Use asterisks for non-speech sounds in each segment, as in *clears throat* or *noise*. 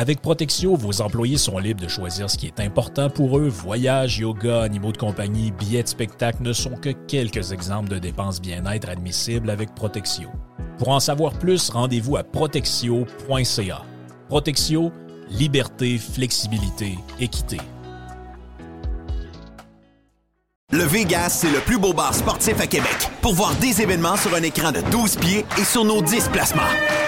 Avec Protexio, vos employés sont libres de choisir ce qui est important pour eux. Voyages, yoga, animaux de compagnie, billets de spectacle ne sont que quelques exemples de dépenses bien-être admissibles avec Protexio. Pour en savoir plus, rendez-vous à protexio.ca. Protexio, liberté, flexibilité, équité. Le Vegas, c'est le plus beau bar sportif à Québec. Pour voir des événements sur un écran de 12 pieds et sur nos 10 placements.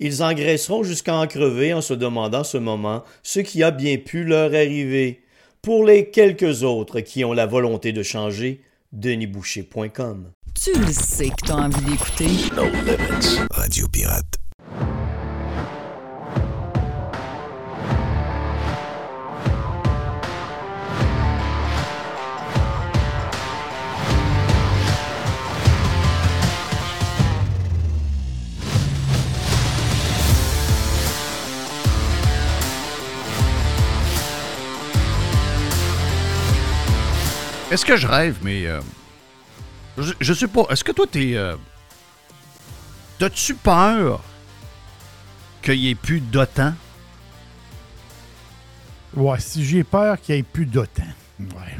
ils engraisseront jusqu'à en crever en se demandant ce moment ce qui a bien pu leur arriver. Pour les quelques autres qui ont la volonté de changer, denisboucher.com. Tu le sais que t'as envie d'écouter. No Limits. Radio Pirate. Est-ce que je rêve, mais. Euh, je, sais pas. Est-ce que toi, t'es. Euh, t'as-tu peur qu'il n'y ait plus d'OTAN? Ouais, si j'ai peur qu'il n'y ait plus d'OTAN. Ouais.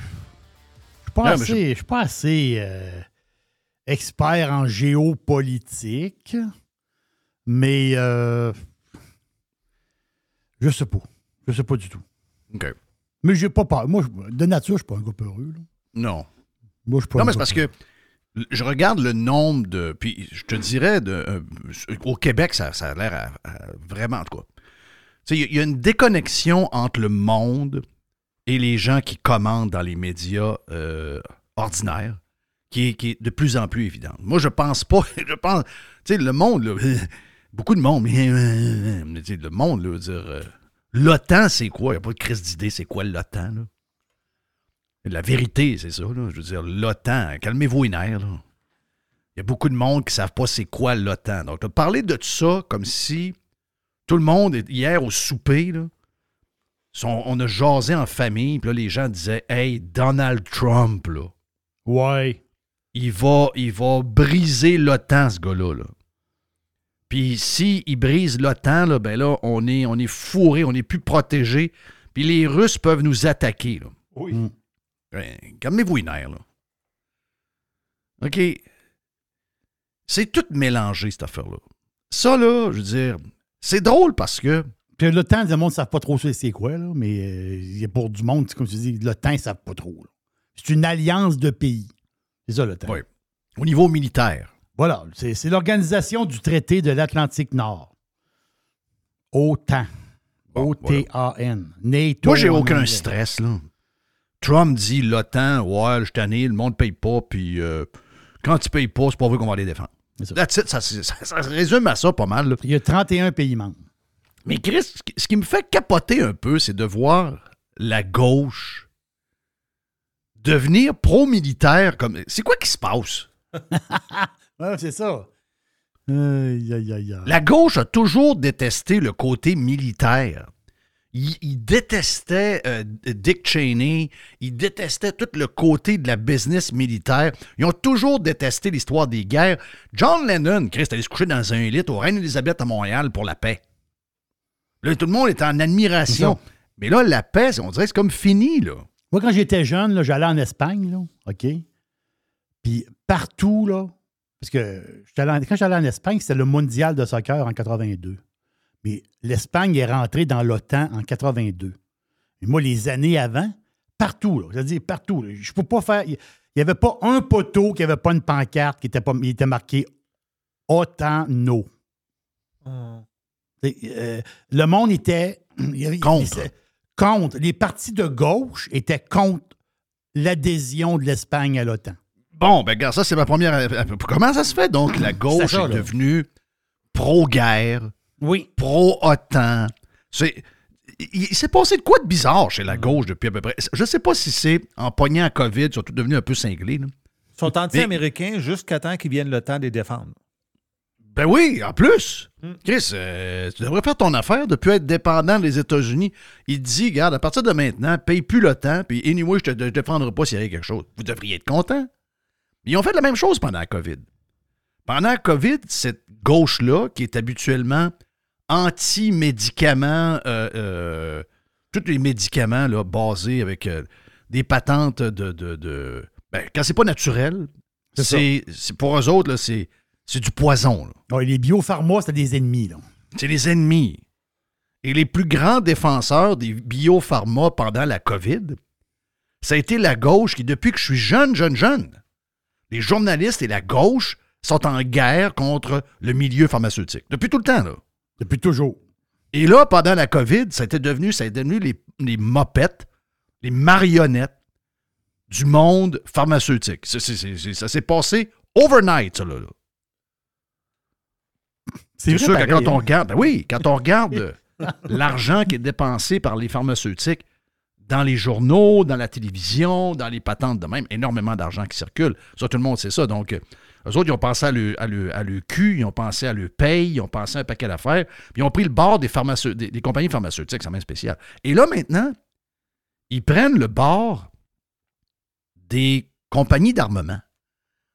Je suis suis pas assez euh, expert en géopolitique, mais euh, je sais pas. Je sais pas du tout. OK. Mais j'ai pas peur. Moi, de nature, je suis pas un gars peureux. Là. Non. Moi, je pas Non, mais c'est parce que je regarde le nombre de. Puis je te dirais, de, euh, au Québec, ça, a l'air vraiment, en tout cas. Il y, a une déconnexion entre le monde et les gens qui commandent dans les médias euh, ordinaires qui est, de plus en plus évidente. Moi, je pense pas. *laughs* Je pense. Tu sais, le monde, *laughs* beaucoup de monde, *laughs* le monde, là, dire. Euh, L'OTAN, c'est quoi? Il n'y a pas de crise d'idée, c'est quoi l'OTAN, là? La vérité, c'est ça. Là. Je veux dire, l'OTAN, calmez-vous les nerfs. Il y a beaucoup de monde qui ne savent pas c'est quoi l'OTAN. Donc, parler de ça comme si tout le monde, hier au souper, là, on a jasé en famille, puis là, les gens disaient Hey, Donald Trump, là. Ouais. Il va, il va briser l'OTAN, ce gars-là. Là. Puis s'il il brise l'OTAN, là, ben là, on est, on est fourré, on n'est plus protégé. Puis les Russes peuvent nous attaquer. Là. Oui. Mm. Ben, calmez-vous les nerfs, là. OK. C'est tout mélangé, cette affaire-là. Ça, là, je veux dire, c'est drôle parce que. Puis le temps, le monde ne savent pas trop c'est quoi, là, mais euh, il y a pour du monde, comme tu dis, le temps, ils ne savent pas trop. C'est une alliance de pays. C'est ça, le temps. Oui. Au niveau militaire. Voilà, c'est l'organisation du traité de l'Atlantique Nord. OTAN. O-T-A-N. Moi, j'ai aucun stress, là. Trump dit l'OTAN, ouais, je tanné, le monde ne paye pas, puis euh, quand tu payes pas, c'est pas vrai qu'on va les défendre. Ça. Ça, ça, résume à ça pas mal. Il y a 31 pays membres. Mais Chris, ce qui me fait capoter un peu, c'est de voir la gauche devenir pro-militaire. comme C'est quoi qui se passe? *laughs* ouais, c'est ça. La gauche a toujours détesté le côté militaire il, détestait euh, Dick Cheney, il détestait tout le côté de la business militaire. Ils ont toujours détesté l'histoire des guerres. John Lennon, Christ, allait se coucher dans un lit au Reine-Élisabeth à Montréal pour la paix. Là, tout le monde est en admiration. Mais là, la paix, on dirait que c'est comme fini, là. Moi, quand j'étais jeune, j'allais en Espagne, là, OK? Puis partout, là, parce que quand j'allais en Espagne, c'était le mondial de soccer en 82. Mais l'Espagne est rentrée dans l'OTAN en 82. Et moi, les années avant, partout, c'est-à-dire partout, je ne peux pas faire. Il n'y avait pas un poteau qui n'avait pas une pancarte qui était, pas, était marqué OTAN no. Ah. Euh, le monde était. *clears throat* contre. contre. Les partis de gauche étaient contre l'adhésion de l'Espagne à l'OTAN. Bon, ben, regarde, ça, c'est ma première. Euh, euh, comment ça se fait? Donc, la gauche est, devenue pro-guerre, oui. pro-OTAN. C'est. Il, s'est passé de quoi de bizarre chez la mm. gauche depuis à peu près? Je ne sais pas si c'est en pognant à COVID, ils sont tous devenus un peu cinglés. Ils sont anti-américains jusqu'à temps qu'ils viennent le temps de les défendre. Ben oui, en plus. Mm. Chris, euh, tu devrais faire ton affaire de plus être dépendant des États-Unis. Il dit, regarde, à partir de maintenant, paye plus le temps, puis anyway, je te défendrai pas s'il y avait quelque chose. Vous devriez être content. Ils ont fait la même chose pendant la COVID. Pendant la COVID, cette gauche-là, qui est habituellement anti-médicaments, euh, euh, tous les médicaments là, basés avec euh, des patentes de. de, ben, quand c'est pas naturel, c'est pour eux autres, c'est du poison. les biopharma, c'est des ennemis. C'est des ennemis. Et les plus grands défenseurs des biopharma pendant la COVID, ça a été la gauche qui, depuis que je suis jeune, jeune, jeune, les journalistes et la gauche sont en guerre contre le milieu pharmaceutique. Depuis tout le temps, là. Depuis toujours. Et là, pendant la COVID, ça a été devenu, ça devenu les, les mopettes, les marionnettes du monde pharmaceutique. ça s'est passé overnight, ça, là. C'est sûr que quand on hein? regarde, ben oui, quand on regarde *laughs* l'argent qui est dépensé par les pharmaceutiques dans les journaux, dans la télévision, dans les patentes de même, énormément d'argent qui circule. Ça, tout le monde sait ça. Donc, eux autres, ils ont pensé à le, à, à cul, ils ont pensé à le paye, ils ont pensé à un paquet d'affaires, puis ils ont pris le bord des, des, des compagnies pharmaceutiques, ça même spécial. Et là, maintenant, ils prennent le bord des compagnies d'armement.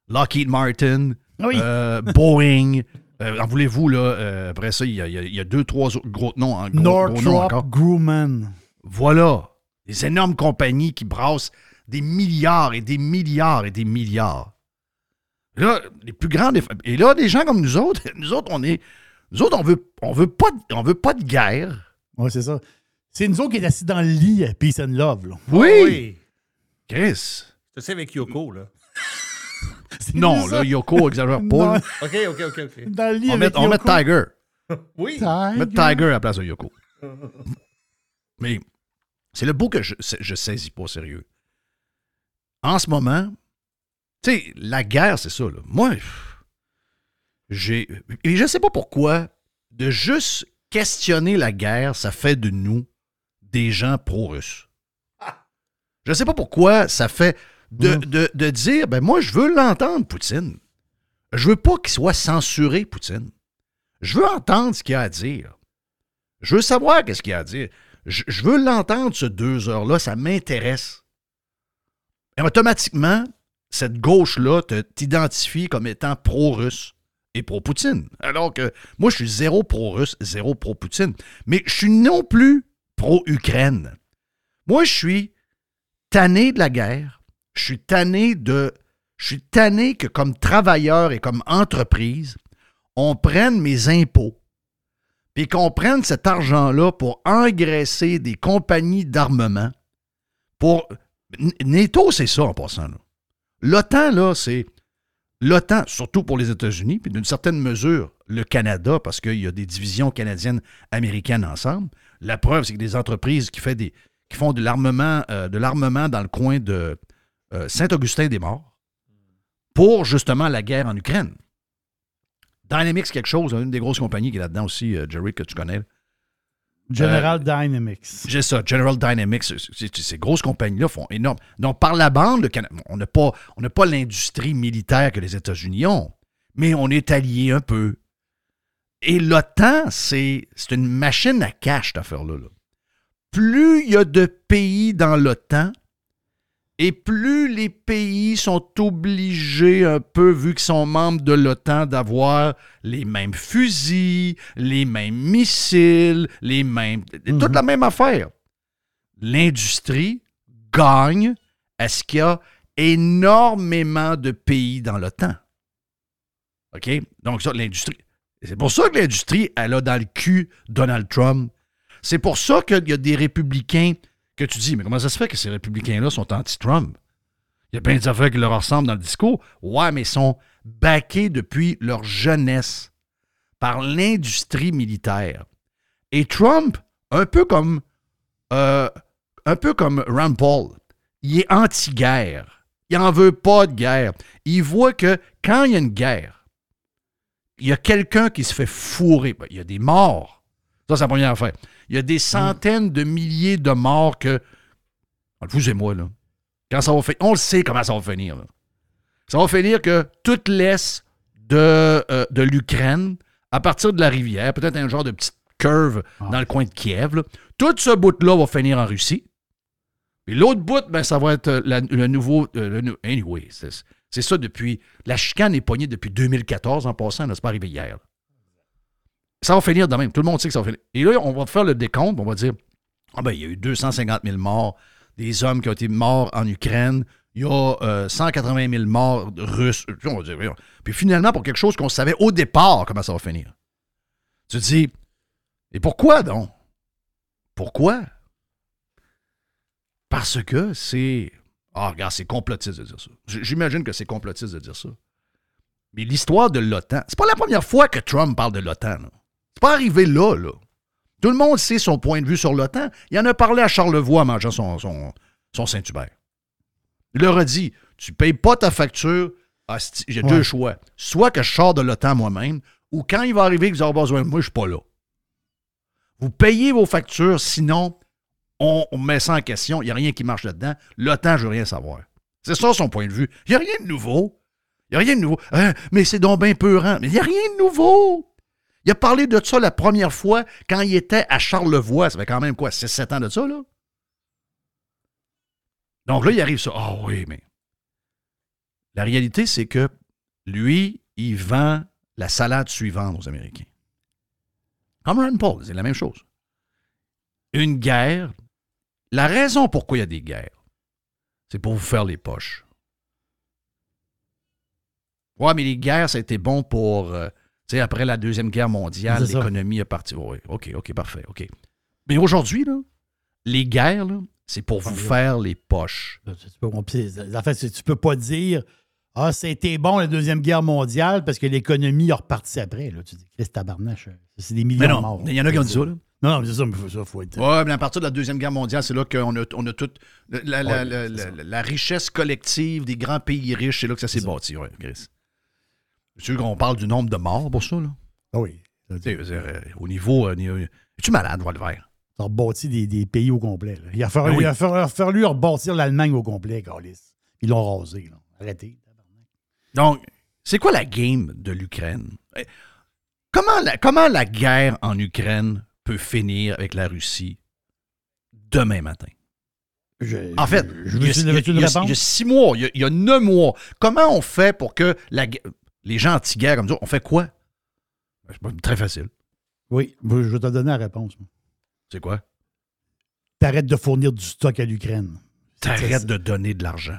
Lockheed Martin, euh, Boeing, *laughs* euh, en voulez-vous, là, euh, après ça, il y, a, deux, trois gros noms, en gros, Northrop Grumman. Voilà. Des énormes compagnies qui brassent des milliards et des milliards et des milliards. Là, les plus grandes. Et là, des gens comme nous autres, *laughs* nous autres, on est. Nous autres, on veut, on veut, pas, on veut pas de guerre. Oui, c'est ça. C'est nous autres qui est assis dans le lit à Peace and Love. Là. Oui. oui. Chris. C'est avec Yoko, là. *laughs* non, là, Yoko exagère *laughs* pas. OK, OK, OK. ok. Dans le lit on, met, on met Tiger. oui. Tiger. On met Tiger à la place de Yoko. Mais c'est le bout que je, je saisis pas sérieux. En ce moment, tu sais, la guerre, c'est ça. Là. Moi, j'ai. Et je sais pas pourquoi, de juste questionner la guerre, ça fait de nous des gens pro-russes. Je sais pas pourquoi ça fait de, de, de, dire, ben moi, je veux l'entendre, Poutine. Je veux pas qu'il soit censuré, Poutine. Je veux entendre ce qu'il a à dire. Je veux savoir qu'est-ce qu'il a à dire. Je, veux l'entendre, ce deux heures-là, ça m'intéresse. Et automatiquement, cette gauche-là t'identifie comme étant pro-russe et pro-Poutine. Alors que moi, je suis zéro pro-russe, zéro pro-Poutine. Mais je suis non plus pro-Ukraine. Moi, je suis tanné de la guerre. Je suis tanné de. Je suis tanné que comme travailleur et comme entreprise, on prenne mes impôts puis qu'on prenne cet argent-là pour engraisser des compagnies d'armement. Pour. C'est ça en passant. L'OTAN, là, c'est. L'OTAN, surtout pour les États-Unis, puis d'une certaine mesure, le Canada, parce qu'il y a des divisions canadiennes américaines ensemble. La preuve, c'est que des entreprises qui, font de l'armement, euh, de l'armement dans le coin de euh, Saint-Augustin-des-Morts pour justement la guerre en Ukraine. Dynamics quelque chose, une des grosses compagnies qui est là-dedans aussi, euh, Jerry, que tu connais. General euh, Dynamics. J'ai ça, General Dynamics. Ces grosses compagnies-là font énorme. Donc, par la bande, on n'a pas, pas l'industrie militaire que les États-Unis ont, mais on est alliés un peu. Et l'OTAN, c'est une machine à cash, cette affaire-là. Plus il y a de pays dans l'OTAN, Et plus les pays sont obligés, un peu, vu qu'ils sont membres de l'OTAN, d'avoir les mêmes fusils, les mêmes missiles, les mêmes. toute la même affaire. L'industrie gagne à ce qu'il y a énormément de pays dans l'OTAN? OK? Donc, ça, l'industrie. C'est pour ça que l'industrie, elle a dans le cul Donald Trump. C'est pour ça qu'il y a des républicains que tu dis, mais comment ça se fait que ces républicains-là sont anti-Trump? Il y a plein d'affaires qui leur ressemblent dans le discours. Ouais, mais ils sont baqués depuis leur jeunesse par l'industrie militaire. Et Trump, un peu comme euh, un peu comme Rand Paul, il est anti-guerre. Il n'en veut pas de guerre. Il voit que quand il y a une guerre, il y a quelqu'un qui se fait fourrer. Ben, il y a des morts. Ça, c'est la première affaire. Il y a des centaines de milliers de morts que. Vous et moi, là. Quand ça va finir. On le sait comment ça va finir. Ça va finir que toute l'Est de, euh, de l'Ukraine, à partir de la rivière, peut-être un genre de petite curve ah. dans le coin de Kiev, tout ce bout-là va finir en Russie. Et l'autre bout, ben, ça va être euh, le nouveau. Euh, anyway, c'est ça depuis. La chicane est poignée depuis 2014 en passant, c'est pas arrivé hier. Ça va finir de même. Tout le monde sait que ça va finir. Et là, on va faire le décompte. On va dire ah ben, il y a eu 250 000 morts, des hommes qui ont été morts en Ukraine. Il y a 180 euh, 000 morts russes. Puis finalement, pour quelque chose qu'on savait au départ comment ça va finir. Tu te dis, et pourquoi donc? Pourquoi? Parce que c'est. Ah, regarde, c'est complotiste de dire ça. J'imagine que c'est complotiste de dire ça. Mais l'histoire de l'OTAN, c'est pas la première fois que Trump parle de l'OTAN. C'est pas arrivé là, là. Tout le monde sait son point de vue sur l'OTAN. Il en a parlé à Charlevoix en mangeant son, son, Saint-Hubert. Il leur a dit Tu payes pas ta facture, j'ai deux choix. Soit que je sors de l'OTAN moi-même, ou quand il va arriver que vous aurez besoin de moi, je suis pas là. Vous payez vos factures, sinon, on, met ça en question. Il n'y a rien qui marche là-dedans. L'OTAN, je veux rien savoir. C'est ça son point de vue. Il n'y a rien de nouveau. Il n'y a rien de nouveau. Hein, mais c'est donc bien peurant. Mais il n'y a rien de nouveau. Il a parlé de ça la première fois quand il était à Charlevoix. Ça fait quand même quoi, 6-7 ans de ça, là? Donc là, il arrive ça. Ah oui, mais. La réalité, c'est que lui, il vend la salade suivante aux Américains. Comme Paul, c'est la même chose. Une guerre, la raison pourquoi il y a des guerres, c'est pour vous faire les poches. Ouais, mais les guerres, ça a été bon pour. Euh, tu sais, après la Deuxième Guerre mondiale, l'économie est partie. Oui, OK, OK, parfait, OK. Mais aujourd'hui, là, les guerres, c'est pour vous faire les poches. En fait, tu peux pas dire Ah, c'était bon la Deuxième Guerre mondiale parce que l'économie a reparti après. Là. Tu dis, Christ tabarnache, c'est des millions mais non, de morts. Il y en a qui ont dit ça. Là. Non, non, c'est ça, mais ça, faut être. Oui, mais à partir de la Deuxième Guerre mondiale, c'est là qu'on a, on a toute. La, la, la, richesse collective des grands pays riches, c'est là que ça s'est bâti, oui, Chris. C'est sûr qu'on parle du nombre de morts pour ça, là. Ah oui. Euh, au niveau. Euh, es-tu malade, Valvert? Ça a rebâti des, des, pays au complet. Là. Il a fallu, il fallu, rebâtir l'Allemagne au complet, Carlis. Ils l'ont rasé. Là. Arrêtez. Donc, c'est quoi la game de l'Ukraine? Eh, comment la, comment la guerre en Ukraine peut finir avec la Russie demain matin? en fait, il, y a, six mois, il y a, neuf mois. Comment on fait pour que la, les gens anti-guerre comme ça, on fait quoi? Ben, très facile. Oui, je vais te donner la réponse. C'est quoi? T'arrêtes de fournir du stock à l'Ukraine. T'arrêtes de donner de l'argent.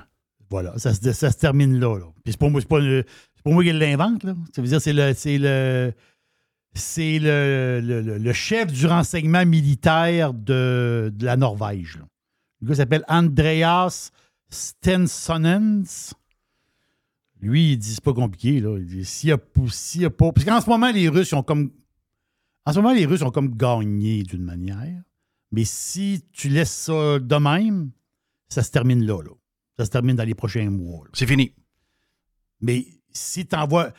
Voilà, ça, ça, se termine là. Puis c'est pas moi, c'est pas, moi qui l'invente. Ça veut dire c'est le c'est le c'est le, le, chef du renseignement militaire de, de la Norvège. Le gars s'appelle Andreas Stensonens. Lui, il dit c'est pas compliqué. Là. Il dit s'il y a, pas. Parce qu'en ce moment, les Russes ont comme. En ce moment, les Russes ont comme gagné d'une manière. Mais si tu laisses ça de même, ça se termine là. là. Ça se termine dans les prochains mois. C'est fini. Mais si tu envoies,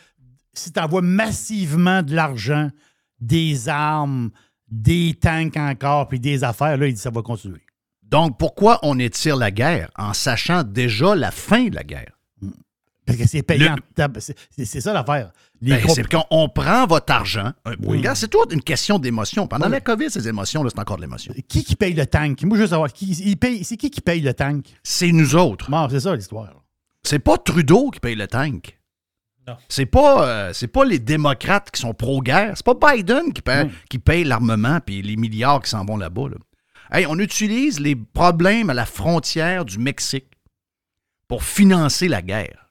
si envoies massivement de l'argent, des armes, des tanks encore, puis des affaires, là, il dit ça va continuer. Donc, pourquoi on étire la guerre en sachant déjà la fin de la guerre? Parce que c'est payant. C'est ça l'affaire. Ben, c'est qu'on prend votre argent. Oui, c'est tout une question d'émotion. Pendant la COVID, ces émotions, c'est encore de l'émotion. Qui qui paye le tank? Moi, je veux savoir, c'est qui qui paye le tank? C'est nous autres. c'est ça l'histoire. C'est pas Trudeau qui paye le tank. C'est pas, euh, c'est pas les démocrates qui sont pro-guerre. C'est pas Biden qui paye, qui paye l'armement puis les milliards qui s'en vont là-bas. Hey, on utilise les problèmes à la frontière du Mexique pour financer la guerre.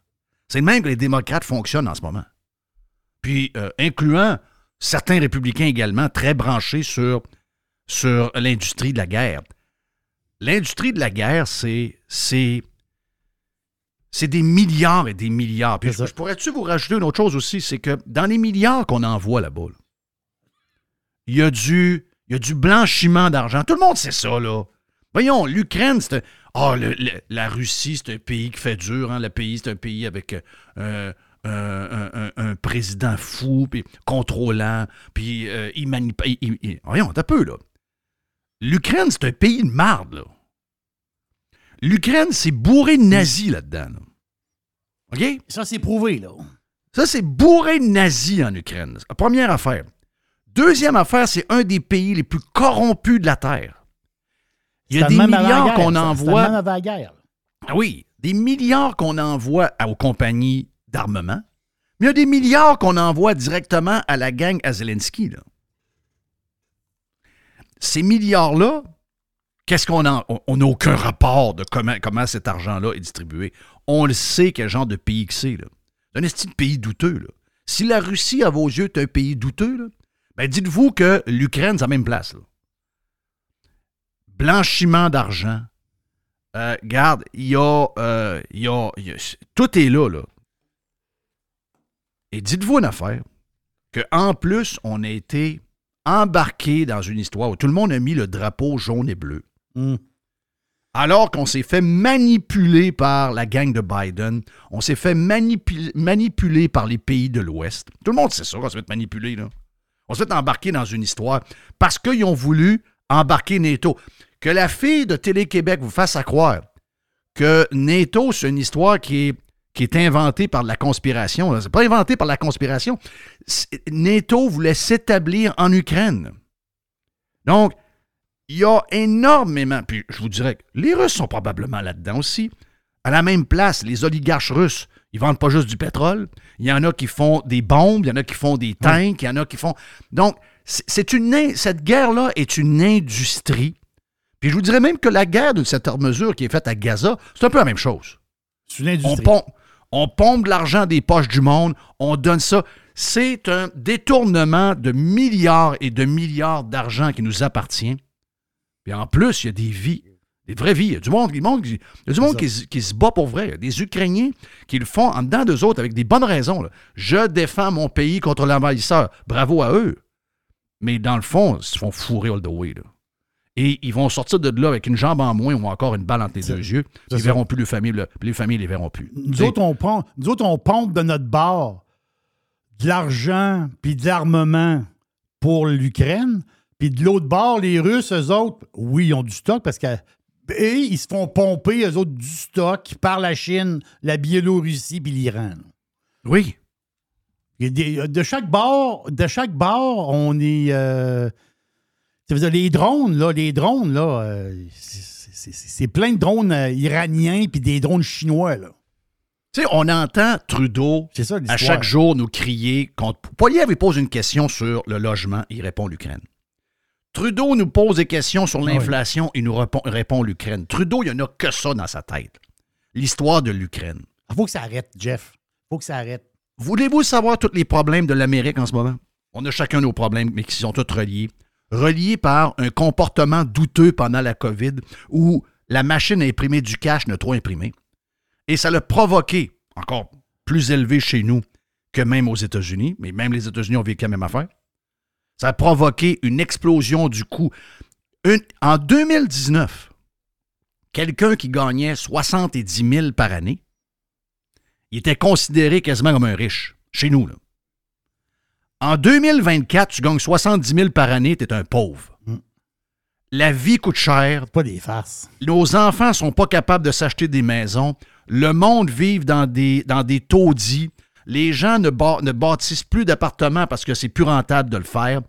C'est le même que les démocrates fonctionnent en ce moment. Puis, euh, incluant certains républicains également très branchés sur, sur l'industrie de la guerre. L'industrie de la guerre, c'est, c'est, c'est des milliards et des milliards. Puis, je, pourrais-tu vous rajouter une autre chose aussi, c'est que dans les milliards qu'on envoie là-bas, il y a du, il y a du blanchiment d'argent. Tout le monde sait ça, là. Voyons, l'Ukraine, c'est oh, la Russie, c'est un pays qui fait dur. Hein? Le pays, c'est un pays avec euh, un, président fou, puis contrôlant, puis euh, il manipule. Voyons, t'as peu, là. L'Ukraine, c'est un pays de marde, là. L'Ukraine, c'est bourré de nazis là-dedans. OK? Ça, c'est prouvé, là. Ça, c'est bourré de nazis en Ukraine. La première affaire. Deuxième affaire, c'est un des pays les plus corrompus de la Terre. Il y a des milliards qu'on envoie. Même la guerre. Ah oui, des milliards qu'on envoie aux compagnies d'armement, mais il y a des milliards qu'on envoie directement à la gang à Zelensky. Ces milliards-là, qu'est-ce qu'on a? On n'a aucun rapport de comment, comment cet argent-là est distribué. On le sait quel genre de pays que c'est. C'est un estime de pays douteux. Si la Russie, à vos yeux, est un pays douteux, ben dites-vous que l'Ukraine, c'est la même place. Blanchiment d'argent. Euh, garde, il y, euh, y, a, Tout est là, là. Et dites-vous une affaire, qu'en plus, on a été embarqué dans une histoire où tout le monde a mis le drapeau jaune et bleu. Hmm. Alors qu'on s'est fait manipuler par la gang de Biden, on s'est fait manipuler par les pays de l'Ouest. Tout le monde sait ça, qu'on s'est fait manipuler, là. On s'est fait embarquer dans une histoire parce qu'ils ont voulu embarquer NATO. Que la fille de Télé-Québec vous fasse à croire que NATO, c'est une histoire qui est, qui est inventée par la conspiration. C'est pas inventé par la conspiration. NATO voulait s'établir en Ukraine. Donc, il y a énormément. Puis je vous dirais que les Russes sont probablement là-dedans aussi. À la même place, les oligarches russes ils vendent pas juste du pétrole. Il y en a qui font des bombes, il y en a qui font des tanks, il y en a qui font. Donc, c'est une cette guerre-là est une industrie. Puis je vous dirais même que la guerre de cette mesure qui est faite à Gaza, c'est un peu la même chose. C'est une industrie. On pompe, de l'argent des poches du monde, on donne ça. C'est un détournement de milliards et de milliards d'argent qui nous appartient. Puis en plus, il y a des vies des vraies vies. Il y a du monde, du monde qui, se bat pour vrai. Il y a des Ukrainiens qui le font en dedans d'eux autres avec des bonnes raisons. Je défends mon pays contre l'envahisseur. Bravo à eux. Mais dans le fond, ils se font fourrer all the way. Et ils vont sortir de là avec une jambe en moins ou encore une balle entre les deux yeux. Ils ne verront plus les familles, les familles ne les verront plus. Nous autres, on pompe, nous autres, on pompe de notre bord de l'argent puis de l'armement pour l'Ukraine. Puis de l'autre bord, les Russes, eux autres, oui, ils ont du stock parce que et ils se font pomper, eux autres, du stock par la Chine, la Biélorussie puis l'Iran. Oui. de chaque bord, de chaque bord, on est. Euh, les drones, là, les drones, là, euh, c'est plein de drones euh, iraniens puis des drones chinois, là. Tu sais, on entend Trudeau à chaque jour nous crier contre. Poiliev pose une question sur le logement, il répond l'Ukraine. Trudeau nous pose des questions sur ah l'inflation, et nous répond, l'Ukraine. Trudeau, il n'y en a que ça dans sa tête. L'histoire de l'Ukraine. Il ah, faut que ça arrête, Jeff. Il faut que ça arrête. Voulez-vous savoir tous les problèmes de l'Amérique en ce moment? On a chacun nos problèmes, mais qui sont tous reliés. Reliés par un comportement douteux pendant la COVID où la machine à imprimer du cash n'a trop imprimé. Et ça l'a provoqué, encore plus élevé chez nous que même aux États-Unis, mais même les États-Unis ont vécu la même affaire. Ça a provoqué une explosion du coût. en 2019, quelqu'un qui gagnait 70 000 par année, il était considéré quasiment comme un riche, chez nous. En 2024, tu gagnes 70 000 par année, tu es un pauvre. Mm. La vie coûte cher. Pas des farces. Nos enfants sont pas capables de s'acheter des maisons. Le monde vit dans des, dans des taudis. Les gens ne, ne bâtissent plus d'appartements parce que c'est plus rentable de le faire.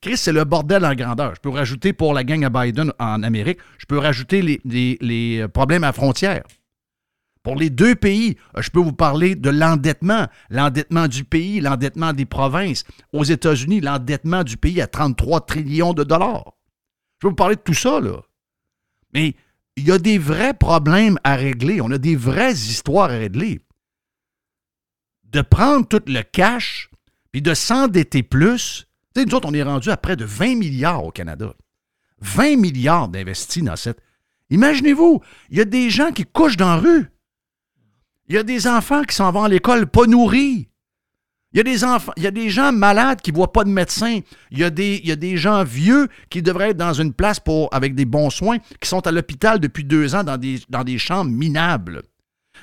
Chris, c'est le bordel en grandeur. Je peux rajouter pour la gang à Biden en Amérique, je peux rajouter les, les problèmes à frontières. Pour les deux pays, je peux vous parler de l'endettement, l'endettement du pays, l'endettement des provinces. Aux États-Unis, l'endettement du pays à 33 trillions de dollars. Je vais vous parler de tout ça, là. Mais il y a des vrais problèmes à régler. On a des vraies histoires à régler. De prendre tout le cash, puis de s'endetter plus. Tu sais, nous autres, on est rendu à près de 20 milliards au Canada. 20 milliards d'investis dans cette. Imaginez-vous, il y a des gens qui couchent dans la rue. Il y a des enfants qui s'en vont à l'école pas nourris. Il y, a des enfants, il y a des gens malades qui ne voient pas de médecin. Il y, a des, il y a des gens vieux qui devraient être dans une place pour, avec des bons soins, qui sont à l'hôpital depuis deux ans dans des, dans des chambres minables.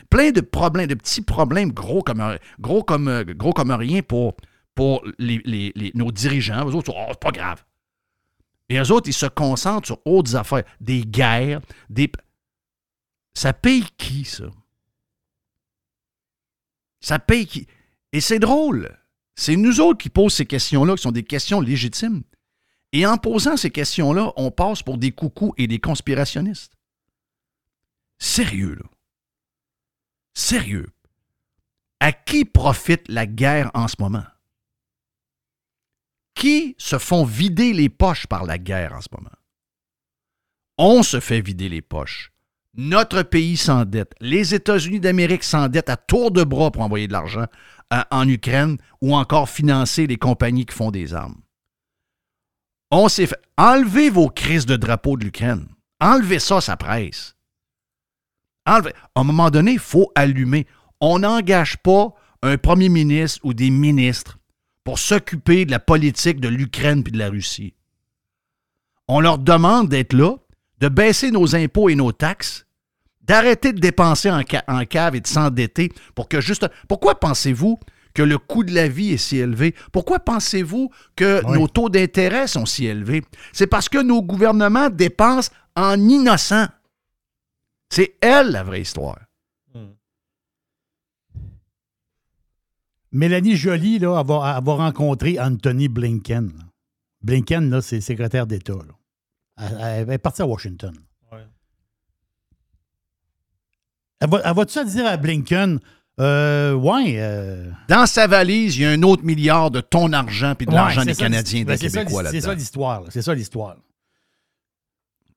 Plein de problèmes, de petits problèmes gros comme, gros comme, gros comme rien pour, pour les, nos dirigeants. Eux autres, oh, c'est pas grave. Et eux autres, ils se concentrent sur autres affaires. Des guerres, des. Ça paye qui, ça? Ça paye qui. Et c'est drôle. C'est nous autres qui posons ces questions-là, qui sont des questions légitimes. Et en posant ces questions-là, on passe pour des coucous et des conspirationnistes. Sérieux, là. Sérieux. À qui profite la guerre en ce moment? Qui se font vider les poches par la guerre en ce moment? On se fait vider les poches. Notre pays s'endette. Les États-Unis d'Amérique s'endettent à tour de bras pour envoyer de l'argent en Ukraine ou encore financer les compagnies qui font des armes. On s'est fait. Enlevez vos crises de drapeau de l'Ukraine. Enlevez ça, ça presse. Enlevez. À un moment donné, il faut allumer. On n'engage pas un premier ministre ou des ministres pour s'occuper de la politique de l'Ukraine puis de la Russie. On leur demande d'être là, de baisser nos impôts et nos taxes d'arrêter de dépenser en, cave et de s'endetter pour que juste. Pourquoi pensez-vous que le coût de la vie est si élevé? Pourquoi pensez-vous que nos taux d'intérêt sont si élevés? C'est parce que nos gouvernements dépensent en innocent. C'est elle la vraie histoire. Hmm. Mélanie Joly là, va, rencontré Anthony Blinken. Blinken, c'est secrétaire d'État. Elle, est partie à Washington. Elle va-tu dire à Blinken, euh, ouais. Euh, Dans sa valise, il y a un autre milliard de ton argent puis de l'argent des Canadiens, des ben, Québécois là-dedans. C'est ça l'histoire. C'est ça l'histoire.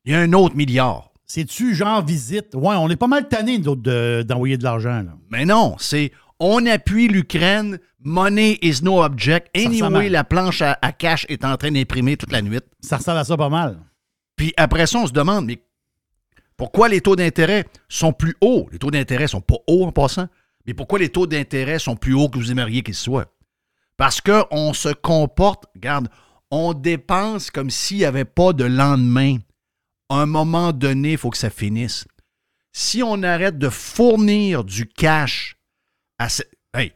Il y a un autre milliard. C'est-tu genre visite? Ouais, on est pas mal tanné d'envoyer de, l'argent. Mais non, c'est on appuie l'Ukraine, money is no object. Anyway, la planche à, à cash est en train d'imprimer toute la nuit. Ça ressemble à ça pas mal. Puis après ça, on se demande, mais pourquoi les taux d'intérêt sont plus hauts? Les taux d'intérêt sont pas hauts en passant, mais pourquoi les taux d'intérêt sont plus hauts que vous aimeriez qu'ils soient? Parce qu'on se comporte, regarde, on dépense comme s'il n'y avait pas de lendemain. À un moment donné, il faut que ça finisse. Si on arrête de fournir du cash à... Hey,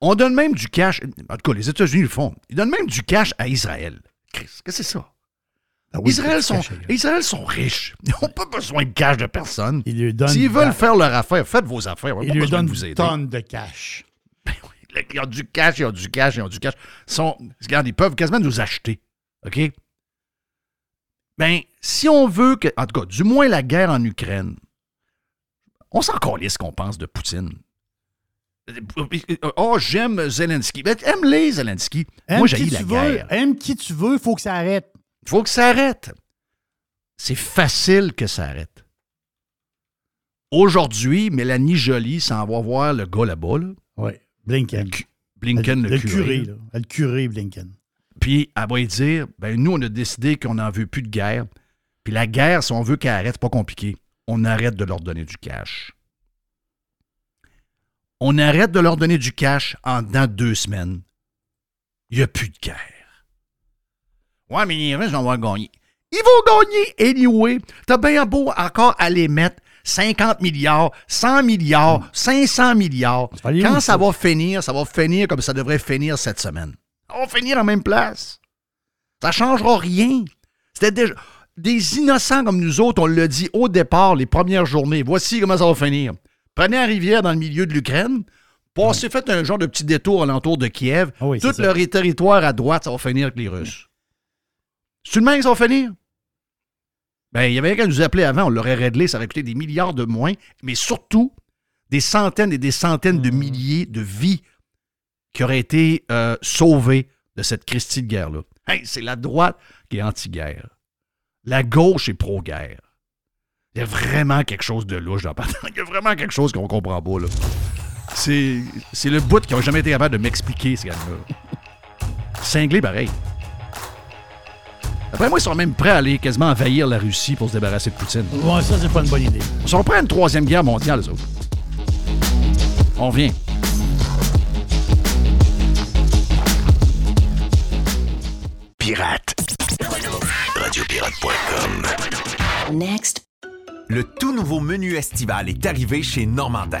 on donne même du cash... En tout cas, les États-Unis le font. Ils donnent même du cash à Israël. Qu'est-ce que c'est ça? Ah Israël, sont, Israël sont riches. Ils n'ont pas besoin de cash de personne. S'ils veulent faire leur affaire, faites vos affaires. Ils lui donnent vous tonnes de cash. Ben ils ont du cash, ils ont du cash, ils ont du cash. Ils, sont, regarde, ils peuvent quasiment nous acheter. OK? Ben, si on veut que. En tout cas, du moins la guerre en Ukraine, on s'en calisse ce qu'on pense de Poutine. Oh, j'aime Zelensky. Ben, aime-les, Zelensky. Moi, j'ai la guerre. Aime qui tu veux, il faut que ça arrête. Il faut que ça arrête. C'est facile que ça arrête. Aujourd'hui, Mélanie Joly s'en va voir le gars là-bas. Oui, Blinken. Blinken, le, curé. là. le curé Blinken. Puis, elle va lui dire ben, nous, on a décidé qu'on n'en veut plus de guerre. Puis la guerre, si on veut qu'elle arrête, c'est pas compliqué. On arrête de leur donner du cash. On arrête de leur donner du cash en dans deux semaines. Il n'y a plus de guerre. Ouais, mais les Russes vont gagner. Ils vont gagner anyway. T'as bien beau encore aller mettre 50 milliards, 100 milliards, 500 milliards. Quand ça, va finir, ça va finir comme ça devrait finir cette semaine. On va finir en même place. Ça changera rien. C'était déjà des innocents comme nous autres, on l'a dit au départ, les premières journées. Voici comment ça va finir. Prenez la rivière dans le milieu de l'Ukraine, passez, faites un genre de petit détour alentour de Kiev. Ah oui, Tout leur territoire à droite, ça va finir avec les Russes. C'est le même que ça va finir? Ben, il y avait qu'à nous appeler avant, on l'aurait réglé, ça aurait coûté des milliards de moins, mais surtout des centaines et des centaines de milliers de vies qui auraient été euh, sauvées de cette Christie de guerre-là. Hey, c'est la droite qui est anti-guerre. La gauche est pro-guerre. Il y a vraiment quelque chose de louche dans le *laughs* Il y a vraiment quelque chose qu'on comprend pas, là. C'est, c'est le bout qui n'a jamais été capable de m'expliquer, ce gars-là. Cinglé pareil. Après moi, ils sont même prêts à aller quasiment envahir la Russie pour se débarrasser de Poutine. Ouais, ça, c'est pas une bonne idée. Ils sont prêts à une troisième guerre mondiale, eux autres. On vient. Pirate. Radiopirate.com. Next. Le tout nouveau menu estival est arrivé chez Normandin.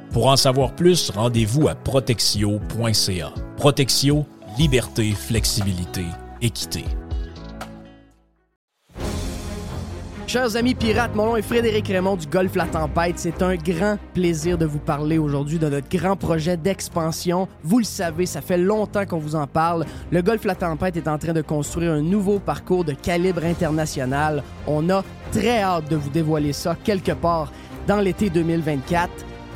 Pour en savoir plus, rendez-vous à protexio.ca. Protexio, liberté, flexibilité, équité. Chers amis pirates, mon nom est Frédéric Raymond du Golfe La Tempête. C'est un grand plaisir de vous parler aujourd'hui de notre grand projet d'expansion. Vous le savez, ça fait longtemps qu'on vous en parle. Le Golfe La Tempête est en train de construire un nouveau parcours de calibre international. On a très hâte de vous dévoiler ça quelque part dans l'été 2024.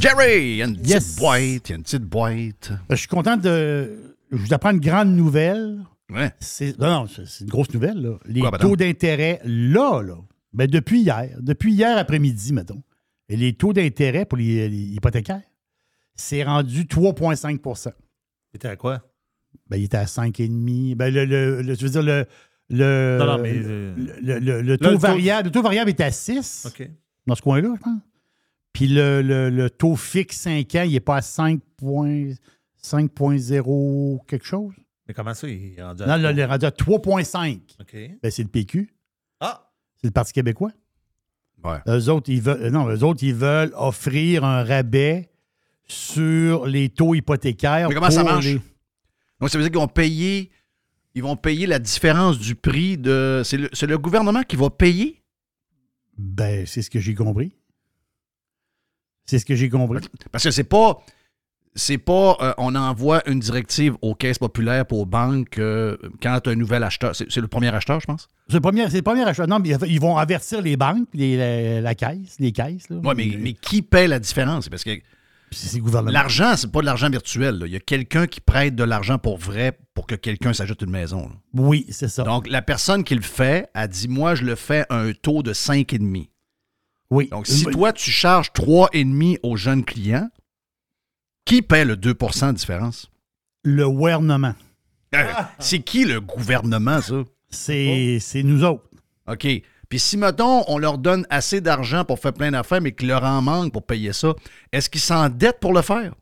Jerry, il y a une petite Yes. boîte. Il y a une petite boîte. Euh, Je suis content de. Je vous apprends une grande nouvelle. Ouais. C'est, non, non, c'est une grosse nouvelle. Là. Les Quoi, madame? taux d'intérêt, là, là, ben depuis hier, depuis hier après-midi, mettons, et les taux d'intérêt pour les, les hypothécaires, c'est rendu 3,5% C'était à quoi? ben, Il était à 5,5 ben, le, le, le- Je veux dire, le. Le, Non, non, mais, euh, le, le- le là, taux le taux- variable, le taux variable était à 6 OK. dans ce coin-là, je pense. Puis le, le- le taux fixe 5 ans, il n'est pas à 5 points- 5,0 quelque chose. Mais comment ça, il est rendu à Non, il est rendu à 3,5. OK. Ben, c'est le PQ. Ah! C'est le Parti québécois. Ouais. Eux autres, ils veulent, non, eux autres, ils veulent offrir un rabais sur les taux hypothécaires. Mais comment ça marche? les- Donc, ça veut dire qu'ils vont payer, ils vont payer la différence du prix de. C'est le, le gouvernement qui va payer? Ben, c'est ce que j'ai compris. C'est ce que j'ai compris. Parce que c'est pas. C'est pas. euh, on envoie une directive aux caisses populaires pour aux banques euh, quand un nouvel acheteur. C'est, le premier acheteur, je pense? C'est le premier, le premier achat. Non, mais ils vont avertir les banques, les- la, la caisse, les caisses. Là. Oui, mais, mais qui paie la différence? C'est Parce que Puis c'est le gouvernement. l'argent, c'est pas de l'argent virtuel. là. Il y a quelqu'un qui prête de l'argent pour vrai pour que quelqu'un s'ajoute une maison. là. Oui, c'est ça. Donc, la personne qui le fait a dit Moi, je le fais à un taux de 5,5. oui. Donc, si toi, tu charges 3,5 aux jeunes clients, qui paie le 2% de différence? Le gouvernement, Euh, C'est qui le gouvernement, ça? c'est c'est nous autres. OK. Puis si, mettons, on leur donne assez d'argent pour faire plein d'affaires, mais qu'il leur en manque pour payer ça, est-ce qu'ils s'endettent pour le faire?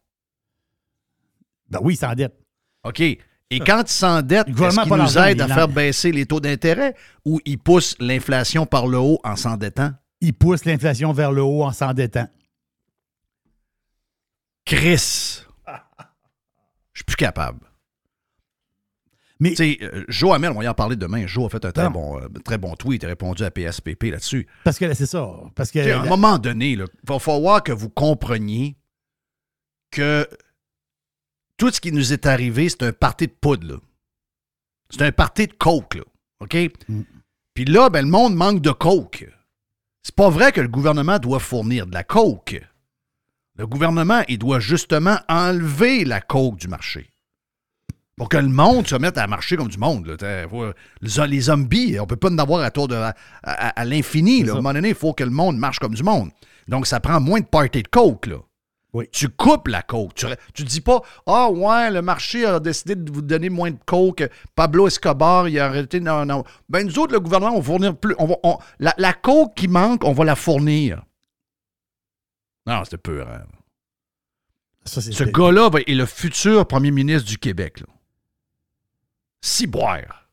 Ben oui, c'est en dette. OK. Et quand ils s'endettent, est-ce qu'ils nous aident à faire baisser les taux d'intérêt ou ils poussent l'inflation par le haut en s'endettant? Ils poussent l'inflation vers le haut en s'endettant. Chris. Je suis plus capable. Mais, tu sais, euh, Joe Hamel, on va y en parler demain. Joe a fait un très bon, euh, très bon tweet, il a répondu à PSPP là-dessus. Parce que c'est ça. Parce que, à un moment donné, il va falloir que vous compreniez que tout ce qui nous est arrivé, c'est un parti de poudre. C'est un parti de coke. Là, OK? Mm. Puis là, ben, le monde manque de coke. C'est pas vrai que le gouvernement doit fournir de la coke. Le gouvernement, il doit justement enlever la coke du marché. Pour que le monde se mette à marcher comme du monde. Les zombies, on peut pas en avoir à tour de, à, l'infini. À un moment donné, il faut que le monde marche comme du monde. Donc, ça prend moins de party de coke. Là. Tu coupes la coke. Tu ne dis pas Ah ouais, le marché a décidé de vous donner moins de coke. Pablo Escobar, il a arrêté. Non, non. Ben nous autres, le gouvernement, on va fournir plus. On la, la, coke qui manque, on va la fournir. Non, c'était peur. Hein. Ce gars-là est le futur premier ministre du Québec. Là. Ciboire.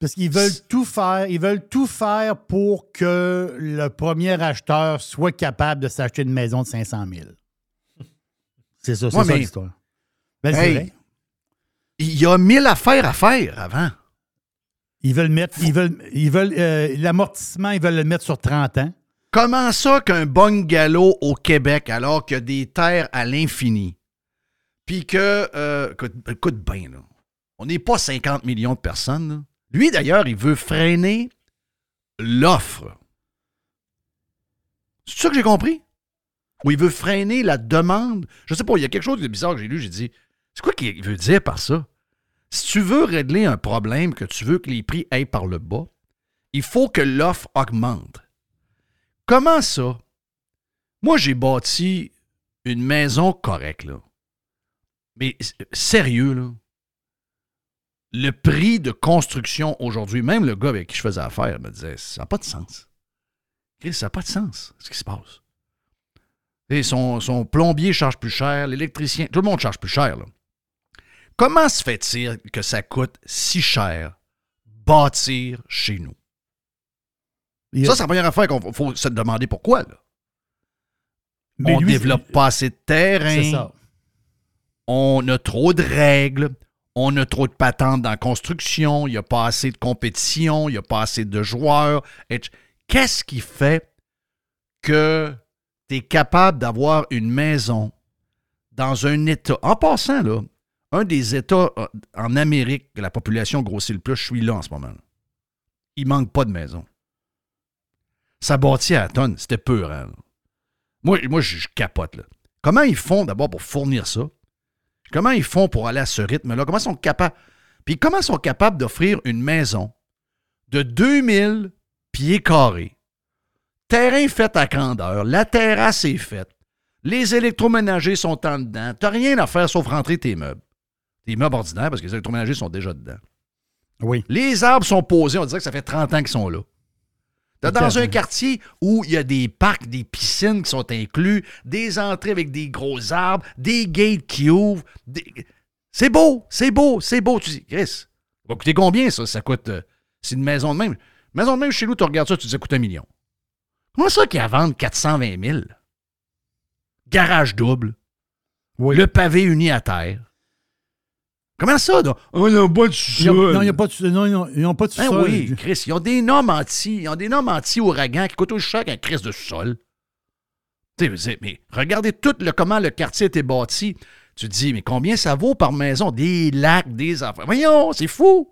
Parce qu'ils veulent tout faire, ils veulent tout faire pour que le premier acheteur soit capable de s'acheter une maison de 500 000. C'est ça, c'est ça l'histoire. Ben, il y a mille affaires à faire avant. Ils veulent mettre, ils veulent, ils veulent euh, l'amortissement, ils veulent le mettre sur 30 ans. Comment ça qu'un bungalow au Québec, alors qu'il y a des terres à l'infini, puis que, euh, écoute, écoute bien, là, on n'est pas 50 millions de personnes. Lui, d'ailleurs, il veut freiner l'offre. C'est ça que j'ai compris? Ou il veut freiner la demande? Je sais pas, il y a quelque chose de bizarre que j'ai lu, j'ai dit, c'est quoi qu'il veut dire par ça? Si tu veux régler un problème, que tu veux que les prix aillent par le bas, il faut que l'offre augmente. Comment ça? Moi, j'ai bâti une maison correcte, là. Mais sérieux, là le prix de construction aujourd'hui, même le gars avec qui je faisais affaire me disait ça n'a pas de sens. ça n'a pas de sens, ce qui se passe. Et son, son, plombier charge plus cher, l'électricien, tout le monde charge plus cher. Comment se fait-il que ça coûte si cher bâtir chez nous? Ça, c'est la première affaire qu'on faut se demander pourquoi. Là. on ne développe pas assez de terrain. On a trop de règles on a trop de patentes dans la construction, il n'y a pas assez de compétition, il n'y a pas assez de joueurs. Qu'est-ce qui fait que tu es capable d'avoir une maison dans un État? En passant, un des États euh, en Amérique que la population grossit le plus, je suis là en ce moment. Il manque pas de maison. Ça bâtit à la tonne, c'était peur. Hein. Moi, moi je capote. Là. Comment ils font d'abord pour fournir ça? Comment ils font pour aller à ce rythme-là? Comment ils sont capables? Puis comment ils sont capables d'offrir une maison de 2000 pieds carrés, terrain fait à grandeur, la terrasse est faite, les électroménagers sont en dedans, tu n'as rien à faire sauf rentrer tes meubles. Tes meubles ordinaires, parce que les électroménagers sont déjà dedans. Oui. Les arbres sont posés, on dirait que ça fait 30 ans qu'ils sont là dans un quartier où il y a des parcs, des piscines qui sont inclus, des entrées avec des gros arbres, des gates qui ouvrent. C'est beau, c'est beau, c'est beau. Tu dis, Chris, ça va coûter combien ça? Ça coûte. Euh, c'est une maison de même. maison de même chez nous, tu regardes ça, tu dis, ça coûte un million. Comment ça qui a vendre 420 000? Garage double. Le pavé uni à terre. Comment ça, là? Oh, ils n'ont pas de sol. Non, il n'y a pas de Non, ils n'ont pas de ben sol. oui, Chris, ils ont des normes anti, ils ont des normes anti-ouragan qui coûtent aussi cher qu'un Chris de sol. mais regardez tout le, comment le quartier a été bâti. Tu te dis, mais combien ça vaut par maison? Des lacs, des affaires. Voyons, c'est fou.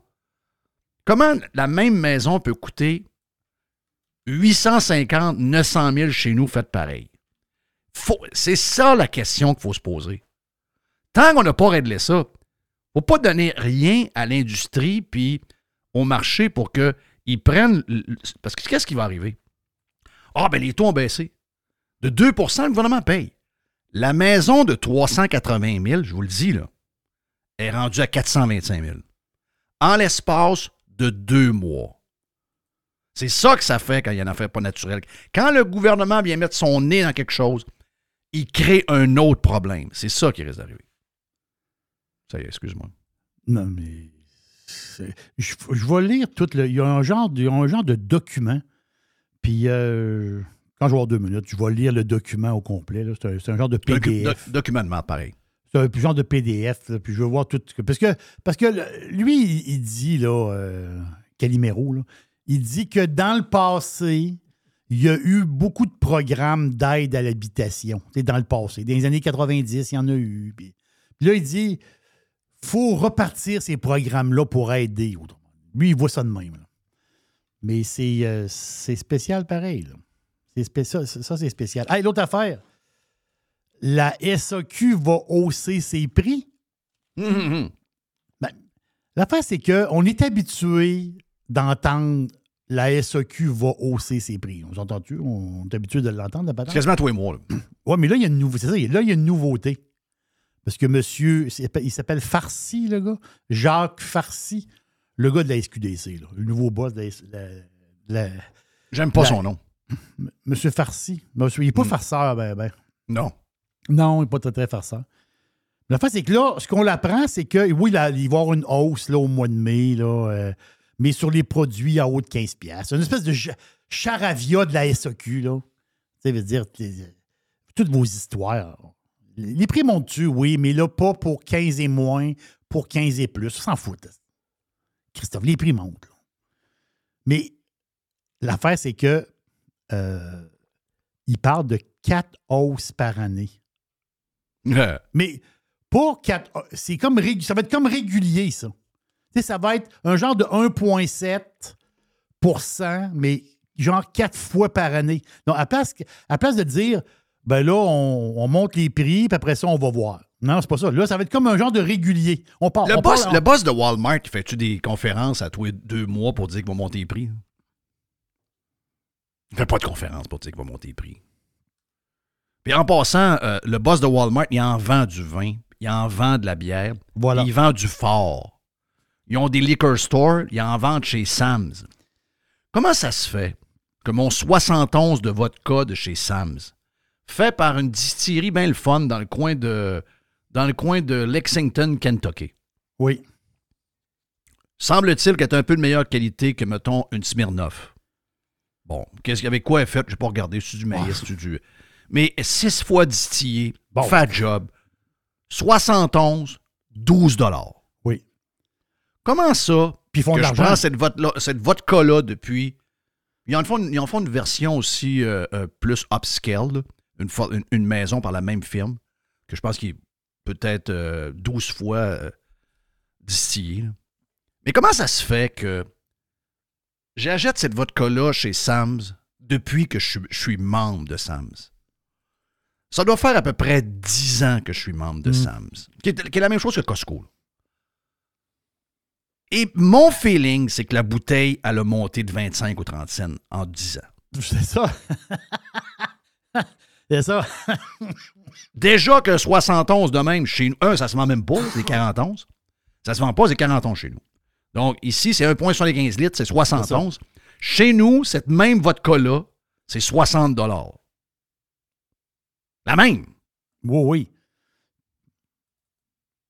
Comment la même maison peut coûter 850, 900 000 chez nous, faites pareil? C'est ça la question qu'il faut se poser. Tant qu'on n'a pas réglé ça, faut pas donner rien à l'industrie puis au marché pour qu'ils prennent. Parce que qu'est-ce qui va arriver? Ah, ben les taux ont baissé. De 2% le gouvernement paye. La maison de 380 000, je vous le dis, là, est rendue à 425 000. En l'espace de deux mois. C'est ça que ça fait quand il y a une pas naturelle. Quand le gouvernement vient mettre son nez dans quelque chose, il crée un autre problème. C'est ça qui risque d'arriver. Ça y est, excuse-moi. Non, mais. Je, je, vais lire tout le. Il y a un genre de, un genre de document. Puis, euh, quand je vais avoir deux minutes, je vais lire le document au complet. C'est un, genre de PDF. doc- document de pareil. C'est un genre de PDF, là, puis je veux voir tout. Parce que, parce que le- lui, il, il dit, là, euh, Calimero, là, il dit que dans le passé, il y a eu beaucoup de programmes d'aide à l'habitation. C'est dans le passé. Dans les années 90, il y en a eu. Puis, puis là, il dit faut repartir ces programmes-là pour aider. Lui, il voit ça de même. là. Mais c'est euh, c'est spécial pareil. C'est spé- ça, ça, c'est spécial. Hey, l'autre affaire la SAQ va hausser ses prix. Hum, Ben, L'affaire, c'est qu'on est habitué d'entendre la SAQ va hausser ses prix. On s'entend-tu? On est habitué de l'entendre, la C'est patente? quasiment tous les mois. là. Oui, mais là, il y a une nouveauté. C'est ça, là, il y a une nouveauté. Parce que monsieur, il s'appelle Farcy, le gars. Jacques Farcy, le gars de la SQDC, là, le nouveau boss de la, la- la- J'aime pas La- son nom. Monsieur Farcy. Monsieur, il n'est pas Mm. farceur, ben, ben. Non. Non, il n'est pas très, très farceur. La fait, c'est que là, ce qu'on apprend, c'est que oui, là, il va y avoir une hausse là, au mois de mai, là, euh, mais sur les produits à haut de 15$. piastres. C'est une espèce de ch- charavia de la SAQ. Là. Tu sais, veut dire, toutes vos histoires. Les prix montent-tu, oui, mais là, pas pour 15 et moins, pour 15 et plus. On s'en fout. Christophe, les prix montent. là. Mais l'affaire, c'est que euh, il parle de 4 hausses par année. *laughs* Mais pour 4. C'est comme ça va être comme régulier, ça. Ça va être un genre de 1,7% mais genre quatre fois par année. Donc, à place, que- à place de dire, ben là, on, on monte les prix, puis après ça, on va voir. Non, c'est pas ça. Là, ça va être comme un genre de régulier. On part. Le on boss, le boss de Walmart, fait-tu des conférences à tous les deux mois pour dire qu'il va monter les prix? Il fait pas de conférence pour dire qu'il va monter les prix. Puis en passant, euh, le boss de Walmart, il en vend du vin, il en vend de la bière, Voilà. il vend du fort. Ils ont des liquor stores, ils en vendent chez Sam's. Comment ça se fait que mon 71 de vodka de chez Sam's, fait par une distillerie bien le fun dans le coin de, dans le coin de Lexington, Kentucky, Oui. semble-t-il qu'elle est un peu de meilleure qualité que, mettons, une Smirnoff. Bon, qu'est-ce qu'il y avait quoi elle fait? Je n'ai pas regardé. C'est du maïs, c'est du. Mais six fois distillé, Bon. fat job, 71, 12 dollars. Oui. Comment ça Puis ils font que de je prends cette, vodka- cette vodka-là depuis? Ils en font, ils en font une version aussi euh, euh, plus upscale, là. Une, fo- une- une maison par la même firme, que je pense qu'il est peut-être euh, 12 fois euh, distillé. Mais comment ça se fait que j'achète cette vodka-là chez Sam's depuis que je suis, je suis membre de Sam's? Ça doit faire à peu près 10 ans que je suis membre de Mm. Sam's, qui est, qui est la même chose que Costco. là. Et mon feeling, c'est que la bouteille, elle a monté de 25 ou 30 cents en 10 ans. C'est ça. *laughs* c'est ça. Déjà que 71 de même, chez nous, un, ça se vend même pas, c'est 41. Ça se vend pas, c'est 41 chez nous. Donc ici, c'est 1,75 litres, c'est 71. Chez nous, cette même vodka-là, c'est 60 La même. Oui, oui.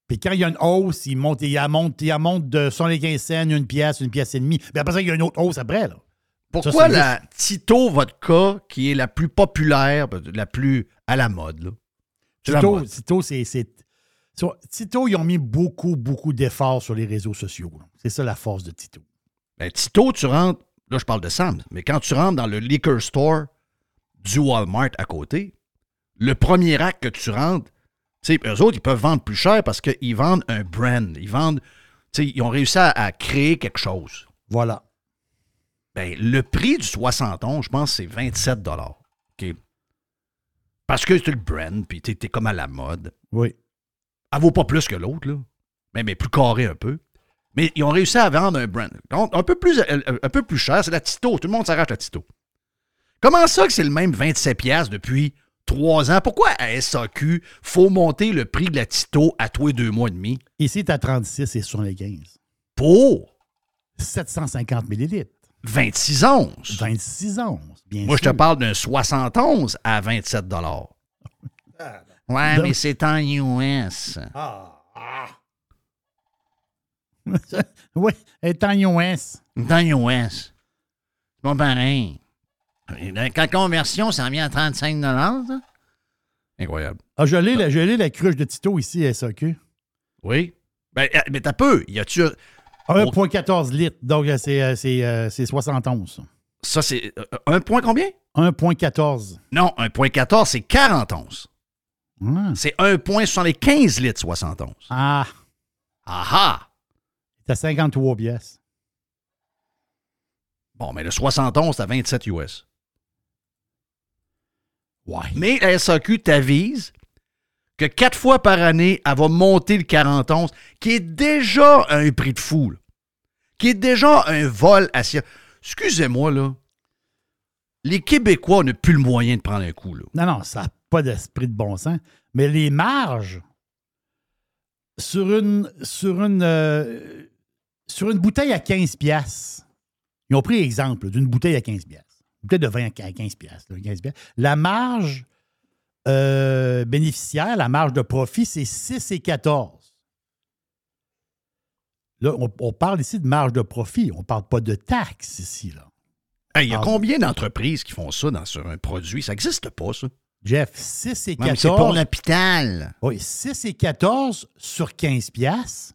Puis quand il y a une hausse, il monte, il monte, il monte de 75 cents, une pièce, une pièce et demie. Mais après ça, il y a une autre hausse après, là. Pourquoi Ça, la Tito vodka, qui est la plus populaire, la plus à la mode, là? Tito, mode. Tito, c'est. sur- Tito, ils ont mis beaucoup, beaucoup d'efforts sur les réseaux sociaux. C'est ça la force de Tito. Ben, Tito, tu rentres, là je parle de Sam's, mais quand tu rentres dans le liquor store du Walmart à côté, le premier acte que tu rentres, tu sais, eux autres, ils peuvent vendre plus cher parce qu'ils vendent un brand. Ils vendent, ils ont réussi à, à créer quelque chose. Voilà. Ben, le prix du 71, je pense, c'est 27 OK? Parce que c'est le brand, puis t'es t'es comme à la mode. Oui. Elle vaut pas plus que l'autre, là. Mais, mais plus carré un peu. Mais ils ont réussi à vendre un brand. Un peu plus, un, un peu plus cher, c'est la Tito. Tout le monde s'arrache la Tito. Comment ça que c'est le même 27$ piastres depuis trois ans? Pourquoi à SAQ, faut monter le prix de la Tito à tous les deux mois et demi? Ici, tu as 36 et sur les 15. Pour 750 millilitres. 26 onces. 26 onces, bien Moi, je te parle d'un 71 à 27 Ouais, Donc- mais c'est en US. *laughs* oui, elle est en US. Dans US. C'est pas pareil. En conversion, ça en vient à 35 ça? Incroyable. Ah, je l'ai, la, je l'ai, la cruche de Tito ici à SAQ. Oui. Ben, euh, mais t'as peu. Y a-tu. 1,14 litres. Donc, euh, c'est, euh, c'est, c'est 71. Ça, c'est. un point combien? 1,14. Non, 1,14, c'est 41. Ah. C'est 1,75 litres 71. Ah. Aha! C'est à 53 pièces. Bon, mais le 71, c'est à 27 US. Ouais. Mais la SAQ t'avise quatre fois par année, elle va monter le 41, qui est déjà un prix de fou, qui est déjà un vol à Excusez-moi, là. Les Québécois n'ont plus le moyen de prendre un coup. Là. Non, non, ça n'a pas d'esprit de bon sens. Mais les marges sur une, sur une, euh, sur une bouteille à 15 pièces. Ils ont pris exemple d'une bouteille à 15 pièces. Bouteille de vin à 15 pièces. La marge euh, bénéficiaire, la marge de profit, c'est 6 et 14. Là, on, parle ici de marge de profit. On ne parle pas de taxes ici. Là. Il y a combien d'entreprises qui font ça dans, sur un produit? Ça n'existe pas, ça. Jeff, 6 et 14. C'est pour l'hôpital. Oui, 6 et 14 sur 15 piastres.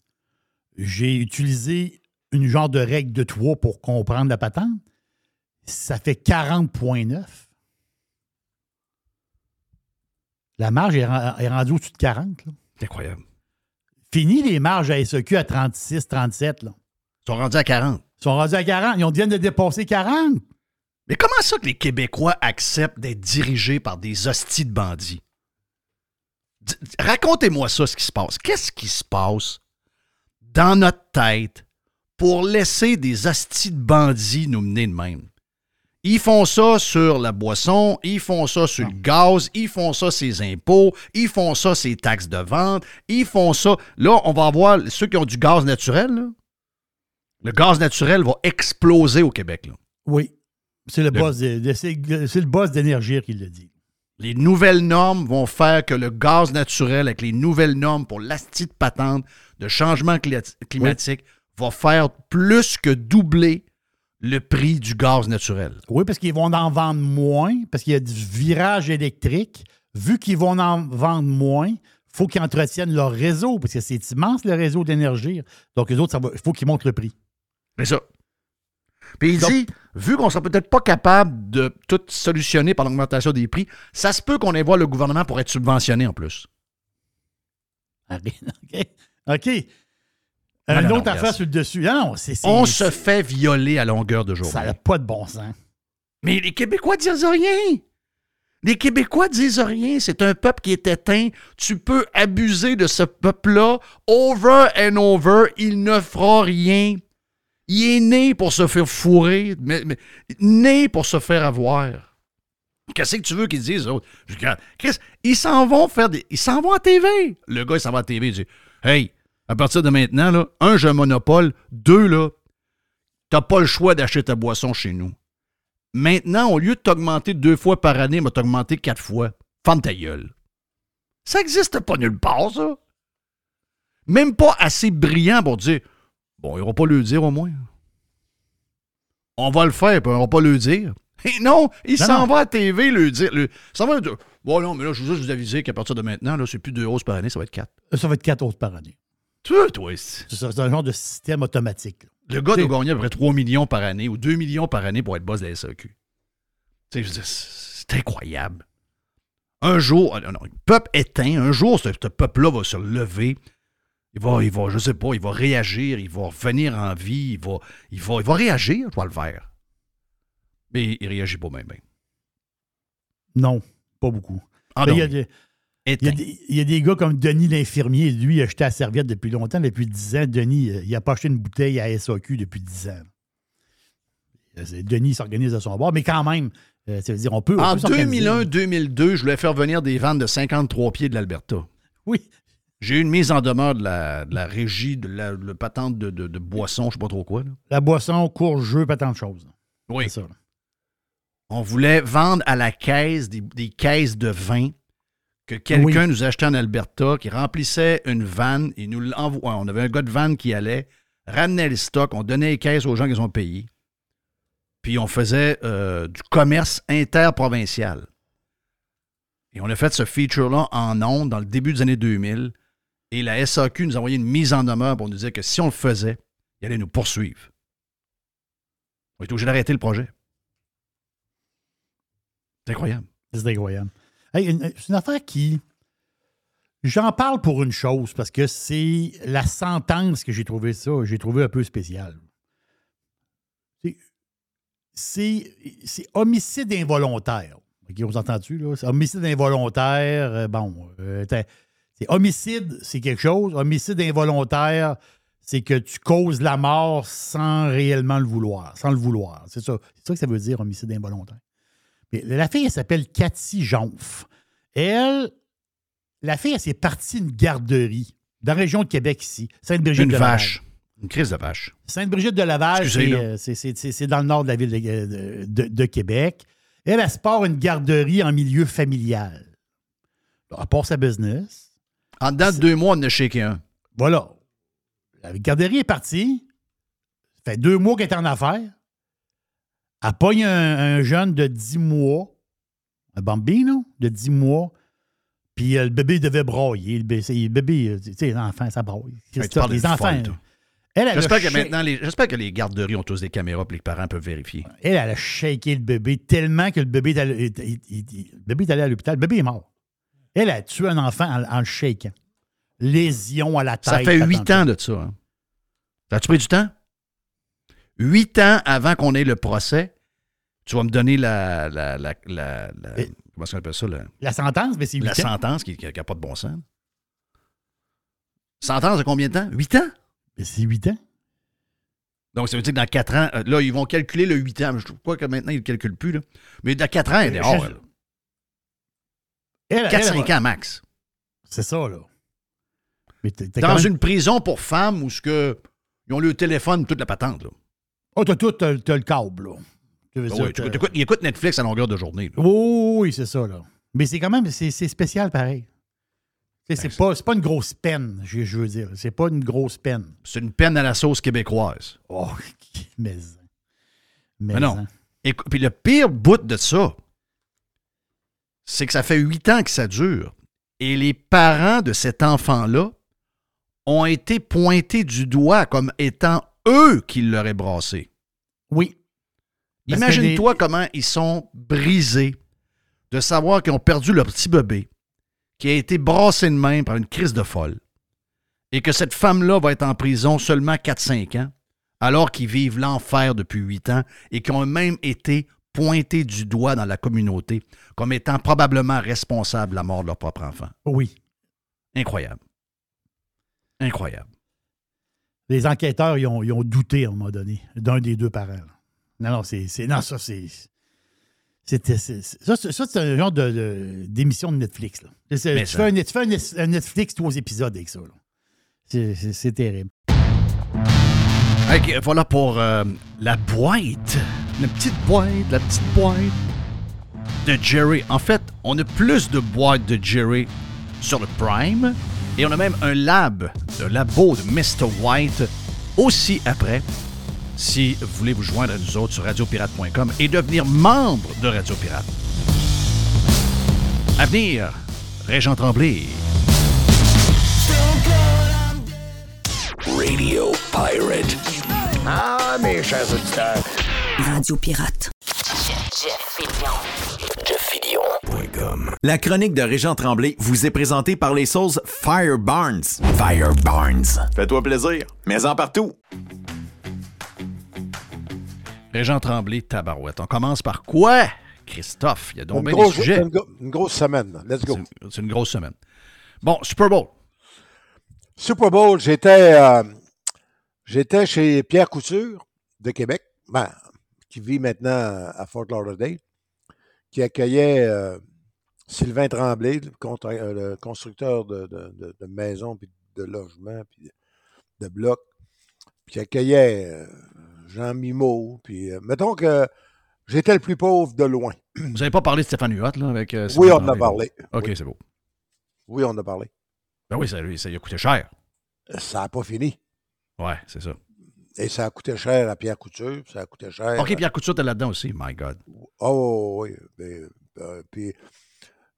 J'ai utilisé une genre de règle de 3 pour comprendre la patente. Ça fait 40,9. La marge est, rendue au-dessus de 40. C'est incroyable. Fini les marges à SEQ à 36, 37. Là. Ils sont rendus à 40. Ils sont rendus à 40. Ils ont viennent de dépasser 40. Mais comment ça que les Québécois acceptent d'être dirigés par des hosties de bandits? Racontez-moi ça, ce qui se passe. Qu'est-ce qui se passe dans notre tête pour laisser des hosties de bandits nous mener de même? Ils font ça sur la boisson, ils font ça sur le gaz, ils font ça ses impôts, ils font ça ses taxes de vente, ils font ça. Là, on va avoir ceux qui ont du gaz naturel. Le gaz naturel va exploser au Québec. Là. Oui. C'est le, boss, le boss d'énergie qui le dit. Les nouvelles normes vont faire que le gaz naturel, avec les nouvelles normes pour l'astite patente de changement climatique, va faire plus que doubler le prix du gaz naturel. Oui, parce qu'ils vont en vendre moins, parce qu'il y a du virage électrique. Vu qu'ils vont en vendre moins, il faut qu'ils entretiennent leur réseau, parce que c'est immense le réseau d'énergie. Donc, les autres, il faut qu'ils montent le prix. C'est ça. Puis il dit, vu qu'on ne sera peut-être pas capable de tout solutionner par l'augmentation des prix, ça se peut qu'on ait voir le gouvernement pour être subventionné en plus. *laughs* OK. OK. Une autre affaire sur le dessus. Non, On se fait violer à longueur de journée. Ça n'a pas de bon sens. Mais les Québécois disent rien. Les Québécois disent rien. C'est un peuple qui est éteint. Tu peux abuser de ce peuple-là over and over. Il ne fera rien. Il est né pour se faire fourrer, mais, né pour se faire avoir. Qu'est-ce que tu veux qu'ils disent, Chris, ils s'en vont faire des. Ils s'en vont à TV. Le gars, il s'en va à TV. Il dit Hey, à partir de maintenant, là, un, j'ai un monopole. Deux, là, t'as pas le choix d'acheter ta boisson chez nous. Maintenant, au lieu de t'augmenter deux fois par année, m'a t'augmenter quatre fois. Femme ta gueule. Ça n'existe pas nulle part, ça. Même pas assez brillant pour dire Bon, il va pas le dire au moins. On va le faire, puis on va pas le dire. non, il s'en va à TV le dire. Le, ça va dire, bon, non, mais là, je veux juste vous aviser qu'à partir de maintenant, là, c'est plus deux hausses par année, ça va être quatre. Ça va être quatre hausses par année. Tu toi. C'est un genre de système automatique. Le gars doit gagner à peu près 3 millions par année ou 2 millions par année pour être boss de la SAQ. C'est incroyable. Un jour, non, le peuple éteint, un jour, ce peuple-là va se lever il va, il va, je sais pas, il va réagir, il va revenir en vie, il va, il va, il va réagir, toi, le faire. Mais il réagit pas même bien. Non, pas beaucoup. Ah il, y a des, il, y a des, gars comme Denis l'infirmier, lui, il a acheté la serviette depuis longtemps, depuis 10 ans. Denis, euh, il n'a pas acheté une bouteille à SAQ depuis 10 ans. Euh, Denis s'organise à son bord, mais quand même, euh, ça veut dire on peut. en 2001-2002, je voulais faire venir des ventes de 53 pieds de l'Alberta. Oui, j'ai eu une mise en demeure de la, régie, de la le patente de, de, boisson, je ne sais pas trop quoi. La boisson, court jeu, patente de choses. Oui. On voulait vendre à la caisse des, caisses de vin que quelqu'un nous achetait en Alberta, qui remplissait une vanne et nous l'envoyait. On avait un gars de vanne qui allait, ramenait le stock, on donnait les caisses aux gens qui ont payé. puis on faisait euh, du commerce interprovincial. Et on a fait ce feature-là en ondes dans le début des années 2000. Et la SAQ nous a envoyé une mise en demeure pour nous dire que si on le faisait, il allait nous poursuivre. On est obligé d'arrêter le projet. C'est incroyable. C'est incroyable. C'est une affaire qui. J'en parle pour une chose, parce que c'est la sentence que j'ai trouvé ça, j'ai trouvé un peu spécial. C'est homicide involontaire. OK, vous entendez-tu, là? C'est homicide involontaire. Euh, bon, euh, c'est homicide, c'est quelque chose. Homicide involontaire, c'est que tu causes la mort sans réellement le vouloir, sans le vouloir. C'est ça. C'est ça que ça veut dire, homicide involontaire. La fille, elle s'appelle Cathy Jonf. Elle, la fille, elle s'est partie d'une garderie dans la région de Québec ici, Sainte-Brigitte Une de vache. Une crise de vache. Sainte-Brigitte de Lavage, c'est dans le nord de la ville de, Québec. Elle, elle se part une garderie en milieu familial. Elle part sa business. En dedans de deux mois, on a shaké un. Voilà. La garderie est partie. Ça fait deux mois qu'elle est en affaires. Elle pogne un, jeune de 10 mois, un bambino de 10 mois, puis euh, le bébé devait broyer. Le bébé, euh, tu sais, les enfants, ça broye. les enfants. J'espère que maintenant, les, j'espère que les garderies ont tous des caméras et que les parents peuvent vérifier. Elle, elle a shaké le bébé tellement que le bébé est allé, le bébé est allé à l'hôpital. Le bébé est mort. Elle a tué un enfant en, le shakant. Lésion à la tête. Ça fait huit ans de ça. Hein. Ça a-tu pris du temps? Huit ans avant qu'on ait le procès, tu vas me donner la. la, la, la, comment appelle ça? La sentence, mais c'est La sentence qui n'a pas de bon sens. Sentence de combien de temps? Huit ans? Mais c'est huit ans. Donc, ça veut dire que dans quatre ans, euh, là, ils vont calculer le huit ans. Je trouve pas que maintenant, ils ne le calculent plus. Là. Mais dans quatre ans, elle est dehors. Elle. 4-5 ans max. C'est ça, là. dans une prison pour femmes où ce que, ils ont le téléphone, toute la patente. Là. Oh, t'as tout, t'as, le câble, là. Tu veux ah dire, il écoute Netflix à longueur de journée. oui, c'est ça, là. Mais c'est quand même, c'est, spécial pareil. C'est, ben, pas, pas une grosse peine, je, veux dire. C'est pas une grosse peine. C'est une peine à la sauce québécoise. Oh, *laughs* mais. Mais, non. Et puis le pire bout de ça, c'est que ça fait huit ans que ça dure. Et les parents de cet enfant-là ont été pointés du doigt comme étant eux qui l'auraient brassé. Oui. Imagine-toi comment ils sont brisés de savoir qu'ils ont perdu leur petit bébé, qui a été brassé de main par une crise de folle, et que cette femme-là va être en prison seulement 4-5 ans, alors qu'ils vivent l'enfer depuis 8 ans et qui ont même été pointés du doigt dans la communauté comme étant probablement responsables de la mort de leur propre enfant. Oui. Incroyable. Incroyable les enquêteurs, ils ont, ont, douté à un moment donné d'un des deux parents. Non, non, c'est. Non, ça, c'est. C'était, ça, c'est un genre de, d'émission de, Netflix. Là. Tu, fais un, tu, fais un, Netflix trois épisodes avec ça. C'est, terrible. voilà pour euh, la boîte. La petite boîte, la petite boîte de Jerry. En fait, on a plus de boîtes de Jerry sur le Prime et on a même un lab, le labo de Mr. White, aussi après. Si vous voulez vous joindre à nous autres sur radiopirate.com et devenir membre de Radio Pirate. À venir, Régent Tremblay. Radio Pirate. Ah, mes chers auditeurs. Radio Pirate. La chronique de Régent Tremblay vous est présentée par les sauces Fire Barnes. Fire Barnes. Fais-toi plaisir, mais en partout. Régent Tremblay, tabarouette. On commence par quoi, Christophe? Il y a donc une bien des sujets. Une, grosse semaine. Let's go. C'est une, grosse semaine. Bon, Super Bowl. Super Bowl, j'étais euh, j'étais chez Pierre Couture de Québec, ben, qui vit maintenant à Fort Lauderdale qui accueillait euh, Sylvain Tremblay, euh, le, constructeur de, maisons, puis de logements, puis de, blocs, puis accueillait euh, Jean Mimo, puis mettons que j'étais le plus pauvre de loin. *clears throat* Vous n'avez pas parlé de Stéphane Huot, là, avec Oui, on en a parlé. OK, c'est beau. Oui, on en a parlé. Ben oui, ça, lui, ça lui a coûté cher. Ça n'a pas fini. Ouais, c'est ça. et ça a coûté cher à Pierre Couture, ça a coûté cher. OK, Pierre Couture, t'es là-dedans aussi, my God. Oh, oui. Euh, puis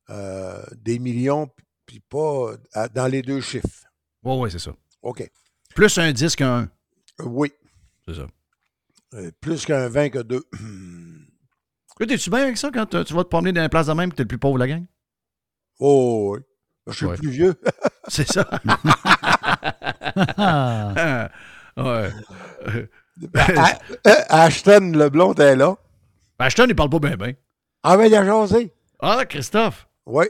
euh, des millions, puis pas dans les deux chiffres. Oui, oui, c'est ça. OK. Plus un 10 qu'un Oui. C'est ça. plus qu'un 20 que deux. *clears throat* T'es-tu bien avec ça quand tu vas te promener dans une place de même et t'es le plus pauvre de la gang? Oh, oui. Je suis Ouais. plus vieux. *laughs* C'est ça. *laughs* ouais. Euh, Ashton Leblond est là. Ben, Ashton, il parle pas bien, bien. Ah, ben, il a jasé. Ah, Christophe. Oui.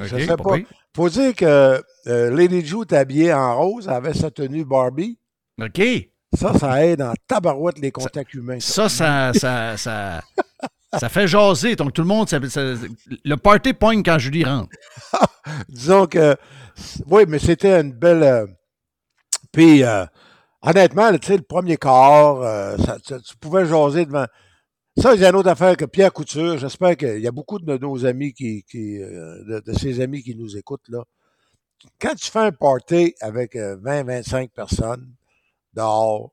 Je sais pas pire. Faut dire que euh, Lady Ju est habillée en rose, elle avait sa tenue Barbie. OK. Ça, ça aide en tabarouette les contacts humains. Ça, ça, ça, ça, ça fait jaser. Donc, tout le monde, ça- le party pogne quand Julie rentre. *laughs* Disons que, oui, mais c'était une belle. euh, puis, euh, honnêtement, tu sais, le premier quart, ça- tu pouvais jaser devant. Ça, il y a une autre affaire que Pierre Couture. J'espère qu'il y a beaucoup de nos amis qui, qui euh, de, de ses amis qui nous écoutent là. Quand tu fais un party avec 20-25 personnes dehors,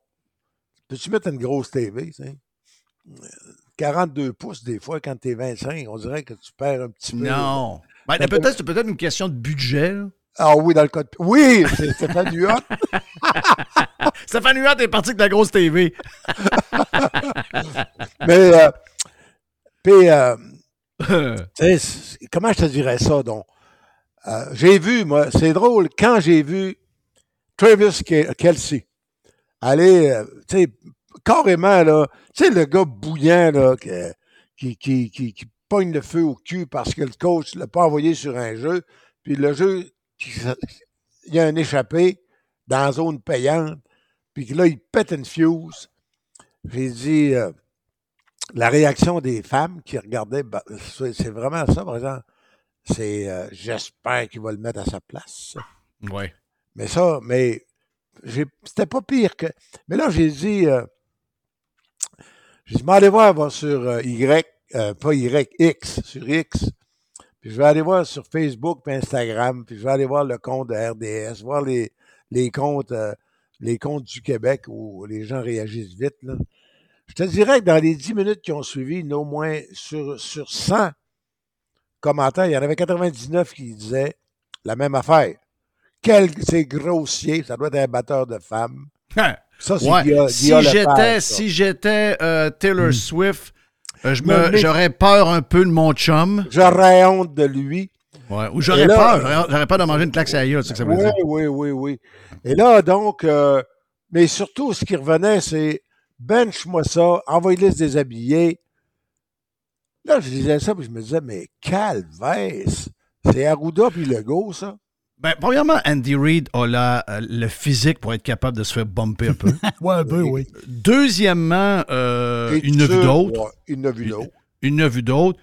peux-tu mettre une grosse TV, tu sais? 42 pouces des fois quand t'es 25, on dirait que tu perds un petit peu. Non. Ben, peut-être, c'est peut-être une question de budget. là. Ah oui, dans le cas de... Oui, c'est Stéphane Huot. *laughs* Stéphane Huot est parti avec la grosse TV. *laughs* Mais, euh, puis, euh, *laughs* tu sais, c'est- comment je te dirais ça, donc? Euh, j'ai vu, moi, c'est drôle, quand j'ai vu Travis Ke- Kelsey aller, euh, tu sais, carrément, là, tu sais, le gars bouillant, là, qui, qui, qui, qui pogne le feu au cul parce que le coach l'a pas envoyé sur un jeu, puis le jeu, il y a un échappé dans la zone payante, puis que là, il pète une fuse. J'ai dit, euh, la réaction des femmes qui regardaient, ben, c'est vraiment ça, par exemple. C'est, euh, j'espère qu'il va le mettre à sa place. Ouais. Mais ça, mais c'était pas pire que. Mais là, j'ai dit, euh, j'ai dit, m'en aller voir va sur euh, Y, pas Y, X, sur X. Puis je vais aller voir sur Facebook puis Instagram, puis je vais aller voir le compte de RDS, voir les, les comptes, euh, les comptes du Québec où les gens réagissent vite. Là. Je te dirais que dans les 10 minutes qui ont suivi, au moins sur, sur 100 commentaires, il y en avait 99 qui disaient la même affaire. Quel c'est grossier, ça doit être un batteur de femmes. Ça, c'est Ouais. Guilla- si Guilla Lepage, j'étais, ça. si j'étais euh, Taylor Swift, euh, j'aurais peur un peu de mon chum. J'aurais honte de lui. Ouais, ou j'aurais peur. J'aurais, peur de manger une claque à gueule, c'est ce que ça veut Oui, dire. oui, oui, oui. Et là, donc, euh, mais surtout, ce qui revenait, c'est bench-moi ça, envoie-les se déshabiller. Là, je disais ça, puis je me disais, mais calvaise! C'est Arruda puis Legault, ça? Ben, premièrement, Andy Reid a la- euh, le physique pour être capable de se faire bumper un peu. *laughs* ouais, un peu, oui. Deuxièmement, euh, Et il n'a vu sûr, d'autres. ouais, il n'a vu d'autres. Il n'a vu d'autres.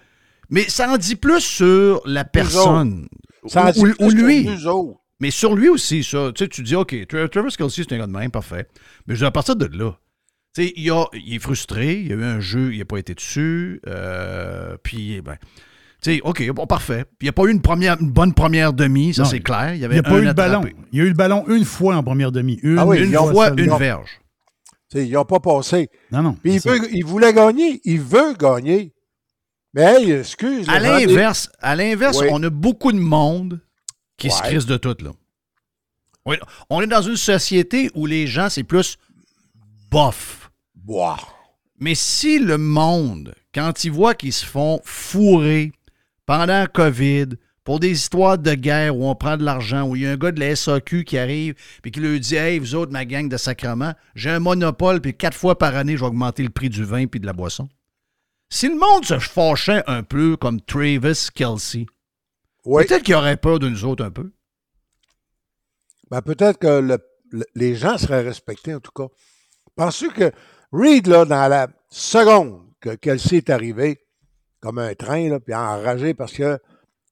Mais ça en dit plus sur la personne. Ça en dit ou, plus ou que lui. nous autres. Mais sur lui aussi, ça. Tu sais, tu dis, OK, Tra- Travis Kelsey, c'est un gars de même, parfait. Mais à partir de là, tu sais, il, a- il est frustré, il y a eu un jeu, il n'a pas été dessus, euh, puis, ben, tu sais, OK, bon, parfait. Puis il n'y a pas eu une, première, une bonne première demi, ça c'est clair. Il n'y a pas eu le ballon. Il y a eu le ballon une fois en première demi. Une, Ah oui, Une fois, une verge. Tu sais, ils n'ont pas passé. Non, non. Puis il, veut- il voulait gagner. Il veut gagner. Mais hey, excuse. À l'inverse, à l'inverse, Oui. on a beaucoup de monde qui se crisse de tout, là. Oui, on est dans une société où les gens, c'est plus bof. Boah. Mais si le monde, quand ils voient qu'ils se font fourrer pendant la COVID pour des histoires de guerre où on prend de l'argent, où il y a un gars de la SAQ qui arrive et qui lui dit Hey, vous autres, ma gang de sacrement, j'ai un monopole, puis quatre fois par année, je vais augmenter le prix du vin puis de la boisson. Si le monde se fâchait un peu comme Travis Kelsey, Oui. peut-être qu'il aurait peur de nous autres un peu. Ben, peut-être que le- le- les gens seraient respectés, en tout cas. Penses-tu que Reed, là, dans la seconde que Kelsey est arrivé, comme un train, là, puis enragé parce que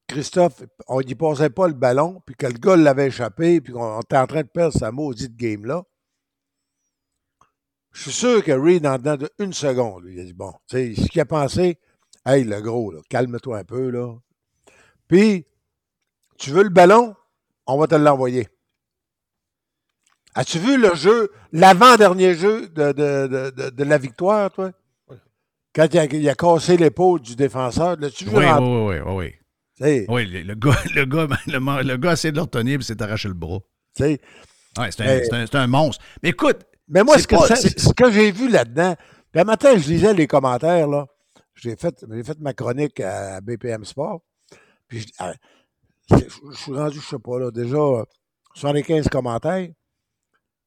Christophe, on n'y passait pas le ballon, puis que le gars l'avait échappé, puis qu'on était en train de perdre sa maudite game-là. Je suis sûr que Reed, en dedans d'une seconde, il a dit Bon, tu sais, ce qu'il a pensé, hey, le gros, calme-toi un peu, là. Puis, tu veux le ballon, on va te l'envoyer. As-tu vu le jeu, l'avant-dernier jeu de, de, la victoire, toi? Quand il a, il a cassé l'épaule du défenseur, l'as-tu vu? Oui, oui, oui, oui, oui. Oui, le, le, gars, le, gars, *laughs* le, le gars essayé de le retenir et s'est arraché le bras. Oui, c'est un, un, un, monstre. Mais écoute. Mais moi, ce que, ce que j'ai vu là-dedans, un matin, je lisais les commentaires, là. J'ai fait, fait ma chronique à BPM Sport. Puis je, ah, je suis rendu, je sais pas, là, déjà 75 commentaires.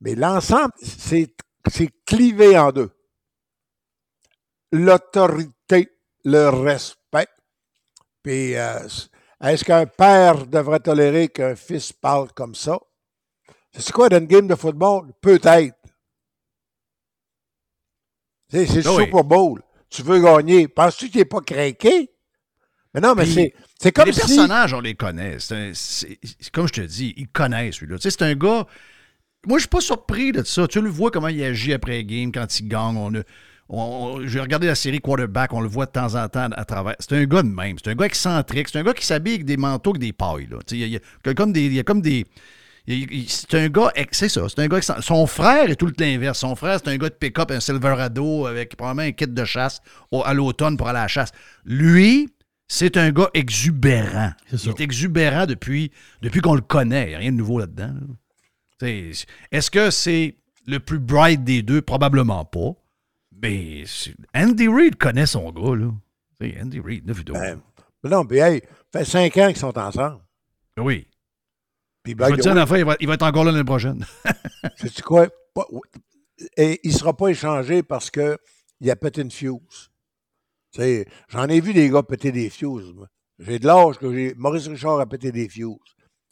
Mais l'ensemble, c'est clivé en deux. L'autorité, le respect. Puis, euh, est-ce qu'un père devrait tolérer qu'un fils parle comme ça? C'est quoi dans une game de football? Peut-être. C'est le ah Super Bowl. Tu veux gagner. Penses-tu qu'il n'est pas craqué? Mais non, mais c'est comme les si... personnages, on les connaît. C'est comme je te dis, ils connaissent lui-là. Tu sais, c'est un gars... Moi, je suis pas surpris de ça. Tu le vois comment il agit après game, quand il gagne. On, on, J'ai regardé la série Quarterback, on le voit de temps en temps à travers. C'est un gars de même. C'est un gars excentrique. C'est un gars qui s'habille avec des manteaux avec des pailles. Là. Il, y a, il, y a, comme des, il y a comme des c'est un gars, c'est ça, c'est un gars, son frère est tout l'inverse. Son frère, c'est un gars de pick-up, un Silverado avec probablement un kit de chasse à l'automne pour aller à la chasse. Lui, c'est un gars exubérant. il est exubérant depuis, depuis qu'on le connaît. Il n'y a rien de nouveau là-dedans. Est-ce que c'est le plus bright des deux? Probablement pas. Mais Andy Reid connaît son gars, là. Andy Reid, 9 ben, non, mais hey, ça fait cinq ans qu'ils sont ensemble. Oui. Puis ben, je vais il, va, il va être encore là l'année prochaine. *laughs* C'est quoi? Et il ne sera pas échangé parce qu'il a pété une fuse. J'en ai vu des gars péter des fuses. J'ai de l'âge que j'ai. Maurice Richard a pété des fuses.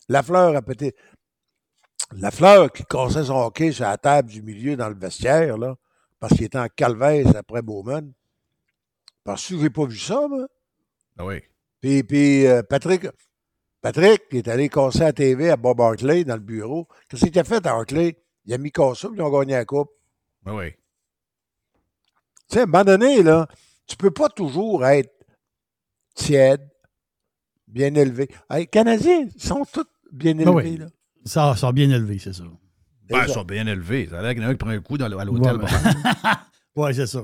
Lafleur a pété. La fleur qui cassait son hockey sur la table du milieu dans le vestiaire, là, parce qu'il était en calvaise après Bowman. Parce que j'ai pas vu ça, moi. Ah oui. Puis, puis euh, Patrick, Patrick est allé casser la TV à Bob Hartley dans le bureau. Qu'est-ce qu'il a fait à Hartley? Il a mis cassé, puis ils ont gagné la coupe. Ah oui. Tu sais, à un moment donné, là, tu peux pas toujours être tiède, bien élevé. les Canadiens sont tous bien ah élevés. Là. Ça, sont bien élevés, c'est ça. Ben, ils sont bien élevés. Ça a l'air qu'il y en a qui prend un coup dans à l'hôtel. Oui, *laughs* c'est ça.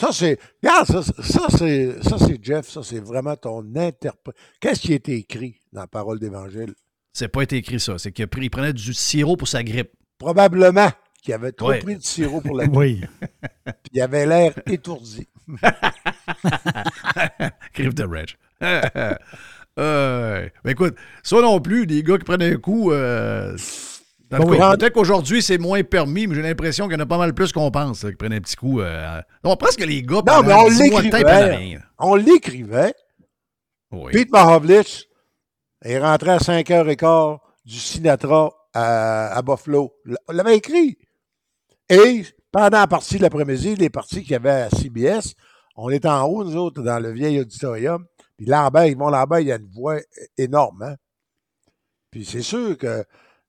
Ça, c'est. Regarde, ça, ça c'est, ça, c'est Jeff, ça, c'est vraiment ton interprète. Qu'est-ce qui a été écrit dans la parole d'Évangile? C'est pas été écrit, ça. C'est qu'il pris, il prenait du sirop pour sa grippe. Probablement qu'il avait trop pris de sirop pour la *laughs* grippe. oui. Puis il avait l'air étourdi. *laughs* grippe de Reg. euh, ben écoute, ça non plus, des gars qui prennent un coup. Euh, Peut-être qu'aujourd'hui, c'est moins permis, mais j'ai l'impression qu'il y en a pas mal plus qu'on pense, qui prennent un petit coup. Euh... Non, presque les gars, non, mais on l'écrivait. On l'écrivait. Oui. Pete Mahovlich est rentré à 5h15 du Sinatra à, Buffalo. On l'avait écrit. Et pendant la partie de l'après-midi, les parties qu'il y avait à CBS, on était en haut, nous autres, dans le vieil auditorium. Puis Lambert, Yvon Lambert, il a une voix énorme. Hein? Puis c'est sûr que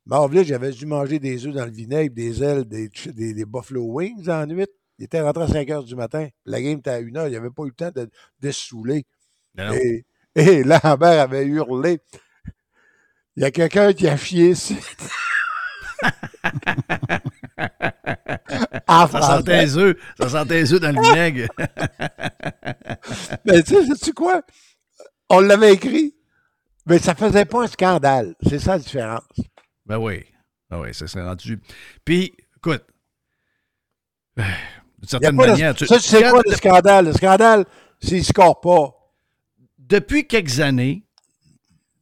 Marvlich, j'avais dû manger des œufs dans le vinaigre, des ailes, des, des, Buffalo Wings en nuit. Il était rentré à 5 heures du matin. La game était à 1 heure. Il n'avait pas eu le temps de, de se saouler. Et, et, *laughs* Lambert avait hurlé. Il y a quelqu'un qui a fié ici. *laughs* ça sentait les œufs. Ça sentait les œufs dans le vinaigre. *laughs* Mais tu sais, sais-tu quoi? On l'avait écrit, mais ça faisait pas un scandale. C'est ça la différence. Ben oui. Ben oui, ça s'est rendu. Puis, écoute, *sighs* d'une certaine manière. ça, c'est quoi le scandale? Le scandale, s'il ne score pas. Depuis quelques années,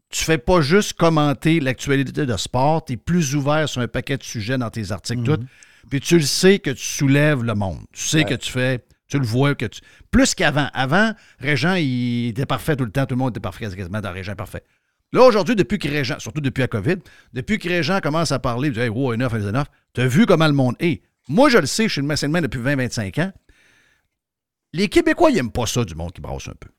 tu fais pas juste commenter l'actualité de sport, tu es plus ouvert sur un paquet de sujets dans tes articles, mhm. tout. Puis tu le sais que tu soulèves le monde. Tu sais que tu fais. Tu le vois que tu. Plus qu'avant. Avant, Régent, il était parfait tout le temps. Tout le monde était parfait quasiment dans Régent parfait. Là, aujourd'hui, depuis que Régent, surtout depuis la COVID, depuis que Régent commence à parler, tu dis, hey, wow, enough, enough, tu as vu comment le monde est? Moi, je le sais, je suis le main depuis 20-25 ans. Les Québécois, ils n'aiment pas ça du monde qui brasse un peu.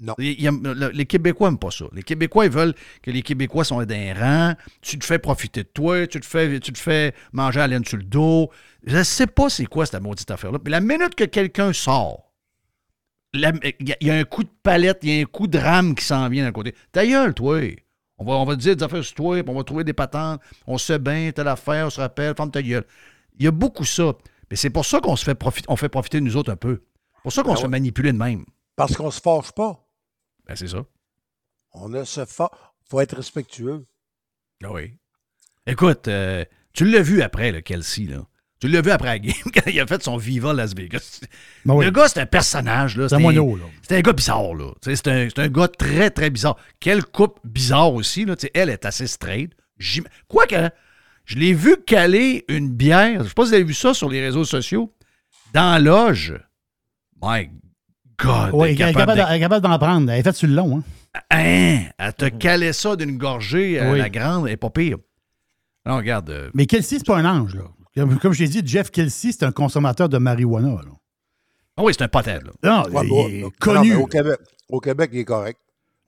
Non. les Québécois n'aiment pas ça. Les Québécois, ils veulent que les Québécois sont d'un rang. Tu te fais profiter de toi, tu te fais, tu te fais manger à laine sur le dos. Je ne sais pas c'est quoi cette maudite affaire-là. Mais la minute que quelqu'un sort, il y, a un coup de palette, il y a un coup de rame qui s'en vient d'un côté. Ta gueule, toi. On va, on va dire des affaires sur toi, puis on va trouver des patentes. On se bien, telle affaire, on se rappelle, ferme ta gueule. Il y a beaucoup ça. Mais c'est pour ça qu'on se fait profiter, on fait profiter nous autres un peu. C'est pour ça qu'on Ben se fait ouais. manipuler de même. Parce qu'on se fâche pas. Ben, c'est ça. On ne se fâche. faut être respectueux. Ah oui. Écoute, euh, tu l'as vu après, le Kelsey, là. Tu l'as vu après la game, *laughs* quand il a fait son Viva Las Vegas. Ben oui. Le gars, c'est un personnage, là. C'est un moineau, là. C'est un gars bizarre, là. C'est un, c'est un gars très, très bizarre. Quelle coupe bizarre aussi, là. Elle est assez straight. J'im- Quoique, je l'ai vu caler une bière. Je sais pas si vous avez vu ça sur les réseaux sociaux. Dans la loge. My God. Elle est capable de- d'en prendre. Elle est faite sur le long. Hein. Hein? Elle te calait ça d'une gorgée à Oui. la grande. Elle est pas pire. Non, regarde. euh, Mais Kelsey, c'est pas un ange. Là. Comme, comme je l'ai dit, Jeff Kelsey, c'est un consommateur de marijuana. Là. Ah oui, c'est un potel, là. Non, Ouais, il bon, est non, connu. au, Québec, au Québec, il est correct.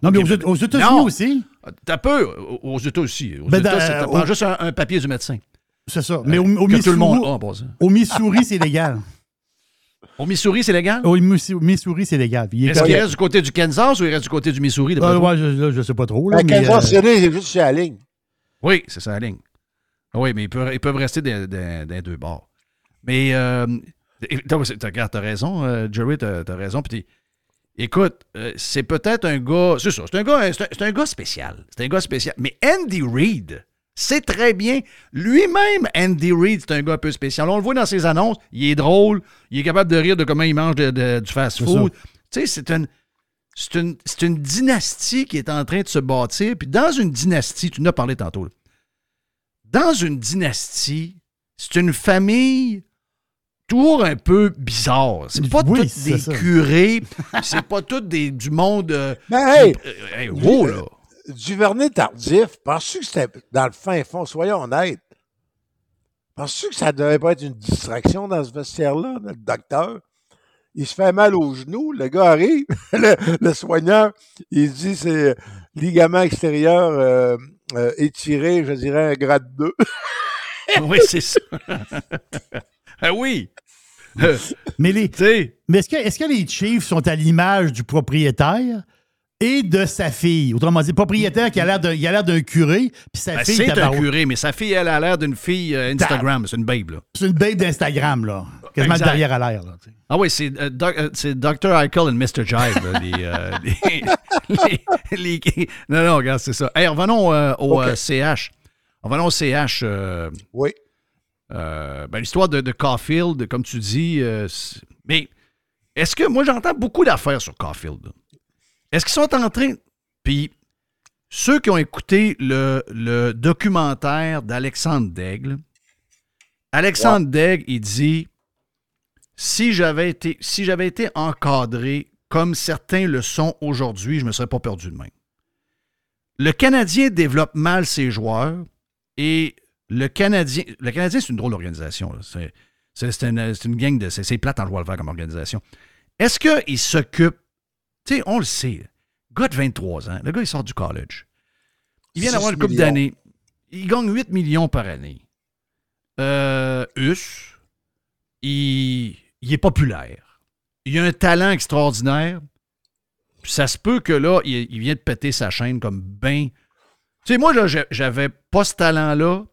Non, mais aux, États-Unis aussi, T'as peu aux- États aussi. Aux Ben, États, c'est- au- prend juste un, un papier du médecin. c'est ça. Mais au, au que tout le monde Missouri, a au Missouri, c'est légal. Au Missouri, c'est légal? Au Missouri, c'est légal. Puis il est Est-ce qu'il reste du côté du Kansas ou il reste du côté du Missouri? Euh, ouais, je, je sais pas trop. Là, mais, Kansas euh, c'est juste sur la ligne. Oui, c'est ça la ligne. Oui, mais ils peuvent, ils peuvent rester les deux bords. Mais, euh, regarde, t'as raison, euh, Jerry, t'as as raison. Puis écoute, euh, c'est peut-être un gars, c'est ça, c'est un gars, c'est un, gars spécial. C'est un gars spécial. Mais Andy Reid, c'est très bien. Lui-même, Andy Reid, c'est un gars un peu spécial. On le voit dans ses annonces, il est drôle, il est capable de rire de comment il mange de- de- du fast-food. Tu sais, c'est une, c'est une, c'est une dynastie qui est en train de se bâtir. Puis dans une dynastie, tu en as parlé tantôt, là. Dans une dynastie, c'est une famille toujours un peu bizarre. C'est pas Oui, tous des ça. curés, c'est pas tout des, du monde... euh, *laughs* Ben, hey, euh, hey, wow, là. Duvernay tardif, penses-tu que c'était dans le fin fond? Soyons honnêtes. Penses-tu que ça devait pas être une distraction dans ce vestiaire-là, le docteur? Il se fait mal au genou, le gars arrive, *laughs* le, le soigneur, il dit c'est ligament extérieur euh, euh, étiré, je dirais un grade 2. *laughs* Oui, c'est ça. *laughs* ah oui. Euh, *laughs* mais les, mais est-ce que, les Chiefs sont à l'image du propriétaire et de sa fille? Autrement dit, le propriétaire qui a l'air d'un, il a l'air d'un curé, puis sa ben, fille, c'est un curé, mais sa fille, elle a l'air d'une fille euh, Instagram. C'est une babe, là. C'est une babe d'Instagram, là. Quasiment Exact. derrière à l'air, là. Ah oui, c'est euh, doc- euh, c'est Dr. Eichel et Mr. Jive. là, les, euh, *laughs* les- les- les- Non, non, regarde, c'est ça. Hey, revenons euh, au euh, CH. Revenons au CH. euh, Oui. euh, ben, L'histoire de, de Caulfield, comme tu dis. euh, mais est-ce que. Moi, j'entends beaucoup d'affaires sur Caulfield. Est-ce qu'ils sont en train. Puis, ceux qui ont écouté le, le documentaire d'Alexandre Daigle, Alexandre Daigle, il dit si j'avais été, si j'avais été encadré comme certains le sont aujourd'hui, je ne me serais pas perdu de même. Le Canadien développe mal ses joueurs et le Canadien. Le Canadien, c'est une drôle d'organisation. C'est, une, gang de. C'est, plate en jouant le faire comme organisation. Est-ce qu'il s'occupe. Tu sais, on le sait. Gars de 23 ans, le gars, il sort du college. Il vient 6 d'avoir une coupe millions. d'années. Il gagne 8 millions par année. Euh, Us, il, il est populaire. Il a un talent extraordinaire. Ça se peut que là, il, vient de péter sa chaîne comme ben. Tu sais, moi, là, j'a- j'avais pas ce talent-là.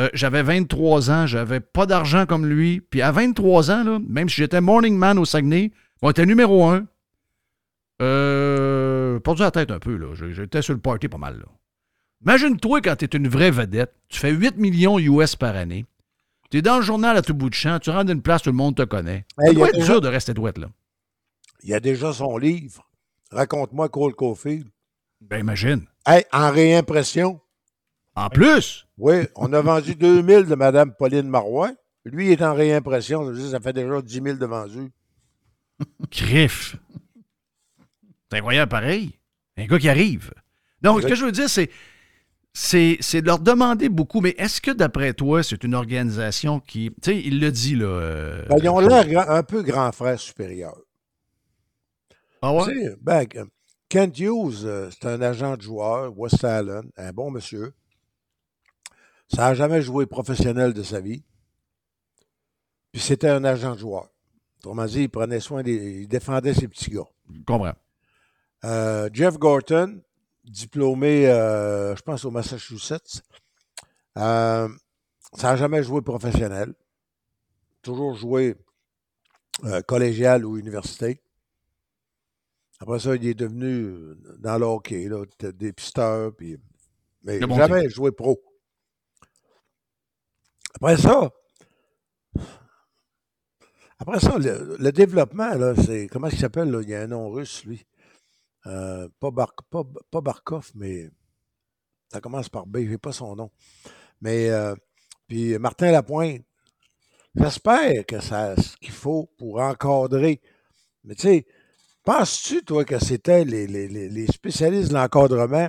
Euh, j'avais 23 ans, j'avais pas d'argent comme lui. Puis à 23 ans, même si j'étais morning man au Saguenay, on était numéro un. Euh, perdu la tête un peu, là. J'étais sur le party pas mal. Imagine-toi quand tu une vraie vedette, tu fais 8 millions US par année, tu es dans le journal à tout bout de champ, tu rentres d'une place, tout le monde te connaît. Ça il y doit a être déjà- dur de rester douette, là. Il y a déjà son livre. Raconte-moi Cole Caulfield. Ben, imagine. Hey, en réimpression. En plus, Oui, on a vendu *laughs* 2000 de Mme Pauline Marois. Lui, il est en réimpression. Ça fait déjà 10 000 de vendus. Criff. C'est incroyable pareil. Un gars qui arrive. Donc, ce que je veux dire, c'est. C'est, c'est de leur demander beaucoup, mais est-ce que d'après toi, c'est une organisation qui. Tu sais, il le dit, là. euh, Ben, ils ont l'air un peu grand frère supérieur. Ah ouais? Tu sais, ben, Kent Hughes, euh, c'est un agent de joueur, West Allen, un bon monsieur. Ça n'a jamais joué professionnel de sa vie. Puis c'était un agent de joueur. Autrement dit, il prenait soin des. Il défendait ses petits gars. Je comprends. Euh, Jeff Gorton, diplômé, euh, je pense, au Massachusetts. Euh, ça n'a jamais joué professionnel. Toujours joué euh, collégial ou université. Après ça, il est devenu dans le hockey, là, dépisteur, puis, mais jamais joué pro. Après ça, après ça, le, développement, là, c'est. Comment il s'appelle, là? Il y a un nom russe, lui. Euh, pas, pas, Barkov, mais ça commence par B, je n'ai pas son nom. Mais euh, puis Martin Lapointe, j'espère que c'est ce qu'il faut pour encadrer. Mais tu sais, penses-tu, toi, que c'était les, les, spécialistes de l'encadrement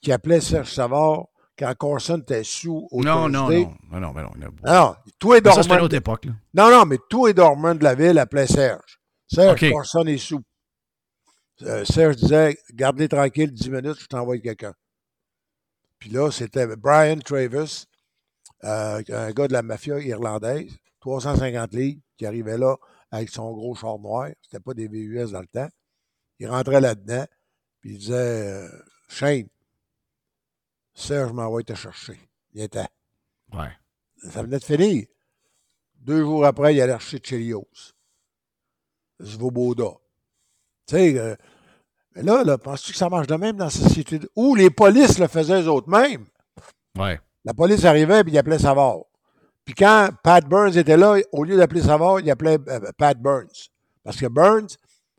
qui appelaient Serge Savard quand Corson était sous au Non, non, non, non, non, non, non. Non, tout est dormant. Ça, c'était une autre époque. Là. Non, non, mais tout est dormant de la ville appelait Serge. Serge, Corson est sous. Euh, Serge disait Gardez tranquille 10 minutes, je t'envoie quelqu'un. Puis là, c'était Brian Travis, euh, un gars de la mafia irlandaise, 350 livres, qui arrivait là avec son gros char noir. C'était pas des VUS dans le temps. Il rentrait là-dedans, puis il disait euh, Shane, Serge m'envoie te chercher. Il était. Ouais. Ça venait de finir. Deux jours après, il allait chercher Chelios. Svoboda. Tu sais, mais là, là penses-tu que ça marche de même dans la société? Où les polices le faisaient eux-mêmes? Ouais. La police arrivait et il appelait Savard. Puis quand Pat Burns était là, au lieu d'appeler Savard, il appelait euh, Pat Burns. Parce que Burns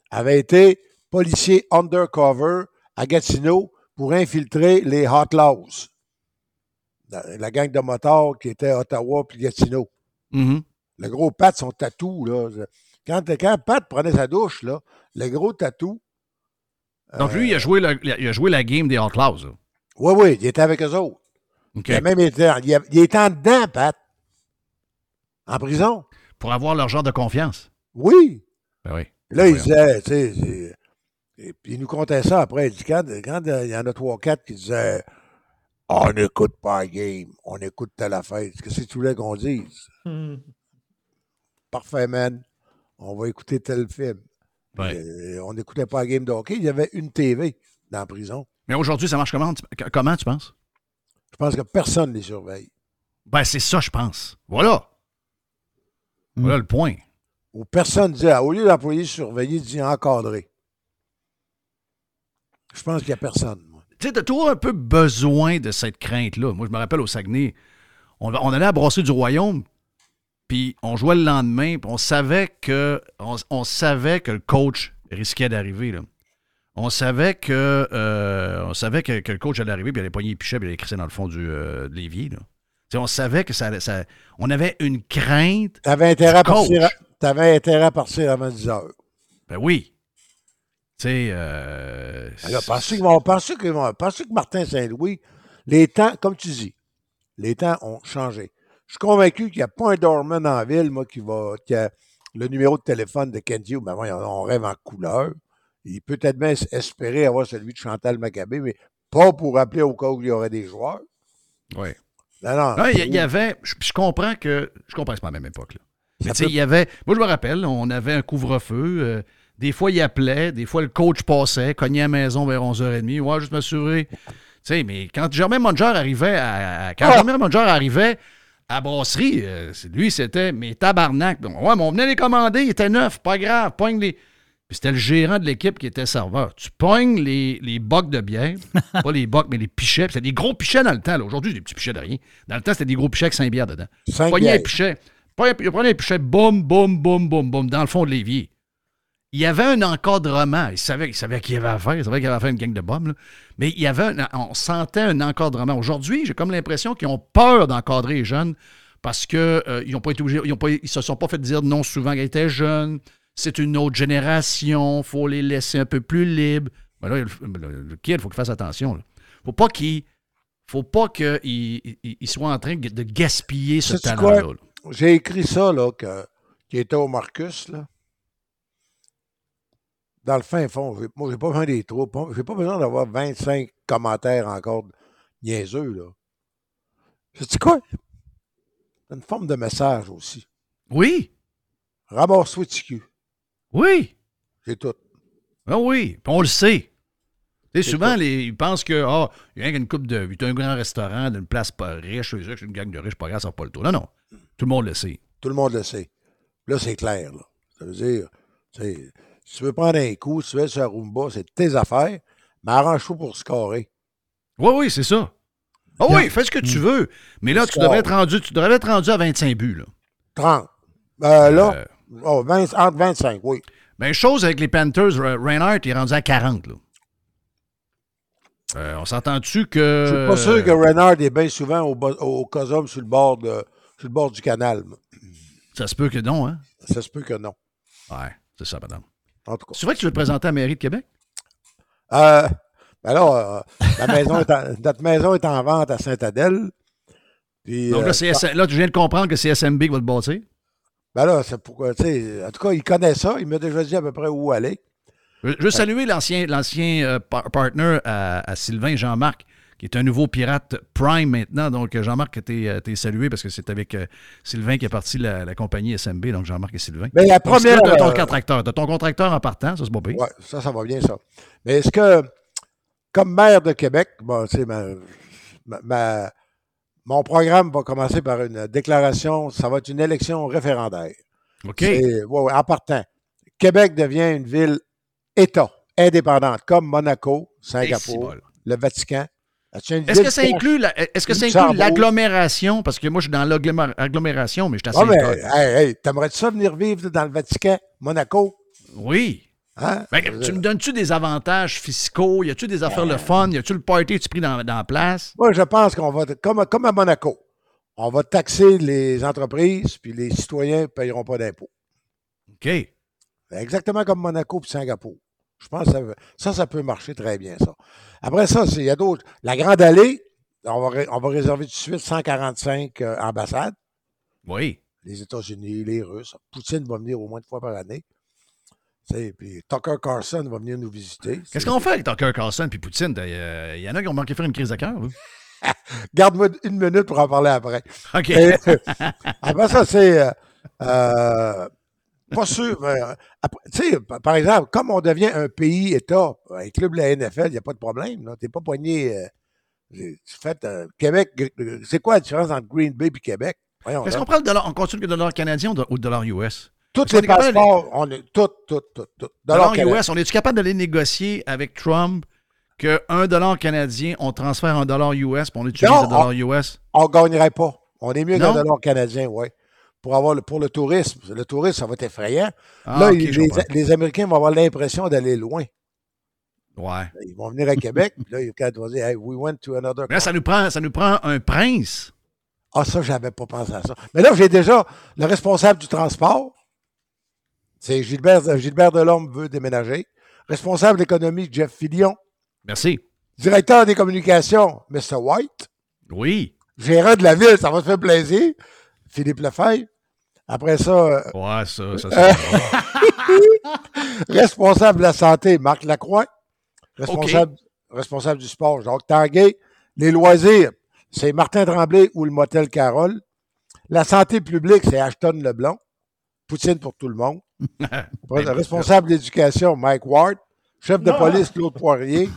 avait été policier undercover à Gatineau pour infiltrer les Hotlaws. La, gang de motards qui était à Ottawa puis Gatineau. Mm-hmm. Le gros Pat, son tatou, là. Quand, quand Pat prenait sa douche, là, le gros tatou. Donc, lui, il, a joué la, il a joué la game des Outlaws. Oui, oui, il était avec eux autres. Il, a même été, il, il était en dedans, Pat. En prison. Pour avoir leur genre de confiance. Oui. Ben oui. Là, il disait, tu sais, et puis il nous comptait ça après. Il dit, quand, quand il y en a trois, quatre qui disaient On n'écoute pas la game, on écoute telle affaire. Qu'est-ce que tu voulais qu'on dise? Parfait, man on va écouter tel film. Euh, on n'écoutait pas la game de hockey, il y avait une TV dans la prison. Mais aujourd'hui, ça marche comment, comment tu penses? Je pense que personne ne les surveille. Ben, c'est ça, je pense. Voilà. Voilà le point. Ou personne dit, au lieu d'employer surveiller, dit encadrer. Je pense qu'il n'y a personne. Tu sais, tu as toujours un peu besoin de cette crainte-là. Moi, je me rappelle au Saguenay, on, on allait à Brasser du Royaume, puis on jouait le lendemain, puis on savait que on, savait que le coach risquait d'arriver. On savait que euh, on savait que, le coach allait arriver, puis il allait poigner les pichets, puis il allait crisser dans le fond du, euh, de l'évier. On savait que ça, ça, On avait une crainte. Tu avais, intérêt à partir, avais intérêt à partir avant 10 heures. Ben oui. Tu sais. Euh, Alors, pensez que, que Martin Saint-Louis, les temps, comme tu dis, les temps ont changé. Je suis convaincu qu'il n'y a pas un dormant en ville, moi, qui va. Qui a le numéro de téléphone de Kenji, bon, on rêve en couleur. Il peut peut-être bien espérer avoir celui de Chantal Maccabé, mais pas pour appeler au cas où il y aurait des joueurs. Oui. Non, non. il y, avait. Je, comprends que. Je comprends que c'est pas la même époque, là. Mais tu sais, il y avait. Moi, je me rappelle, on avait un couvre-feu. Euh, des fois, il appelait. Des fois, le coach passait, cognait à la maison vers 11h30. Ouais, juste m'assurer. Tu sais, mais quand Germain Monger arrivait à. Quand Germain Monger arrivait à brasserie, euh, lui, c'était mes tabarnak. Ouais, mais on venait les commander, il était neuf, pas grave, pogne les. Puis c'était le gérant de l'équipe qui était serveur. Tu pognes les, les bocs de bière, *laughs* pas les bocs, mais les pichets. C'était des gros pichets dans le temps. Aujourd'hui, c'est des petits pichets de rien. Dans le temps, c'était des gros pichets avec 5 bières dedans. Pognais les pichets. Prenez les pichets, boum, boum, boum, boum, boum, dans le fond de l'évier. Il y avait un encadrement. Il savait, il savait qu'il y avait à faire. Il savait qu'il avait à faire une gang de bombes. Mais il y avait on sentait un encadrement. Aujourd'hui, j'ai comme l'impression qu'ils ont peur d'encadrer les jeunes parce qu'ils euh, n'ont pas été ils, pas, ils se sont pas fait dire non souvent qu'ils étaient jeunes. C'est une autre génération. Il faut les laisser un peu plus libres. Là, le, kid, il faut qu'il fasse attention. Il faut pas qu'il faut pas qu'il il, soit en train de gaspiller ce talent-là. J'ai écrit ça, là, que, qui était au Marcus, là dans le fin fond, moi, j'ai pas besoin des troupes. J'ai pas besoin d'avoir 25 commentaires encore niaiseux, là. Je dis quoi? C'est une forme de message aussi. Oui. Ramasse-toi Oui. C'est tout. Ah oui, on le sait. Tu sais, souvent, les, ils pensent que, ah, il y a une coupe de. Il y a un grand restaurant d'une place pas riche, c'est une gang de riches, pas grave, ça va pas le tour. Non, non. Tout le monde le sait. Tout le monde le sait. Là, c'est clair. Là. Ça veut dire, si tu veux prendre un coup, si tu veux être sur Roomba, c'est tes affaires, mais arrange-toi pour scorer. Oui, oui, c'est ça. Ah oui, fais ce que tu veux. Mais là, tu devrais, être rendu, tu devrais être rendu à 25 buts. Là. 30. Euh, là, euh, oh, 20, entre 25, oui. Ben, chose avec les Panthers, Reinhardt est rendu à 40. Là. Euh, on s'entend-tu que. Je suis pas sûr que Reinhardt est bien souvent au, au Cosum sur le bord de, sur le bord du canal. Ça se peut que non, hein? Ça se peut que non. Ouais, c'est ça, madame. En tout cas. C'est vrai que tu veux te présenter à la mairie de Québec? Euh, ben là, euh, la maison est en, *laughs* notre maison est en vente à Saint-Adèle. Donc là, euh, là, tu viens de comprendre que c'est SMB qui va te bâtir? Ben là, c'est pourquoi, tu sais, en tout cas, il connaît ça. Il m'a déjà dit à peu près où aller. Je veux saluer l'ancien, l'ancien euh, partner à, Sylvain, Jean-Marc, qui est un nouveau pirate Prime maintenant. Donc, Jean-Marc, tu es, euh, salué parce que c'est avec euh, Sylvain qui est parti la, la compagnie SMB, donc Jean-Marc et Sylvain. Mais la première. de ton contracteur. De ton contracteur en partant, ça, c'est pas pire. Oui, ça, ça va bien, ça. Mais est-ce que, comme maire de Québec, bon, tu sais, ma, mon programme va commencer par une déclaration. Ça va être une élection référendaire. OK. Ouais, en partant. Québec devient une ville États indépendants comme Monaco, Singapour, le Vatican. Est-ce que ça inclut est-ce que ça inclut l'agglomération? Parce que moi, je suis dans l'agglomération, mais je suis assez. Ouais, mais, hey, hey, t'aimerais-tu ça venir vivre dans le Vatican, Monaco? Oui. Hein? Ben, tu me donnes-tu des avantages fiscaux? Y a-tu des affaires le fun? Y a-tu le party que tu pris dans, dans la place? Moi, je pense qu'on va, comme, comme à Monaco, on va taxer les entreprises, puis les citoyens ne payeront pas d'impôts. OK. Exactement comme Monaco et Singapour. Je pense que ça, ça, peut marcher très bien, ça. Après ça, il y a d'autres. La Grande Allée, on va, on va réserver tout de suite 145 euh, ambassades. Oui. Les États-Unis, les Russes. Poutine va venir au moins une fois par année. Puis Tucker Carlson va venir nous visiter. Qu'est-ce qu'on fait avec Tucker Carlson et Poutine? Il y en a qui ont manqué faire une crise de cœur. *laughs* Garde-moi une minute pour en parler après. OK. après ça, c'est. Euh, euh pas sûr. Euh, tu sais, par exemple, comme on devient un pays-État, un club de la NFL, il n'y a pas de problème. Tu n'es pas poigné. Euh, euh, Québec, c'est quoi la différence entre Green Bay et Québec? Est-ce qu'on prend le dollar, on continue le dollar canadien ou le dollar US? Tous les passeports, on est tout, tout, tout, tout. Dollar, US, on est-tu capable de les négocier avec Trump que un dollar canadien, on transfère un dollar US puis on utilise le dollar US? On ne gagnerait pas. On est mieux qu'un dollar canadien, oui pour, avoir le, pour le tourisme. Le tourisme, ça va être effrayant. Ah, là, les, Américains vont avoir l'impression d'aller loin. Ouais. Ils vont venir à Québec, puis là, ils vont dire hey, We went to another. Mais là, ça nous, prend, ça nous prend un prince. Ah, ça, je n'avais pas pensé à ça. Mais là, j'ai déjà le responsable du transport. C'est Gilbert, Gilbert Delorme veut déménager. Responsable d'économie, Jeff Fillion. Merci. Directeur des communications, Mr. White. Oui. Gérant de la ville, ça va te faire plaisir. Philippe Lefebvre. Après ça. Euh, ouais, ça, ça, *laughs* ça. responsable de la santé, Marc Lacroix. Responsable, responsable du sport, Jacques Tanguay. Les loisirs, c'est Martin Tremblay ou le motel Carole. La santé publique, c'est Ashton Leblanc. Poutine pour tout le monde. *laughs* responsable d'éducation, Mike Ward. Chef de police, Claude Poirier.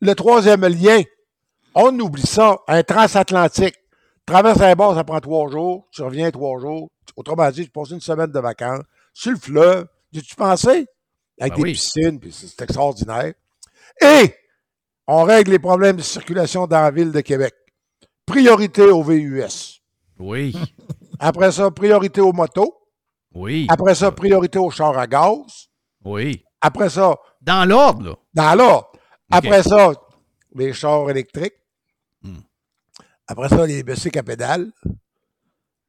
Le troisième lien, on oublie ça, un transatlantique. Traverse un bord, ça prend trois jours. Tu reviens trois jours. Autrement dit, tu passes une semaine de vacances sur le fleuve. tu pensé? Avec ben des piscines, puis c'est extraordinaire. Et on règle les problèmes de circulation dans la ville de Québec. Priorité au VUS. Oui. *laughs* Après ça, priorité aux motos. Oui. Après ça, priorité aux chars à gaz. Oui. Après ça. Dans l'ordre, là. Dans l'ordre. Après ça, les chars électriques. Après ça, les bicycles à pédales.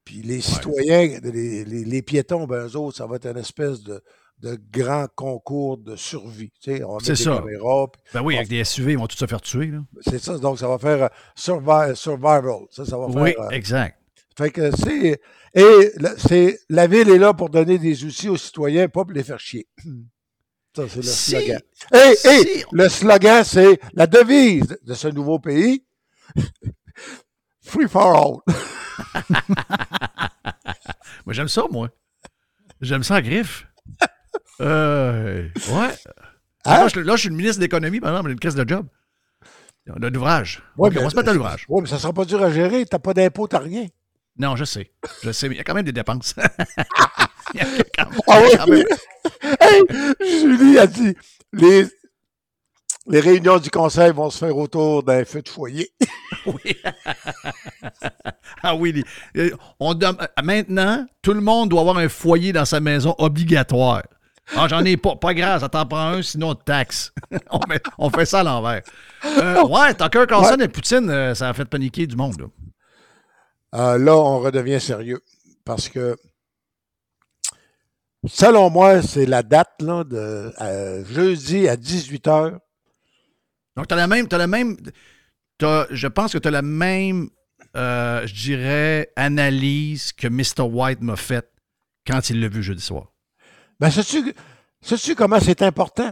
Puis les citoyens, les, piétons, ben eux autres, ça va être une espèce de, grand concours de survie. Tu sais, c'est ça. ben oui, avec des SUV, ils vont tous se faire tuer. C'est ça, donc ça va faire euh, survival. Ça, ça va oui, euh, exact. Fait que c'est. Et c'est, la ville est là pour donner des outils aux citoyens, pas pour les faire chier. Ça, c'est le slogan. Et, le slogan, c'est la devise de ce nouveau pays. Free for all. *laughs* moi, j'aime ça, moi. J'aime ça à griffe. Euh, ouais. Hein? Là, je, là, je suis le ministre de l'économie, par exemple, une crise de job. On a l'ouvrage. Ouais, on va se mettre à l'ouvrage. Oui, mais ça ne sera pas dur à gérer. Tu n'as pas d'impôt, tu n'as rien. Non, je sais. Je sais, mais il y a quand même des dépenses. *laughs* il y a quand même, ah oui, quand même... *laughs* hey, Julie a dit les, les réunions du conseil vont se faire autour d'un feu de foyer. *laughs* oui. ah oui. On, maintenant, tout le monde doit avoir un foyer dans sa maison obligatoire. Ah, j'en ai pas. Pas grave, ça t'en prend un, sinon taxe. *laughs* on, on, fait ça à l'envers. Euh, ouais, Tucker Carlson et Poutine, euh, ça a fait paniquer du monde. Là. Euh, là, on redevient sérieux. Parce que, selon moi, c'est la date là, de jeudi à 18h. Donc, tu as la même. La même je pense que tu as la même, je dirais, analyse que Mr. White m'a faite quand il l'a vu jeudi soir. Ben, sais-tu, sais comment c'est important?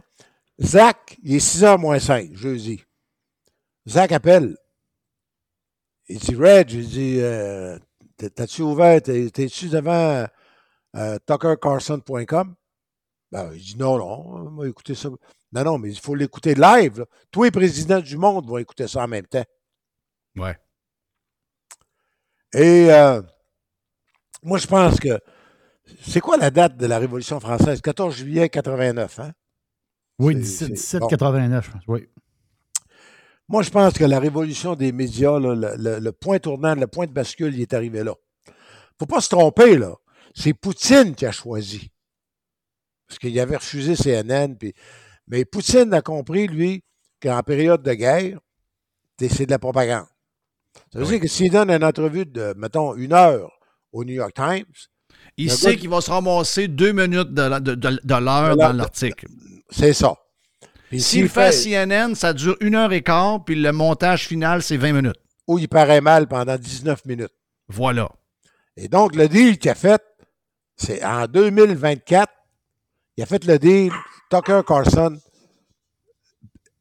Zach, il est 6h moins 5, jeudi. Zach appelle. Il dit, Red, je dis, euh, t'as-tu ouvert, t'es-tu devant euh, tuckercarson.com? Ben, il dit, non, non, on va écouter ça. Non, non, mais il faut l'écouter live. Tous les présidents du monde vont écouter ça en même temps. Ouais. Et euh, moi, je pense que c'est quoi la date de la Révolution française? 14 juillet 89, hein? Oui, 1789, oui. Moi, je pense que la révolution des médias, le, point tournant, le point de bascule, il est arrivé là. faut pas se tromper, là. C'est Poutine qui a choisi. Parce qu'il avait refusé CNN. Puis... Mais Poutine a compris, lui, qu'en période de guerre, c'est de la propagande. Ça veut dire que s'il donne une entrevue de, mettons, une heure au New York Times, il sait qu'il va se ramasser deux minutes de, l'heure dans l'article. C'est ça. S'il fait, CNN, ça dure une heure et quart, puis le montage final, c'est 20 minutes. Ou il paraît mal pendant 19 minutes. Voilà. Et donc, le deal qu'il a fait, c'est en 2024, il a fait le deal Tucker Carlson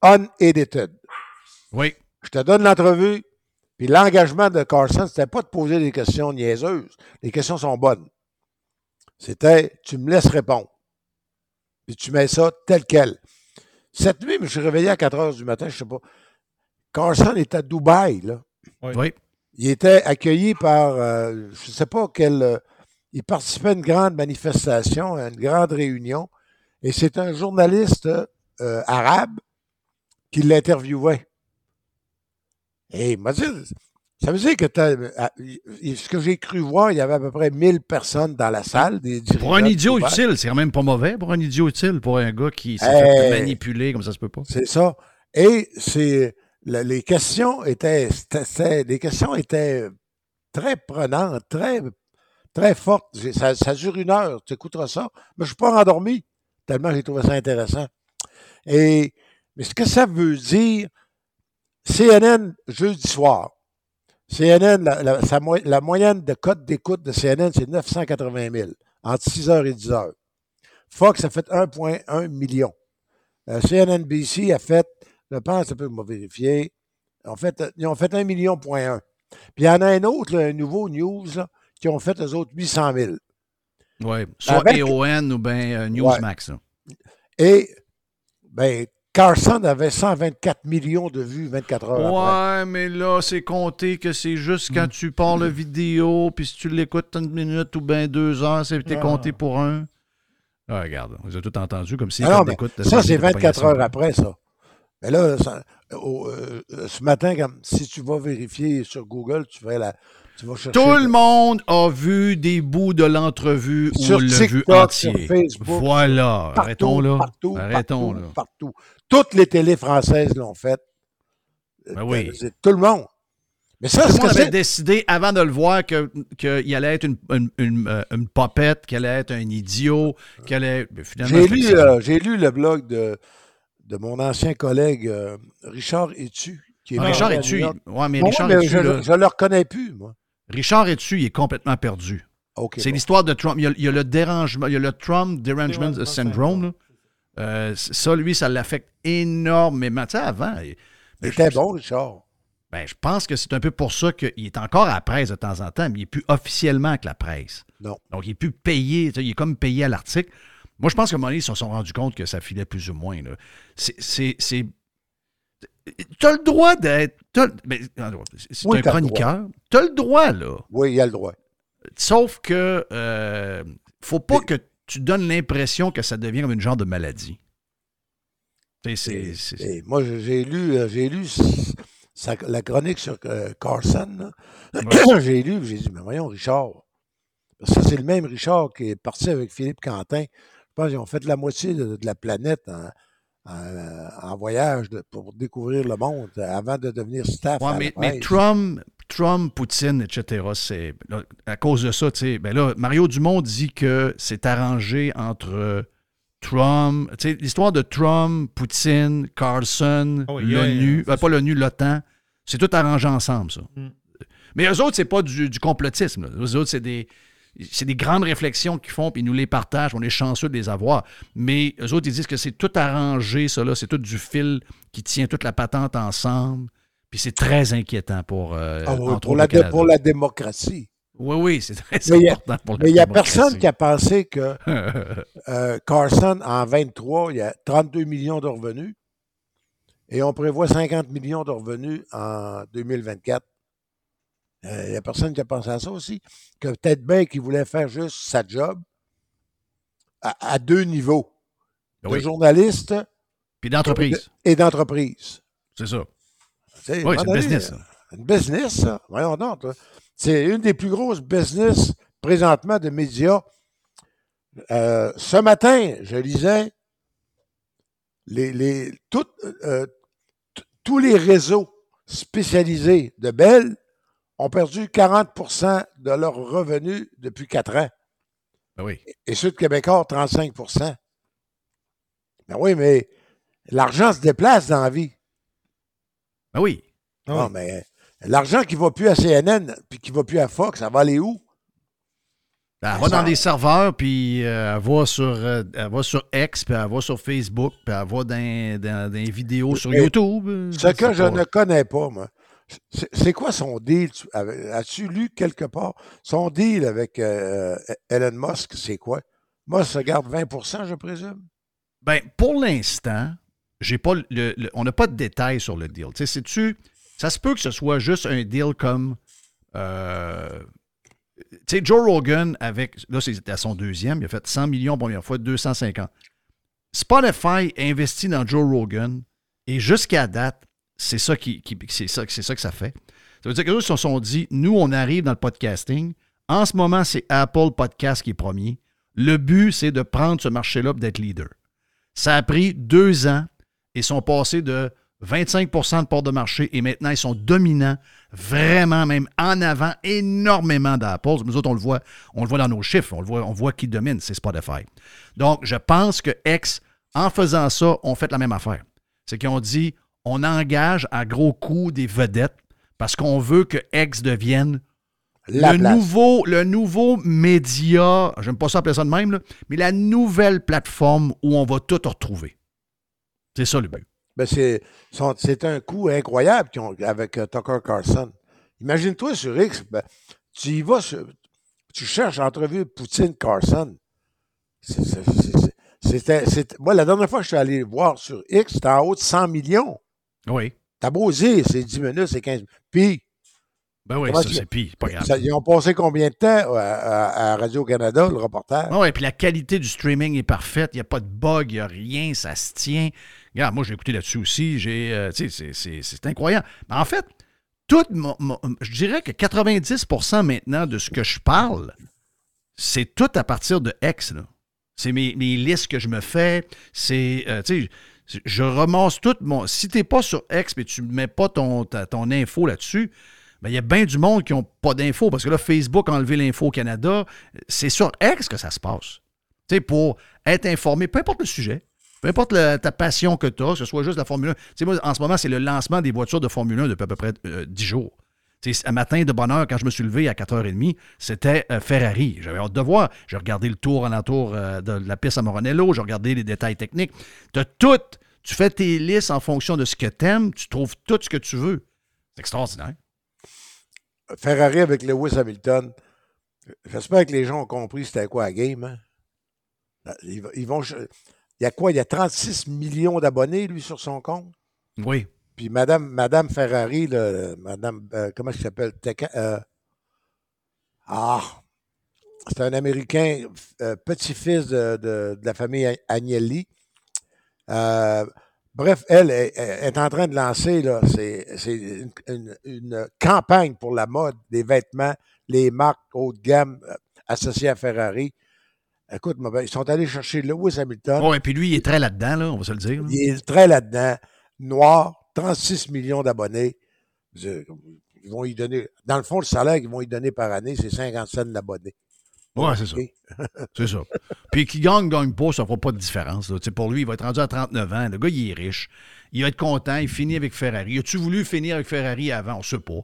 unedited. Oui. Je te donne l'entrevue, puis l'engagement de Carson, c'était pas de poser des questions niaiseuses. Les questions sont bonnes. C'était tu me laisses répondre. Puis tu mets ça tel quel. Cette nuit, je me suis réveillé à 4 heures du matin, je ne sais pas. Carson est à Dubaï, là. Oui. Il était accueilli par, euh, je ne sais pas quel. Euh, il participait à une grande manifestation, à une grande réunion, et c'est un journaliste euh, arabe qui l'interviewait. Et il m'a dit ça veut dire que ce que j'ai cru voir, il y avait à peu près 1000 personnes dans la salle. Des pour un idiot utile, c'est quand même pas mauvais pour un idiot utile, pour un gars qui s'est fait manipuler comme ça se peut pas. C'est ça. Et c'est les questions étaient, les questions étaient très prenantes, très, très fortes. Ça, ça dure une heure, tu écouteras ça. Mais je ne suis pas rendormi, tellement j'ai trouvé ça intéressant. Et, mais ce que ça veut dire, CNN, jeudi soir, CNN, la, moyenne de code d'écoute de CNN, c'est 980 000 entre 6h et 10h. Fox a fait 1,1 million. Euh, CNNBC a fait, je pense, ça peut me vérifier, fait, ils ont fait 1 million, point 1. Puis il y en a un autre, un nouveau news, qui ont fait eux autres 800 000. Oui, soit AON ou bien euh, Newsmax. Et, ben, Carson avait 124 millions de vues 24 heures ouais, mais là, c'est compté que c'est juste quand tu parles la vidéo, puis si tu l'écoutes une minute ou bien deux heures, c'est ah. compté pour un. Ah, regarde, vous avez tout entendu comme si ah Ça, c'est 24 heures après, ça. Mais là, euh, ce matin, si tu vas vérifier sur Google, tu vas la, tout le monde a vu des bouts de l'entrevue ou le vu entier. Facebook, voilà. Arrêtons là. Partout, Arrêtons là. Partout. Toutes les télés françaises l'ont fait. Ben oui. Euh, tout le monde. Mais ça, Tout le monde avait décidé avant de le voir qu'il que allait être une, une, une, euh, une popette, qu'il allait être un idiot, qu'il allait. J'ai lu, euh, lu le blog de, de mon ancien collègue Richard Etu. Qui est ah, Richard Etu. Oui, mais Richard je ne le reconnais plus, moi. Richard Etu, il est complètement perdu. c'est l'histoire de Trump. Il y, a, le dérangement, il y a le Trump Derangement Syndrome. Euh, ça, lui, ça l'affecte énormément. Tu sais, avant. Il, était bon, Richard. Ben, je pense que c'est un peu pour ça qu'il est encore à la presse de temps en temps, mais il n'est plus officiellement avec la presse. Non. Donc, il est plus payé. Il est comme payé à l'article. Moi, je pense que un ils se sont rendus compte que ça filait plus ou moins. C'est. Tu as le droit d'être. C'est un chroniqueur. Tu as le droit, là. Oui, il y a le droit. Sauf que. Euh, faut pas que tu donnes l'impression que ça devient comme une genre de maladie. C'est, moi, j'ai lu, euh, j'ai lu la chronique sur euh, Carson. *clears throat* j'ai lu, j'ai dit, mais voyons, Richard. Que c'est le même Richard qui est parti avec Philippe Quentin. Je pense qu'ils ont fait la moitié de, la planète en, voyage pour découvrir le monde avant de devenir staff. mais, mais, Trump, Trump, Poutine, etc., c'est à cause de ça, tu sais, ben là, Mario Dumont dit que c'est arrangé entre Trump, tu sais, l'histoire de Trump, Poutine, Carlson, oh, l'ONU, ben, pas l'ONU, l'OTAN, c'est tout arrangé ensemble, ça. Mm. Mais eux autres, c'est pas du, complotisme. Eux autres, c'est des, c'est des grandes réflexions qu'ils font, puis ils nous les partagent. On est chanceux de les avoir. Mais eux autres, ils disent que c'est tout arrangé, ça, là. C'est tout du fil qui tient toute la patente ensemble. Puis c'est très inquiétant pour, euh, ah pour, la, pour la démocratie. Oui, oui, c'est très important pour la Mais il n'y a personne qui a pensé que *laughs* euh, Carson, en 23, il y a 32 millions de revenus et on prévoit 50 millions de revenus en 2024. Il euh, n'y a personne qui a pensé à ça aussi. Que peut-être bien qu'il voulait faire juste sa job à, deux niveaux. De journaliste. Puis d'entreprise. Et d'entreprise. C'est ça. Oui, c'est une business. Une business, ça. Voyons donc. C'est une des plus grosses business présentement de médias. Euh, ce matin, je lisais les, les, euh, tous les réseaux spécialisés de Bell ont perdu 40% de leurs revenus depuis quatre ans. Ben oui. Et ceux de Québécois, 35% Ben oui, mais l'argent se déplace dans la vie. Ben oui. Non, mais l'argent qui ne va plus à CNN puis qui ne va plus à Fox, ça va aller où? Ben, elle va dans des serveurs, puis euh, elle, va sur, euh, elle sur X, puis elle va sur Facebook, puis elle va dans, des vidéos sur YouTube. Ce que je ne connais pas, moi. C'est quoi son deal? As-tu lu quelque part? Son deal avec euh, Elon Musk, c'est quoi? Musk se garde 20% je présume? Ben, pour l'instant, on n'a pas de détails sur le deal. Tu ça se peut que ce soit juste un deal comme. Euh, tu sais, Joe Rogan, avec. Là, c'était à son deuxième. Il a fait 100 millions première fois, 250. Spotify investit dans Joe Rogan et jusqu'à date, c'est ça, qui, ça, ça que ça fait. Ça veut dire que se sont dit nous, on arrive dans le podcasting. En ce moment, c'est Apple Podcast qui est premier. Le but, c'est de prendre ce marché-là d'être leader. Ça a pris deux ans ils sont passés de 25% de port de marché et maintenant ils sont dominants, vraiment même en avant énormément d'Apple. Nous autres, on le voit, on le voit dans nos chiffres, on le voit, on voit qui domine, c'est Spotify. Donc, je pense que X, en faisant ça, ont fait la même affaire. C'est qu'ils ont dit, on engage à gros coups des vedettes parce qu'on veut que X devienne le nouveau, le nouveau média, j'aime pas ça appeler ça de même, mais la nouvelle plateforme où on va tout retrouver. C'est ça le but. Ben c'est, un coup incroyable ont, avec euh, Tucker Carlson. Imagine-toi sur X, ben, tu y vas, tu cherches entrevue Poutine-Carson. C'était, moi, la dernière fois que je suis allé voir sur X, c'était en haut de 100 millions. Oui. T'as beau dire, c'est 10 minutes, c'est 15 Puis, ben oui, ça, c'est pire, pas grave. ils ont passé combien de temps à, Radio-Canada, le reporter? Ah oui, puis la qualité du streaming est parfaite. Il n'y a pas de bug, il n'y a rien, ça se tient. Regarde, moi, j'ai écouté là-dessus aussi. J'ai, euh, c'est incroyable. Mais en fait, tout je dirais que 90% maintenant de ce que je parle, c'est tout à partir de X. C'est mes, listes que je me fais. C'est, euh, tu sais, je ramasse tout mon. Si tu n'es pas sur X mais tu ne mets pas ton, ton info là-dessus, ben, il y a bien du monde qui n'ont pas d'infos parce que là, Facebook a enlevé l'info au Canada. C'est sur X que ça se passe. Tu sais, pour être informé, peu importe le sujet, peu importe ta passion que tu as, que ce soit juste la Formule 1. Tu sais, moi, en ce moment, c'est le lancement des voitures de Formule 1 depuis à peu près 10 euh, jours. Un matin de bonne heure, quand je me suis levé à 4h30, c'était euh, Ferrari. J'avais hâte de voir. J'ai regardé le tour en entour euh, de la piste à Moronello, j'ai regardé les détails techniques. Tu tout. Tu fais tes listes en fonction de ce que tu aimes, tu trouves tout ce que tu veux. C'est extraordinaire. Ferrari avec Lewis Hamilton. J'espère que les gens ont compris c'était quoi la game. Hein? Ils, vont. Il y a quoi? Il y a 36 millions d'abonnés, lui, sur son compte? Oui. Puis Madame, Madame Ferrari, Madame, euh, comment elle s'appelle? Euh, ah, c'est un Américain, euh, petit-fils de, la famille Agnelli. bref, elle est, en train de lancer, c'est une, campagne pour la mode, des vêtements, les marques haut de gamme associées à Ferrari. Écoute, ils sont allés chercher Lewis Hamilton. Oui, et puis lui, il est très là-dedans, là, on va se le dire. Il est très là-dedans. Noir, 36 millions d'abonnés. Ils vont y donner. Dans le fond, le salaire qu'ils vont y donner par année, c'est 50 cents d'abonnés. Oui, c'est ça. *laughs* c'est ça. Puis qu'il gagne, gagne pas, ça ne fera pas de différence. Pour lui, il va être rendu à 39 ans. Le gars, il est riche. Il va être content. Il finit avec Ferrari. As-tu voulu finir avec Ferrari avant? On ne sait pas.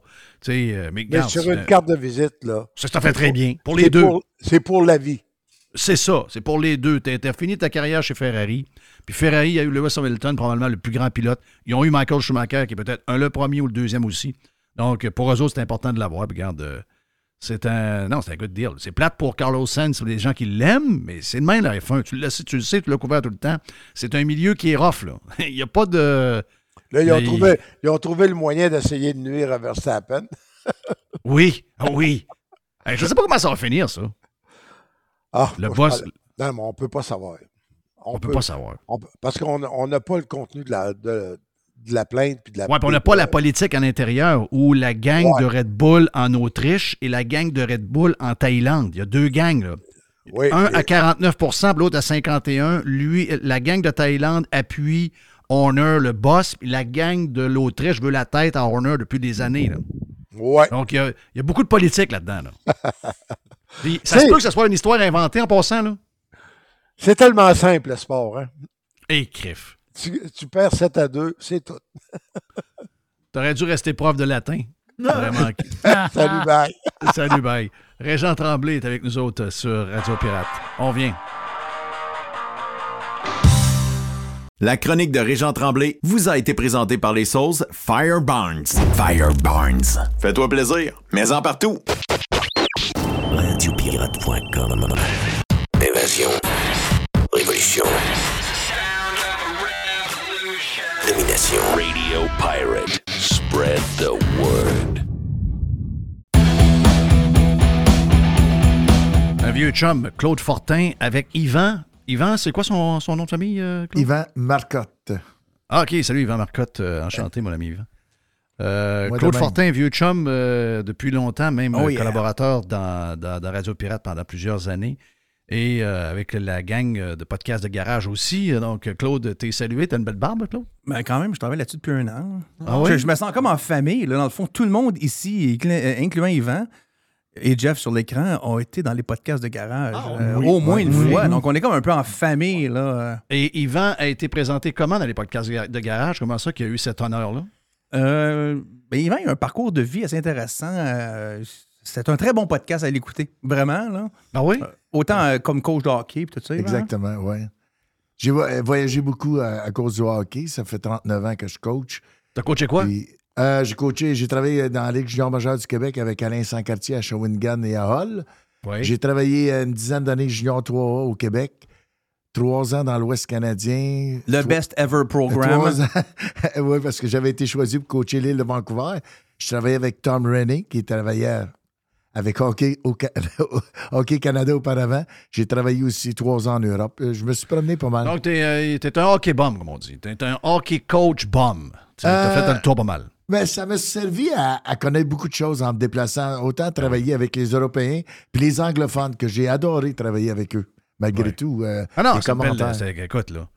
Euh, mais, mais sur une carte de visite, là. Ça, ça fait très bien. Pour les deux. C'est pour la vie. C'est ça. C'est pour les deux. Tu as, fini ta carrière chez Ferrari. Puis Ferrari a eu Lewis Hamilton, probablement le plus grand pilote. Ils ont eu Michael Schumacher, qui est peut-être un le premier ou le deuxième aussi. Donc, pour eux autres, c'est important de l'avoir. regarde, euh, c'est un. Non, c'est un good deal. C'est plate pour Carlos Sainz, pour les gens qui l'aiment, mais c'est de même la F1. Tu le, sais, tu le sais, tu l'as couvert tout le temps. C'est un milieu qui est rough, là. *laughs* Il n'y a pas de. Là, ils ont, trouvé, ils ont trouvé le moyen d'essayer de nuire à Verstappen. *laughs* oui, ah oui. je ne sais pas comment ça va finir, ça. Ah, le boss. Non, mais on ne peut pas savoir. On ne peut, pas savoir. parce qu'on n'a pas le contenu de la, de, la plainte. Puis de la ouais, on n'a pas la politique en intérieur où la gang de Red Bull en Autriche et la gang de Red Bull en Thaïlande. Il y a deux gangs. Là. Un à 49% l'autre à 51 Lui, la gang de Thaïlande appuie Horner, le boss, puis la gang de l'Autriche veut la tête à Horner depuis des années. Là. Ouais. Donc, il y, a, beaucoup de politique là-dedans. *laughs* ça se peut que ce soit une histoire inventée en passant. là. C'est tellement simple, le sport. Hein? Et Tu, perds 7 à 2, c'est tout. *laughs* T'aurais dû rester prof de latin. *laughs* Vraiment. *laughs* Salut, bye. Salut, bye. Régent Tremblay est avec nous autres sur Radio Pirate. On vient. La chronique de Régent Tremblay vous a été présentée par les sauces Fire Barnes. Fire Barnes. Fais-toi plaisir, mais en partout. Radiopirate.com Évasion. Révolution. Domination. Radio Pirate. Spread the word. Un vieux chum, Claude Fortin, avec Yvan. Yvan, c'est quoi son, son, nom de famille, euh, Claude? Yvan Marcotte. Ah, OK, salut Yvan Marcotte. Euh, enchanté, mon ami Yvan. Euh, Claude Fortin, vieux chum depuis longtemps, même oh, collaborateur dans, dans, Radio Pirate pendant plusieurs années et euh, avec la gang euh, de podcasts de garage aussi. Donc, Claude, t'es salué. T'as une belle barbe, Claude? Ben, quand même, je travaille là-dessus depuis un an. Ah je, me sens comme en famille. Là, dans le fond, tout le monde ici, euh, incluant Yvan et Jeff sur l'écran, ont été dans les podcasts de garage ah, au moins une fois. Donc, on est comme un peu en famille. Là. Et Yvan a été présenté comment dans les podcasts de garage? Comment ça qu'il a eu cet honneur-là? Ben, Yvan a un parcours de vie assez intéressant. c'est un très bon podcast à l'écouter, vraiment. Là. Ah oui? Autant euh, comme coach de hockey, tout ça. Exactement, oui. J'ai euh, voyagé beaucoup à, cause du hockey. Ça fait 39 ans que je coach. T'as coaché quoi? Euh, j'ai coaché, j'ai travaillé dans la Ligue junior majeure du Québec avec Alain Sancartier à Shawinigan et à Hull. J'ai travaillé une dizaine d'années junior 3A au Québec. Trois ans dans l'Ouest canadien. Le best ever program. *laughs* oui, parce que j'avais été choisi pour coacher l'île de Vancouver. Je travaillais avec Tom Rennie, qui travaillait avec Hockey, *laughs* Hockey Canada auparavant. J'ai travaillé aussi trois ans en Europe. Euh, je me suis promené pas mal. Donc, tu es, euh, un hockey bum, comme on dit. Tu es un hockey coach bum. Tu as fait le tour pas mal. Mais ben, ça m'a servi à, connaître beaucoup de choses en me déplaçant, autant travailler avec les Européens puis les anglophones, que j'ai adoré travailler avec eux, malgré tout. Euh, ah non, c'est écoute, là.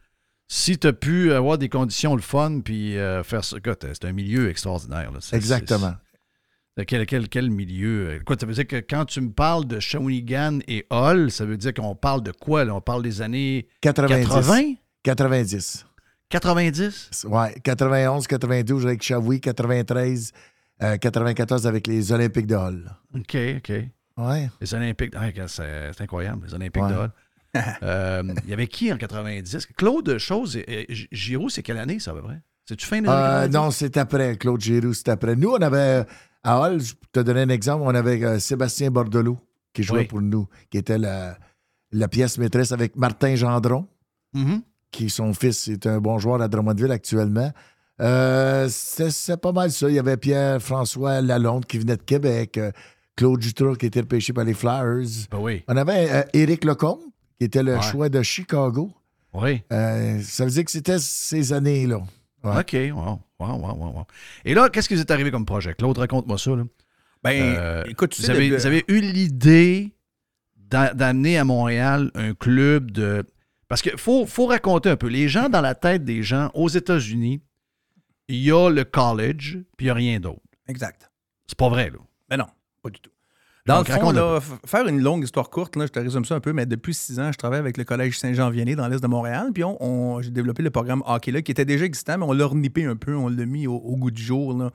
Si tu as pu avoir des conditions le fun puis faire ça, écoute, c'est un milieu extraordinaire. Exactement. Quel, quel, quel, milieu? Quoi, ça veut dire que quand tu me parles de Shawinigan et Hall, ça veut dire qu'on parle de quoi? Là? On parle des années 90. 80? 90. 90? Oui, 91, 92 avec Shawinigan, 93, 94 avec les Olympiques de Hall. OK, OK. Ouais. Les Olympiques, ah, c'est incroyable, les Olympiques de Hall. *laughs* Euh, il y avait qui en 90? Claude Chose, Giroud, c'est quelle année ça, à peu près? C'est-tu fin euh, Non, c'est après. Claude Giroux, c'est après. Nous, on avait à Hall, je te donner un exemple, on avait euh, Sébastien Bordelot qui jouait pour nous, qui était la pièce maîtresse avec Martin Gendron, Mhm. qui son fils est un bon joueur à Drummondville actuellement. Euh, c'est pas mal ça. Il y avait Pierre-François Lalonde qui venait de Québec, euh, Claude Jutra qui était repêché par les Flyers. Ben oui. On avait euh, Éric Lecomte, qui était le Ouais. choix de Chicago. Oui. Euh, ça veut dire que c'était ces années-là. Ouais. OK. Wow. Wow, wow, wow, wow. Et là, qu'est-ce qui vous est arrivé comme projet? Claude, raconte-moi ça. Là. Ben, Euh, écoute, tu vous, sais, avez, le- vous avez eu l'idée d'a- d'amener à Montréal un club de. Parce qu'il faut, faut raconter un peu. Les gens, dans la tête des gens, aux États-Unis, il y a le college, puis il n'y a rien d'autre. Exact. C'est pas vrai, là. Ben non, pas du tout. Dans Donc, le fond, là, faire une longue histoire courte, là, je te résume ça un peu, mais depuis six ans, je travaille avec le Collège Saint-Jean-Vianney dans l'Est de Montréal. Puis on, on- j'ai développé le programme hockey là, qui était déjà existant, mais on l'a renippé un peu, on l'a mis au, au goût du jour. là.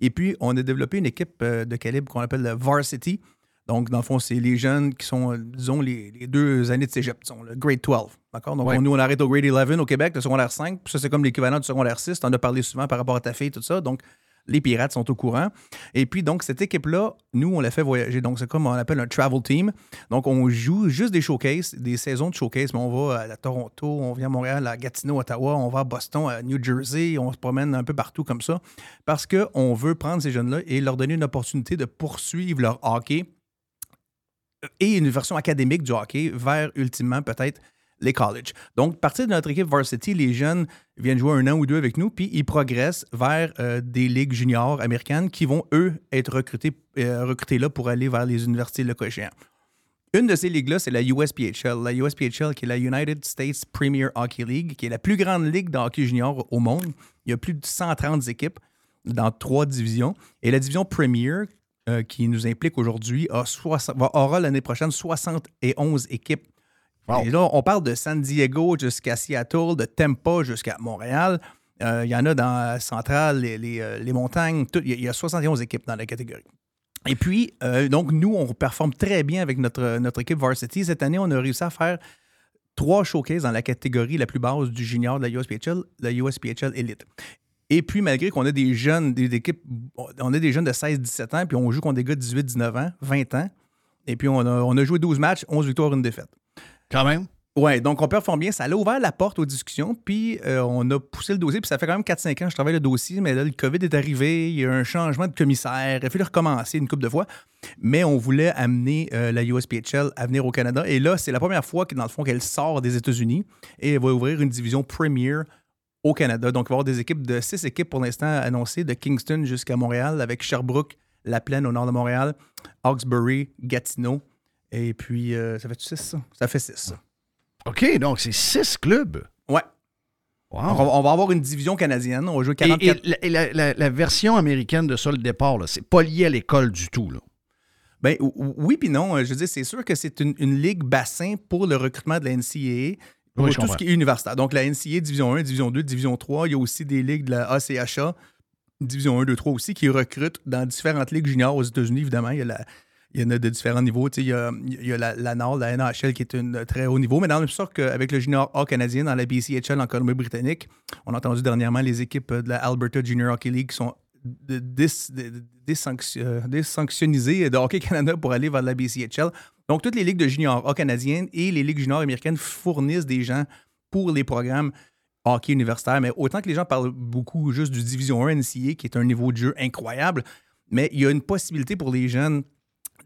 Et puis, on a développé une équipe euh, de calibre qu'on appelle le Varsity. Donc, dans le fond, c'est les jeunes qui sont, euh, disons, les, les deux années de cégep, disons, le grade 12. D'accord? Donc, Ouais. on- nous, on arrête au grade 11 au Québec, le secondaire 5. Puis ça, c'est comme l'équivalent du secondaire 6. Tu en as parlé souvent par rapport à ta fille, tout ça. Donc, les pirates sont au courant. Et puis, donc, cette équipe-là, nous, on l'a fait voyager. Donc, c'est comme on appelle un travel team. Donc, on joue juste des showcases, des saisons de showcase, mais on va à Toronto, on vient à Montréal, à Gatineau, Ottawa, on va à Boston, à New Jersey, on se promène un peu partout comme ça, parce qu'on veut prendre ces jeunes-là et leur donner une opportunité de poursuivre leur hockey et une version académique du hockey vers, ultimement, peut-être les colleges. Donc, partir de notre équipe varsity, les jeunes viennent jouer un an ou deux avec nous, puis ils progressent vers euh, des ligues juniors américaines qui vont, eux, être recrutés, euh, recrutés là pour aller vers les universités le. Une de ces ligues-là, c'est la USPHL. La USPHL, qui est la United States Premier Hockey League, qui est la plus grande ligue de hockey junior au monde. Il y a plus de 130 équipes dans trois divisions. Et la division Premier, euh, qui nous implique aujourd'hui, aura l'année prochaine 71 équipes. Et là, on parle de San Diego jusqu'à Seattle, de Tampa jusqu'à Montréal. Euh, Il y en a dans Centrale, les, les, euh, montagnes. Il y a- il y a 71 équipes dans la catégorie. Et puis, euh, donc, nous, on performe très bien avec notre, équipe Varsity. Cette année, on a réussi à faire trois showcases dans la catégorie la plus basse du junior de la USPHL, la USPHL Elite. Et puis, malgré qu'on a des jeunes, équipes, on a des jeunes de 16-17 ans, puis on joue contre des gars de 18-19 ans, 20 ans. Et puis, on a, on a joué 12 matchs, 11 victoires, une défaite. Quand même? Ouais, donc on performe bien. Ça a ouvert la porte aux discussions, puis euh, on a poussé le dossier. Puis ça fait quand même 4-5 ans que je travaille le dossier, mais là, le COVID est arrivé, il y a eu un changement de commissaire, il a fallu recommencer une couple de fois. Mais on voulait amener euh, la USPHL à venir au Canada. Et là, c'est la première fois que, dans le fond, qu'elle sort des États-Unis et elle va ouvrir une division Premier au Canada. Donc, il va y avoir des équipes de six équipes pour l'instant annoncées, de Kingston jusqu'à Montréal, avec Sherbrooke, La Plaine au nord de Montréal, Hawkesbury, Gatineau. Et puis, euh, ça fait 6, ça? Ça fait 6, ça. OK, donc c'est six clubs. Ouais. Wow. On, va, on va avoir une division canadienne. On va jouer Et, 44. et la, et la- la- la version américaine de ça, le départ, c'est pas lié à l'école du tout. Là. Ben, ou- ou- oui, puis non. Je veux dire, c'est sûr que c'est une, une ligue bassin pour le recrutement de la NCAA. Pour Oui, tout ce qui est universitaire. Donc, la NCAA, Division 1, Division 2, Division 3. Il y a aussi des ligues de la ACHA, Division 1, 2, 3 aussi, qui recrutent dans différentes ligues juniors aux États-Unis, évidemment. Il y, a la- il y en a de différents niveaux. Il y a, il y a la, Nord, la NHL, qui est un très haut niveau. Mais dans le même sorte qu'avec le junior A canadien, dans la BCHL en Colombie-Britannique, on a entendu dernièrement les équipes de la Alberta Junior Hockey League qui sont de- dis- de- de- désanction- euh, désanctionnisées de Hockey Canada pour aller vers la BCHL. Donc, toutes les ligues de junior A canadiennes et les ligues juniors américaines fournissent des gens pour les programmes hockey universitaire. Mais autant que les gens parlent beaucoup juste du Division 1 NCA, qui est un niveau de jeu incroyable, mais il y a une possibilité pour les jeunes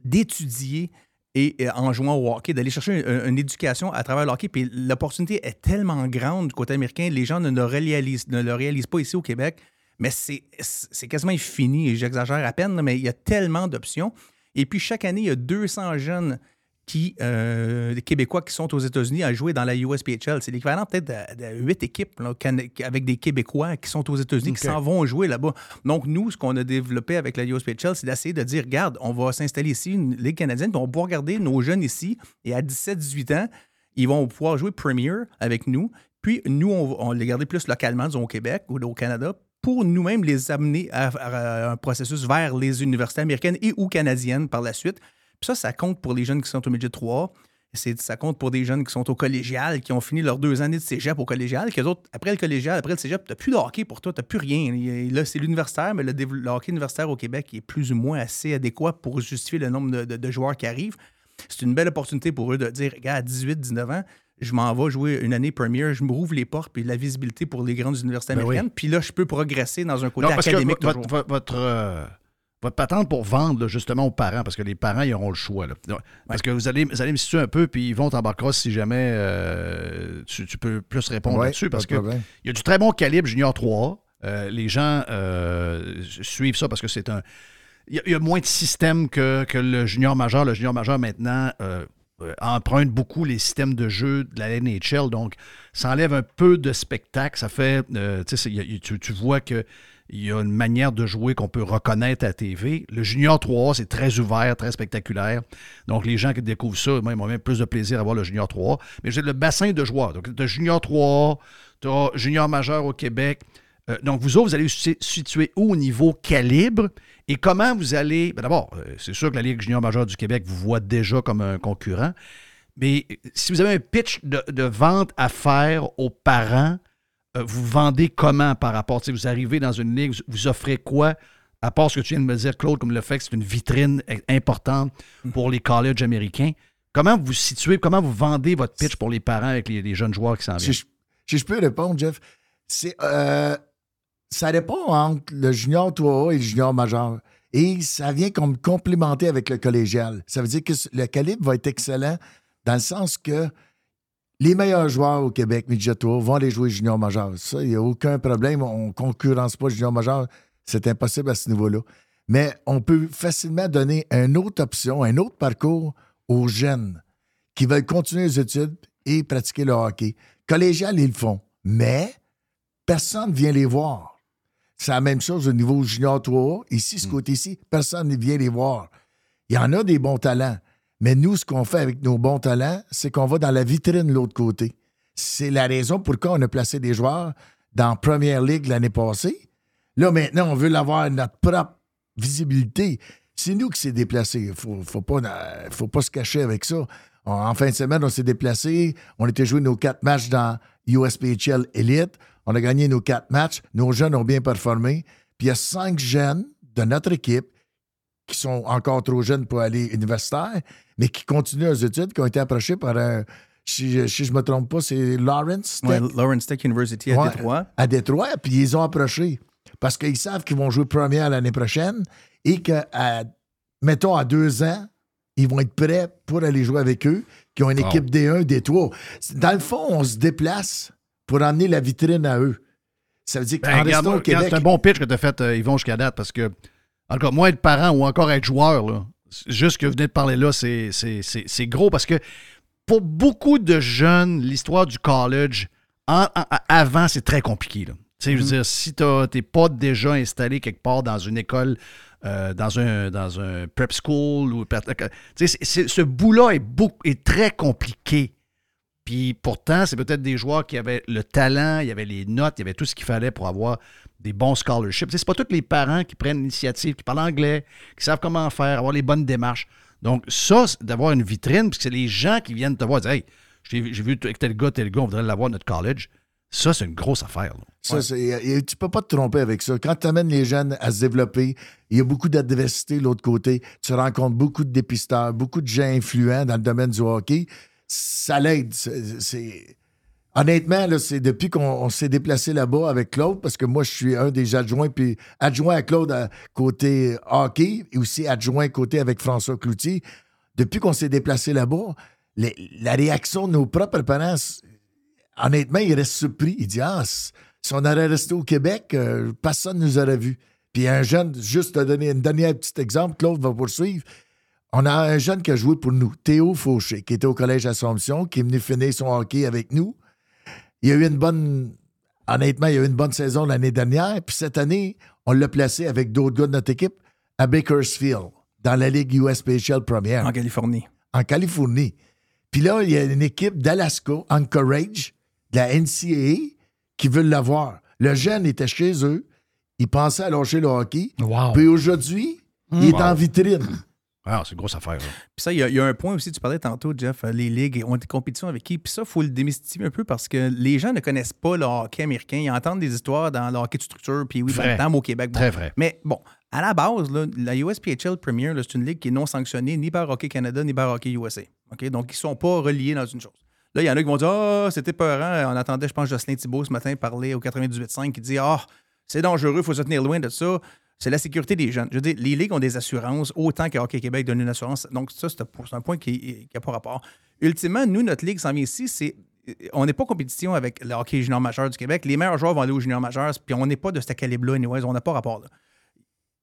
d'étudier et en jouant au hockey, d'aller chercher une, éducation à travers le hockey. Puis l'opportunité est tellement grande du côté américain, les gens ne le réalisent, pas ici au Québec, mais c'est quasiment infini, et j'exagère à peine, mais il y a tellement d'options. Et puis chaque année, il y a 200 jeunes qui, euh, des Québécois qui sont aux États-Unis à jouer dans la USPHL. C'est l'équivalent peut-être de, 8 équipes là, avec des Québécois qui sont aux États-Unis, qui s'en vont jouer là-bas. Donc, nous, ce qu'on a développé avec la USPHL, c'est d'essayer de dire, regarde, on va s'installer ici, une Ligue canadienne, puis on va pouvoir garder nos jeunes ici, et à 17-18 ans, ils vont pouvoir jouer Premier avec nous. Puis, nous, on va on les garder plus localement, disons au Québec ou au Canada, pour nous-mêmes les amener à, à un processus vers les universités américaines et ou canadiennes par la suite. Puis ça, ça compte pour les jeunes qui sont au midget 3. C'est- Ça compte pour des jeunes qui sont au collégial, qui ont fini leurs deux années de cégep au collégial, que autres, après le collégial, après le cégep, t'as plus de hockey pour toi, t'as plus rien. Et Là, c'est l'universitaire, mais le, hockey universitaire au Québec est plus ou moins assez adéquat pour justifier le nombre de, de- de joueurs qui arrivent. c'est une belle opportunité pour eux de dire, regarde, à 18, 19 ans, je m'en vais jouer une année première, je me rouvre les portes, puis la visibilité pour les grandes universités Ben oui. américaines. Puis là, je peux progresser dans un côté Non, parce que académique votre, toujours. votre, votre, votre patente pour vendre là, justement aux parents, parce que les parents, ils auront le choix. là. Parce que vous allez, vous allez me situer un peu, puis ils vont t'embarquer si jamais euh, tu, tu peux plus répondre Ouais, là-dessus. Parce qu'il y a du très bon calibre Junior 3. Euh, les gens euh, suivent ça parce que c'est un. Il y, a, il y a moins de systèmes que, que le junior majeur. Le junior majeur, maintenant, emprunte beaucoup les systèmes de jeu de la NHL. Donc, ça enlève un peu de spectacle. Ça fait. y tu vois que. Il y a une manière de jouer qu'on peut reconnaître à TV. Le Junior 3A, c'est très ouvert, très spectaculaire. Donc, les gens qui découvrent ça, moi, ils ont même plus de plaisir à voir le Junior 3A. Mais j'ai le bassin de joueurs. Donc, as Junior 3A, tu as Junior majeur au Québec. Euh, donc, vous autres, vous allez vous situer où au niveau calibre? Et comment vous allez. ben D'abord, euh, c'est sûr que la Ligue junior majeure du Québec vous voit déjà comme un concurrent, mais euh, si vous avez un pitch de, vente à faire aux parents, vous vendez comment par rapport? Tu sais, vous arrivez dans une ligue, vous, offrez quoi? À part ce que tu viens de me dire, Claude, comme le fait que c'est une vitrine importante pour les colleges américains. Comment vous situez, comment vous vendez votre pitch pour les parents avec les, les jeunes joueurs qui s'en Si viennent? je, si je peux répondre, Jeff, c'est euh, ça dépend entre le junior 3A et le junior majeur. Et ça vient comme complémenter avec le collégial. Ça veut dire que le calibre va être excellent dans le sens que les meilleurs joueurs au Québec, midget 3, vont aller jouer junior majeur. Ça, il n'y a aucun problème. On ne concurrence pas junior majeur. C'est impossible à ce niveau-là. Mais on peut facilement donner une autre option, un autre parcours aux jeunes qui veulent continuer les études et pratiquer le hockey. Collégial, ils le font. Mais personne ne vient les voir. C'est la même chose au niveau junior 3A. Ici, ce côté-ci, personne ne vient les voir. Il y en a des bons talents. Mais nous, ce qu'on fait avec nos bons talents, c'est qu'on va dans la vitrine de l'autre côté. C'est la raison pourquoi on a placé des joueurs dans Premier League l'année passée. Là, maintenant, on veut l'avoir notre propre visibilité. C'est nous qui s'est déplacé. Il ne faut, faut, pas, euh, faut pas se cacher avec ça. En- En fin de semaine, on s'est déplacé. On était joué nos quatre matchs dans USPHL Elite. On a gagné nos quatre matchs. Nos jeunes ont bien performé. Puis il y a cinq jeunes de notre équipe qui sont encore trop jeunes pour aller universitaire, mais qui continuent leurs études, qui ont été approchés par un. Si, je- si je ne me trompe pas, c'est Lawrence Tech. Ouais, Lawrence Tech University à Ouais, Détroit. À Détroit, puis ils ont approchés. Parce qu'ils savent qu'ils vont jouer première l'année prochaine et que, à- mettons, à deux ans, ils vont être prêts pour aller jouer avec eux, qui ont une Wow. équipe D1, D3. Dans le fond, on se déplace pour emmener la vitrine à eux. Ça veut dire qu'en Ben, regarde, restant au Québec. C'est un bon pitch que tu as fait, euh, Yvon, jusqu'à date, parce que, encore moi, être parent ou encore être joueur, là, juste que vous venez de parler là, c'est- gros parce que pour beaucoup de jeunes, l'histoire du college, en- en- avant, c'est très compliqué. Là. Tu sais, Je veux Mhm. dire, si tu n'es pas déjà installé quelque part dans une école, euh, dans, un, dans un prep school, ou, c'est- c'est- ce bout-là est, est très compliqué. Puis pourtant, c'est peut-être des joueurs qui avaient le talent, il y avait les notes, il y avait tout ce qu'il fallait pour avoir des bons scholarships. Sais, C'est pas tous les parents qui prennent l'initiative, qui parlent anglais, qui savent comment faire, avoir les bonnes démarches. Donc, ça, d'avoir une vitrine, parce que c'est les gens qui viennent te voir dire Hey, j'ai vu avec tel gars, tel gars, on voudrait l'avoir à notre college. Ça, c'est une grosse affaire. là. Ça, c'est- et tu peux pas te tromper avec ça. Quand tu amènes les jeunes à se développer, il y a beaucoup d'adversité de l'autre côté. Tu rencontres beaucoup de dépisteurs, beaucoup de gens influents dans le domaine du hockey. Ça l'aide. C'est- Honnêtement, là, c'est depuis qu'on on s'est déplacé là-bas avec Claude, parce que moi, je suis un des adjoints, puis adjoint à Claude côté hockey, et aussi adjoint côté avec François Cloutier. Depuis qu'on s'est déplacé là-bas, la réaction de nos propres parents, honnêtement, il reste surpris. Il dit Ah, si si on aurait resté au Québec, euh, personne ne nous aurait vus. Puis un jeune, juste te donner un dernier petit exemple, Claude va poursuivre. On a un jeune qui a joué pour nous, Théo Fauché, qui était au Collège Assomption, qui est venu finir son hockey avec nous. Il a eu une bonne. Honnêtement, il a eu une bonne saison l'année dernière. Puis cette année, on l'a placé avec d'autres gars de notre équipe à Bakersfield, dans la Ligue USPHL première. En Californie. En Californie. Puis là, il y a une équipe d'Alaska, Anchorage, de la NCAA, qui veut l'avoir. Le jeune était chez eux. Il pensait à lâcher le hockey. Wow. Puis aujourd'hui, il est Wow. en vitrine. Ah, c'est une grosse affaire. Puis ça, il y, a- il y a un point aussi, tu parlais tantôt, Jeff, euh, les ligues ont des compétitions avec qui. Puis ça, il faut le démystifier un peu parce que les gens ne connaissent pas le hockey américain. Ils entendent des histoires dans le hockey de structure, puis oui, dans Vrai. le temps, au Québec. Bon. Très vrai. Mais bon, à la base, là, la USPHL Premier, c'est une ligue qui est non sanctionnée ni par Hockey Canada ni par Hockey USA. Donc, ils ne sont pas reliés dans une chose. Là, il y en a qui vont dire Ah, c'était peurant. On attendait, je pense, Jocelyn Thibault ce matin parler au 98.5 qui dit Ah, c'est dangereux, il faut se tenir loin de ça. C'est la sécurité des jeunes. Je veux dire, les ligues ont des assurances autant que Hockey Québec donne une assurance. Donc, ça, c'est un point qui n'a pas rapport. Ultimement, nous, notre ligue s'en vient ici, c'est. On n'est pas en compétition avec le hockey junior majeur du Québec. Les meilleurs joueurs vont aller au junior majeur, puis on n'est pas de ce calibre-là, anyways, on n'a pas rapport là.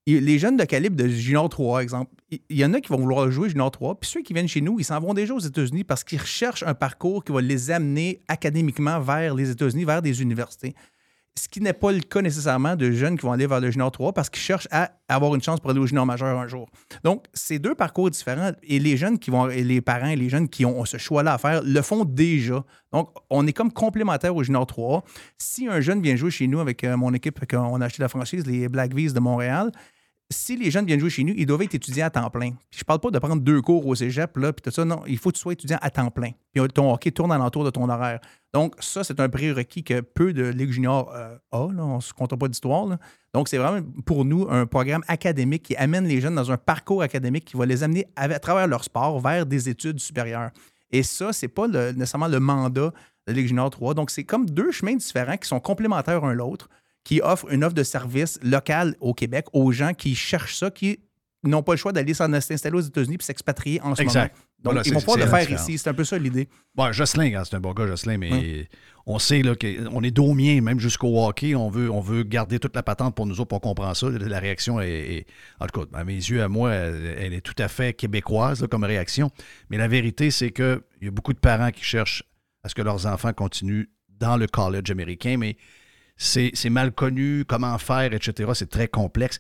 Les jeunes de calibre de Junior 3, exemple, il y en a qui vont vouloir jouer Junior 3, puis ceux qui viennent chez nous, ils s'en vont déjà aux États-Unis parce qu'ils recherchent un parcours qui va les amener académiquement vers les États-Unis, vers des universités. Ce qui n'est pas le cas nécessairement de jeunes qui vont aller vers le Junior 3 parce qu'ils cherchent à avoir une chance pour aller au Junior majeur un jour. Donc, c'est deux parcours différents et les jeunes qui vont, et les parents et les jeunes qui ont ce choix-là à faire le font déjà. Donc, on est comme complémentaires au Junior 3. Si un jeune vient jouer chez nous avec euh, mon équipe, qu'on a acheté la franchise, les Black Bees de Montréal, si les jeunes viennent jouer chez nous, ils doivent être étudiants à temps plein. Puis je parle pas de prendre deux cours au cégep, là, puis tout ça. Non, il faut que tu sois étudiant à temps plein. Puis ton hockey tourne alentour de ton horaire. Donc, ça, c'est un prérequis que peu de Ligue junior euh, a. On ne se compte pas d'histoire. Donc, c'est vraiment pour nous un programme académique qui amène les jeunes dans un parcours académique qui va les amener à, travers leur sport vers des études supérieures. Et ça, c'est pas nécessairement le mandat de Ligue junior 3. Donc, c'est comme deux chemins différents qui sont complémentaires un l'autre qui offre une offre de service local au Québec aux gens qui cherchent ça, qui n'ont pas le choix d'aller s'installer aux États-Unis puis s'expatrier en ce Exact. moment. Donc, Voilà, ils vont pouvoir le faire ici. C'est un peu ça l'idée. Bon, Jocelyn, c'est un bon gars, Jocelyn, mais on sait qu'on est daumiens, même jusqu'au hockey. On veut, on veut garder toute la patente pour nous autres, on comprend ça. La réaction est, est- en tout cas, à mes yeux, à moi, elle, elle est tout à fait québécoise là, comme réaction. Mais la vérité, c'est qu'il y a beaucoup de parents qui cherchent à ce que leurs enfants continuent dans le college américain, mais c'est mal connu, comment faire, etc. C'est très complexe.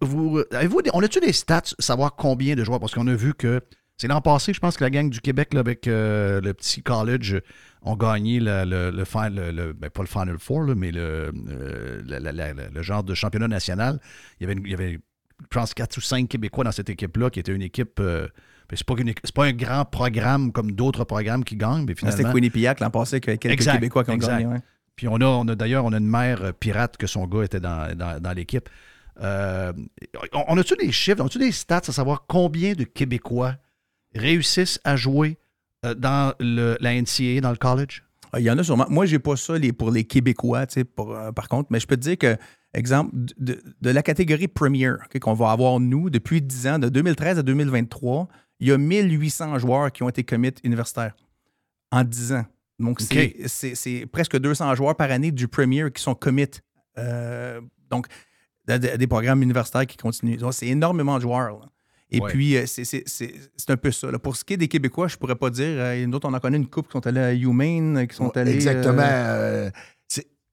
Vous, vous- des- on a-tu des stats, savoir combien de joueurs? Parce qu'on a vu que c'est l'an passé, je pense que la gang du Québec, là, avec euh, le petit college, ont gagné le, le, le fin- le- le- ben, pas le Final Four, là, mais le, euh, la- la- le genre de championnat national. Il y avait, une- il y avait je pense, quatre ou cinq Québécois dans cette équipe-là, qui était une équipe. euh, ben, c'est pas, une un grand programme comme d'autres programmes qui gagnent, mais finalement. C'était Quinnipiac l'an passé, avec quelques Exact, Québécois qui ont exact. gagné. ouais. Puis on a, on a d'ailleurs, on a une mère euh, pirate que son gars était dans, dans- l'équipe. Euh, on a-tu des chiffres, on a-tu des stats à savoir combien de Québécois réussissent à jouer euh, dans le, la NCAA, dans le college? Ah, Il y en a sûrement. Moi, j'ai pas ça les, pour les Québécois, par contre, mais je peux te dire que, exemple, de, de- la catégorie Premier qu'on va avoir, nous, depuis 10 ans, de 2013 à 2023, il y a 1800 joueurs qui ont été commits universitaires en 10 ans. Donc, c'est- presque 200 joueurs par année du Premier qui sont commits. Euh, donc, de- de- des programmes universitaires qui continuent. C'est énormément de joueurs. là. Et Ouais. puis, euh, c'est- un peu ça. là. Pour ce qui est des Québécois, je pourrais pas dire. euh, nous autres, on en connaît une couple qui sont allés à UMaine, qui sont allés. Exactement. euh,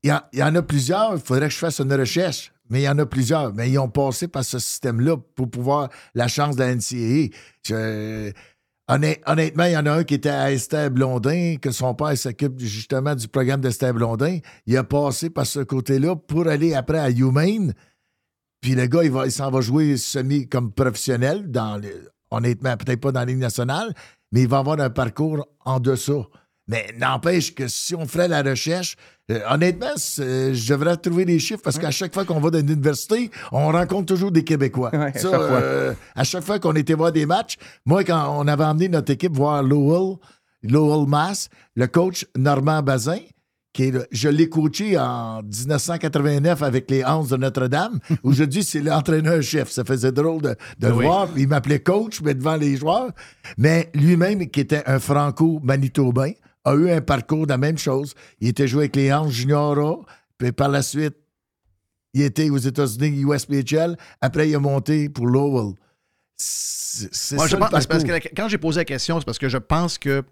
Il y, en- il y en a plusieurs. Il faudrait que je fasse une recherche. Mais il y en a plusieurs. Mais ils ont passé par ce système-là pour pouvoir la chance de la NCAA. Je- honnêtement, il y en a un qui était à Esther Blondin, que son père s'occupe justement du programme d'Esther Blondin. Il a passé par ce côté-là pour aller après à UMaine. Puis le gars, il, il s'en va jouer semi comme professionnel, dans honnêtement, peut-être pas dans la Ligue nationale, mais il va avoir un parcours en dessous. Mais n'empêche que si on ferait la recherche, euh, honnêtement, c'est- je devrais trouver des chiffres parce qu'à chaque fois qu'on va dans une université, on rencontre toujours des Québécois. Ouais, à Ça, chaque fois. euh, à chaque fois qu'on était voir des matchs, moi, quand on avait emmené notre équipe voir Lowell, Lowell Mass, le coach Normand Bazin, qui est le- je l'ai coaché en 1989 avec les Hans de Notre-Dame. *laughs* Aujourd'hui, c'est l'entraîneur-chef. Ça faisait drôle de, de le voir. Il m'appelait coach, mais devant les joueurs. Mais lui-même, qui était un franco-manitobain, a eu un parcours de la même chose. Il était joué avec les Hans Junior puis par la suite, il était aux États-Unis, USPHL. Après, il a monté pour Lowell. C'est ça je pense- parce que la- quand j'ai posé la question, c'est parce que je pense que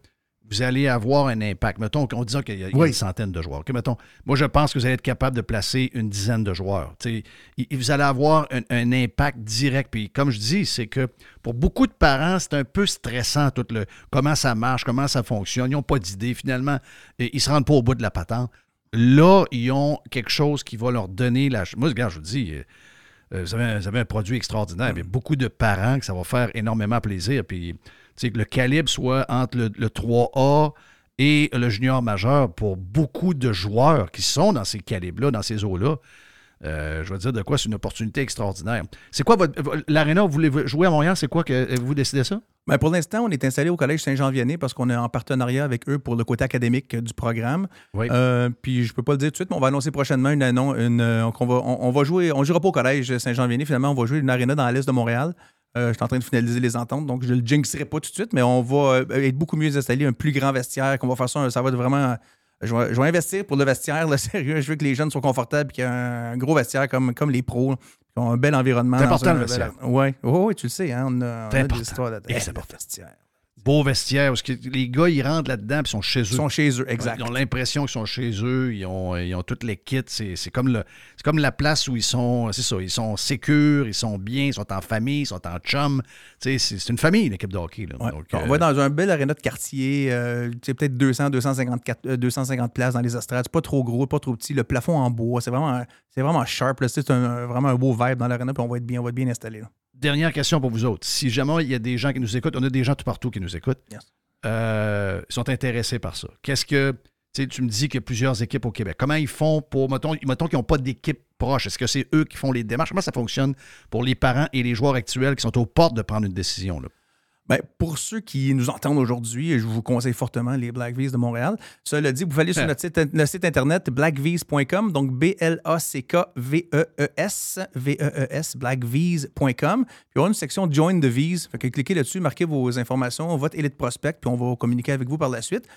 vous allez avoir un impact. Mettons, en disant qu'il y a, Oui. une centaine de joueurs. OK, mettons, moi, je pense que vous allez être capable de placer une dizaine de joueurs. Il- vous allez avoir un, un impact direct. Puis, comme je dis, c'est que pour beaucoup de parents, c'est un peu stressant, tout le comment ça marche, comment ça fonctionne. Ils n'ont pas d'idée. Finalement, et ils ne se rendent pas au bout de la patente. Là, ils ont quelque chose qui va leur donner la. Moi, regarde, je vous dis. euh, euh, vous, avez, vous avez un produit extraordinaire. Il y a beaucoup de parents que ça va faire énormément plaisir. Puis, sais, que le calibre soit entre le, le 3A et le junior majeur pour beaucoup de joueurs qui sont dans ces calibres-là, dans ces eaux-là. Euh, je vais dire de quoi, c'est une opportunité extraordinaire. C'est quoi votre. L'aréna, vous voulez jouer à Montréal, c'est quoi que vous décidez ça? Ben pour l'instant, on est installé au Collège Saint-Jean-Vianney parce qu'on est en partenariat avec eux pour le côté académique du programme. Oui. Euh, puis je peux pas le dire tout de suite, mais on va annoncer prochainement une annonce. Une, euh, qu'on va, on, on va jouer. On jouera pas au Collège Saint-Jean-Vianney, finalement, on va jouer une aréna dans l'est de Montréal. Euh, je suis en train de finaliser les ententes, donc je ne le jinxerai pas tout de suite, mais on va euh, être beaucoup mieux installé, un plus grand vestiaire, qu'on va faire ça, ça va être vraiment. Je vais, je vais investir pour le vestiaire, là, *laughs* sérieux. Je veux que les jeunes soient confortables et qu'il y ait un gros vestiaire comme, comme les pros, qui ont un bel environnement. C'est important, un- le vestiaire. Oui, oui, tu le sais, hein, on a, on a des histoires c'est le important. vestiaire. Beau vestiaire, parce que les gars, ils rentrent là-dedans ils sont chez eux. Ils sont chez eux, exact. Ils ont l'impression qu'ils sont chez eux, ils ont, ils ont toutes les kits. C'est comme, le- c'est comme la place où ils sont, c'est ça, ils sont sécures, ils sont bien, ils sont en famille, ils sont en chum. C'est une famille, l'équipe de hockey. là. Ouais. Donc, on euh, va dans un bel aréna de quartier, euh, peut-être 200, 254, euh, 250 places dans les estrades. C'est pas trop gros, pas trop petit. Le plafond en bois, c'est vraiment, vraiment sharp. C'est vraiment un beau vibe dans l'aréna, puis on va être bien, on va être bien installé. Dernière question pour vous autres. Si jamais il y a des gens qui nous écoutent, on a des gens tout partout qui nous écoutent, Yes. euh, ils sont intéressés par ça. Qu'est-ce que. Tu me dis qu'il y a plusieurs équipes au Québec. Comment ils font pour. Mettons, mettons qu'ils n'ont pas d'équipe proche. Est-ce que c'est eux qui font les démarches? Comment ça fonctionne pour les parents et les joueurs actuels qui sont aux portes de prendre une décision? Là? Ben, pour ceux qui nous entendent aujourd'hui, je vous conseille fortement les Black V's de Montréal. Cela dit, vous pouvez aller sur Ah. notre site, notre site internet blackv's.com, donc B-L-A-C-K-V-E-E-S, V-E-E-S, blackv's.com. Puis on a une section Join the V's. Fait que cliquez là-dessus, marquez vos informations, votre élite prospect, puis on va communiquer avec vous par la suite.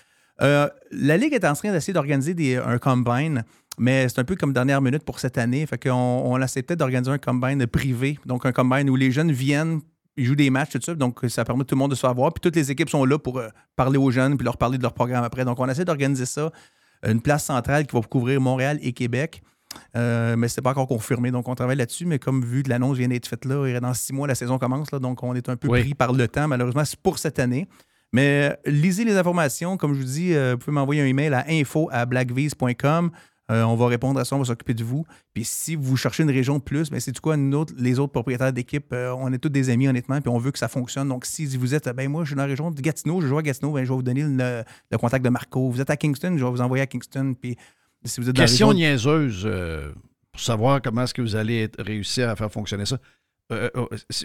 Euh, la Ligue est en train d'essayer d'organiser des- un combine, mais c'est un peu comme dernière minute pour cette année. Fait qu'on on essaie peut-être d'organiser un combine privé, donc un combine où les jeunes viennent, ils jouent des matchs, tout ça. Donc, ça permet à tout le monde de se faire voir. Puis toutes les équipes sont là pour euh, parler aux jeunes puis leur parler de leur programme après. Donc, on essaie d'organiser ça. Une place centrale qui va couvrir Montréal et Québec. Euh, mais c'est pas encore confirmé. Donc, on travaille là-dessus. Mais comme vu que l'annonce vient d'être faite là, dans six mois, la saison commence. Là, donc, on est un peu Oui. pris par le temps, malheureusement, c'est pour cette année. Mais euh, lisez les informations. Comme je vous dis, euh, vous pouvez m'envoyer un email à info à blackvise.com. Euh, on va répondre à ça, on va s'occuper de vous. Puis si vous cherchez une région de plus, mais c'est du quoi, nous autres, les autres propriétaires d'équipe, euh, on est tous des amis, honnêtement, puis on veut que ça fonctionne. Donc, si vous êtes, ben moi, je suis dans la région de Gatineau, je joue à Gatineau, ben, je vais vous donner le, le contact de Marco. Vous êtes à Kingston, je vais vous envoyer à Kingston. Puis si vous êtes dans la Question région- niaiseuse euh, pour savoir comment est-ce que vous allez être- réussir à faire fonctionner ça. Euh,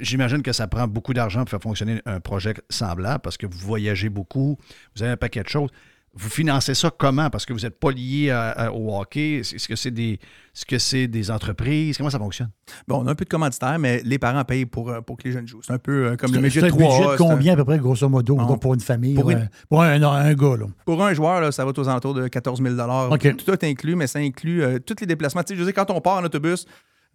J'imagine que ça prend beaucoup d'argent pour faire fonctionner un projet semblable parce que vous voyagez beaucoup, vous avez un paquet de choses. Vous financez ça comment? Parce que vous n'êtes pas lié à- à- au hockey. Est-ce que c'est des, est-ce que c'est des entreprises? Comment ça fonctionne? Bon, on a un peu de commanditaire, mais les parents payent pour, euh, pour que les jeunes jouent. C'est un peu euh, comme le un budget de un 3 budget de combien à peu près, grosso modo, Non. pour une famille, Pour une- un, pour un, un gars? Là? Pour un joueur, là, ça va être aux alentours de 14 000 OK. Tout est inclus, mais ça inclut euh, tous les déplacements. Tu sais, je veux dire, quand on part en autobus,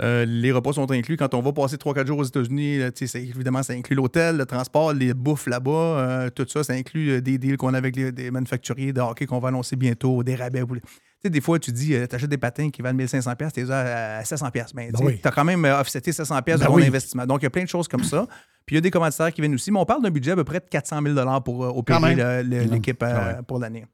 euh, les repas sont inclus. Quand on va passer 3-4 jours aux États-Unis, évidemment, ça inclut l'hôtel, le transport, les bouffes là-bas, euh, tout ça. Ça inclut euh, des deals qu'on a avec les, des manufacturiers de hockey qu'on va annoncer bientôt, des rabais. pour les- Tu sais, des fois, tu dis, tu achètes des patins qui valent 1500 pièces, tu les as à 700 pièces. Ben, tu Ben as quand même euh, offseté 700 pièces de Ben ton oui. investissement. Donc, il y a plein de choses comme ça. Puis, il y a des commanditaires qui viennent aussi. Mais on parle d'un budget à peu près de 400 000 pour euh, opérer l'équipe euh, pour l'année.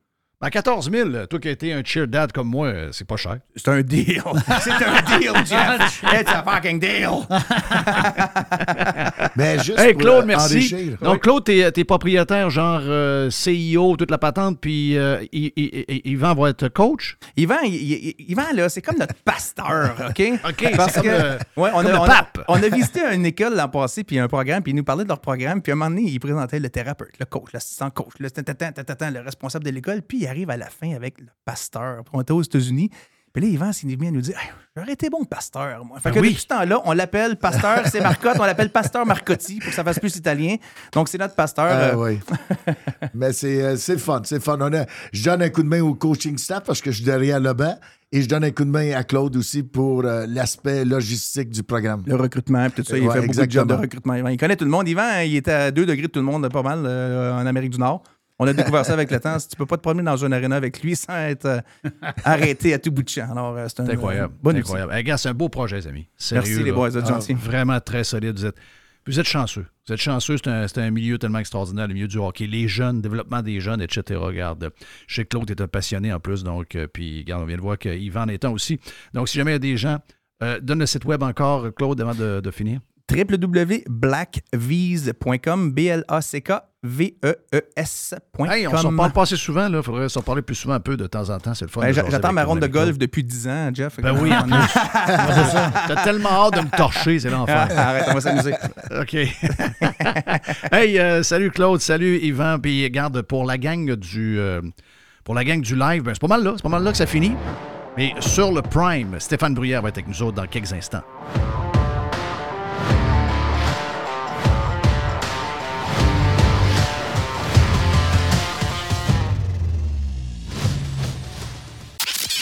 À 14 000, toi qui as été un cheer dad comme moi, c'est pas cher. C'est un deal. *laughs* C'est un deal, Jeff. *laughs* It's a fucking deal. *laughs* Mais juste Hey pour, Claude, euh, merci. Donc Claude, t'es es propriétaire genre euh, CIO, toute la patente, puis euh, Yvan va être coach? Yvan, Yvan, là, c'est comme notre pasteur, *laughs* OK? OK, Parce que, le- ouais, on, comme a, le on, a, pape. on a visité une école l'an passé, puis un programme, puis ils nous parlaient de leur programme, puis à un moment donné, ils présentaient le thérapeute, le coach, l'assistant coach, le, le responsable de l'école, puis il arrive à la fin avec le pasteur. On était aux États-Unis. Puis là, Yvan, s'il vient nous dire Hey, J'aurais été bon pasteur, moi. Fait Ben que oui. depuis ce temps-là, on l'appelle pasteur, c'est Marcotte, on l'appelle pasteur Marcotti pour que ça fasse plus italien. Donc, c'est notre pasteur. Ah, euh, oui. *laughs* Mais c'est euh, c'est fun, c'est fun. On a- je donne un coup de main au coaching staff parce que je suis derrière le banc et je donne un coup de main à Claude aussi pour euh, l'aspect logistique du programme. le recrutement, tout ça. Il Ouais, fait beaucoup de jobs de exactement. recrutement. Il connaît tout le monde. Yvan, il était à deux degrés de tout le monde, pas mal, euh, en Amérique du Nord. On a découvert ça avec le temps. Tu peux pas te promener dans une arena avec lui sans être euh, arrêté à tout bout de champ. Alors, euh, c'est un C'est incroyable. euh, bon incroyable. Hey, c'est un beau projet, les amis. Sérieux, Merci, les boys, vous êtes Ah, gentils. Vraiment très solide. Vous êtes, vous êtes chanceux. Vous êtes chanceux. C'est un, un milieu tellement extraordinaire, le milieu du hockey. Les jeunes, développement des jeunes, etc. Regarde, je sais que Claude est un passionné en plus. Donc, euh, puis, regarde, on vient de voir que Yvan en est un aussi. Donc, si jamais il y a des gens Euh, donne le site web encore, Claude, avant de, de finir www.blackvise.com, B-L-A-C-K-V-E-E-S.com. Hey, on s'en parle pas assez souvent, là. Faudrait s'en parler plus souvent un peu de temps en temps. C'est le fun. Ben, J'attends ma ronde de golf depuis 10 ans, Jeff. Ben oui, en plus. *laughs* T'as tellement hâte de me torcher, c'est l'enfer. Arrête, on va s'amuser. OK. *laughs* hey, euh, salut Claude, salut Yvan. Puis garde pour la gang du, euh, pour la gang du live, ben, c'est pas mal là. C'est pas mal là que ça finit. Mais sur le Prime, Stéphane Bruyère va être avec nous autres dans quelques instants.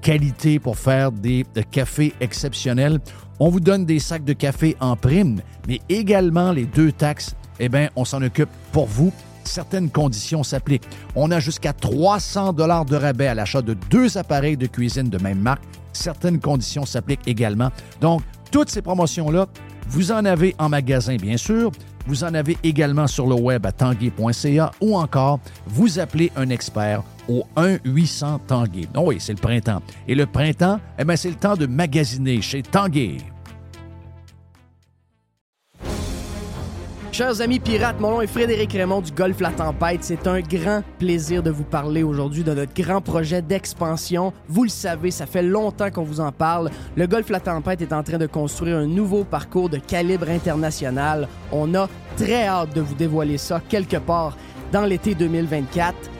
qualité pour faire des cafés exceptionnels. On vous donne des sacs de café en prime, mais également les deux taxes, eh bien, on s'en occupe pour vous. Certaines conditions s'appliquent. On a jusqu'à 300 dollars de rabais à l'achat de deux appareils de cuisine de même marque. Certaines conditions s'appliquent également. Donc, toutes ces promotions-là, vous en avez en magasin, bien sûr. Vous en avez également sur le web à tanguay.ca ou encore vous appelez un expert au 1-800 Tanguay. Oh oui, c'est le printemps. Et le printemps, eh bien, c'est le temps de magasiner chez Tanguay. Chers amis pirates, mon nom est Frédéric Raymond du Golfe La Tempête. C'est un grand plaisir de vous parler aujourd'hui de notre grand projet d'expansion. Vous le savez, ça fait longtemps qu'on vous en parle. Le Golfe La Tempête est en train de construire un nouveau parcours de calibre international. On a très hâte de vous dévoiler ça quelque part dans l'été 2024.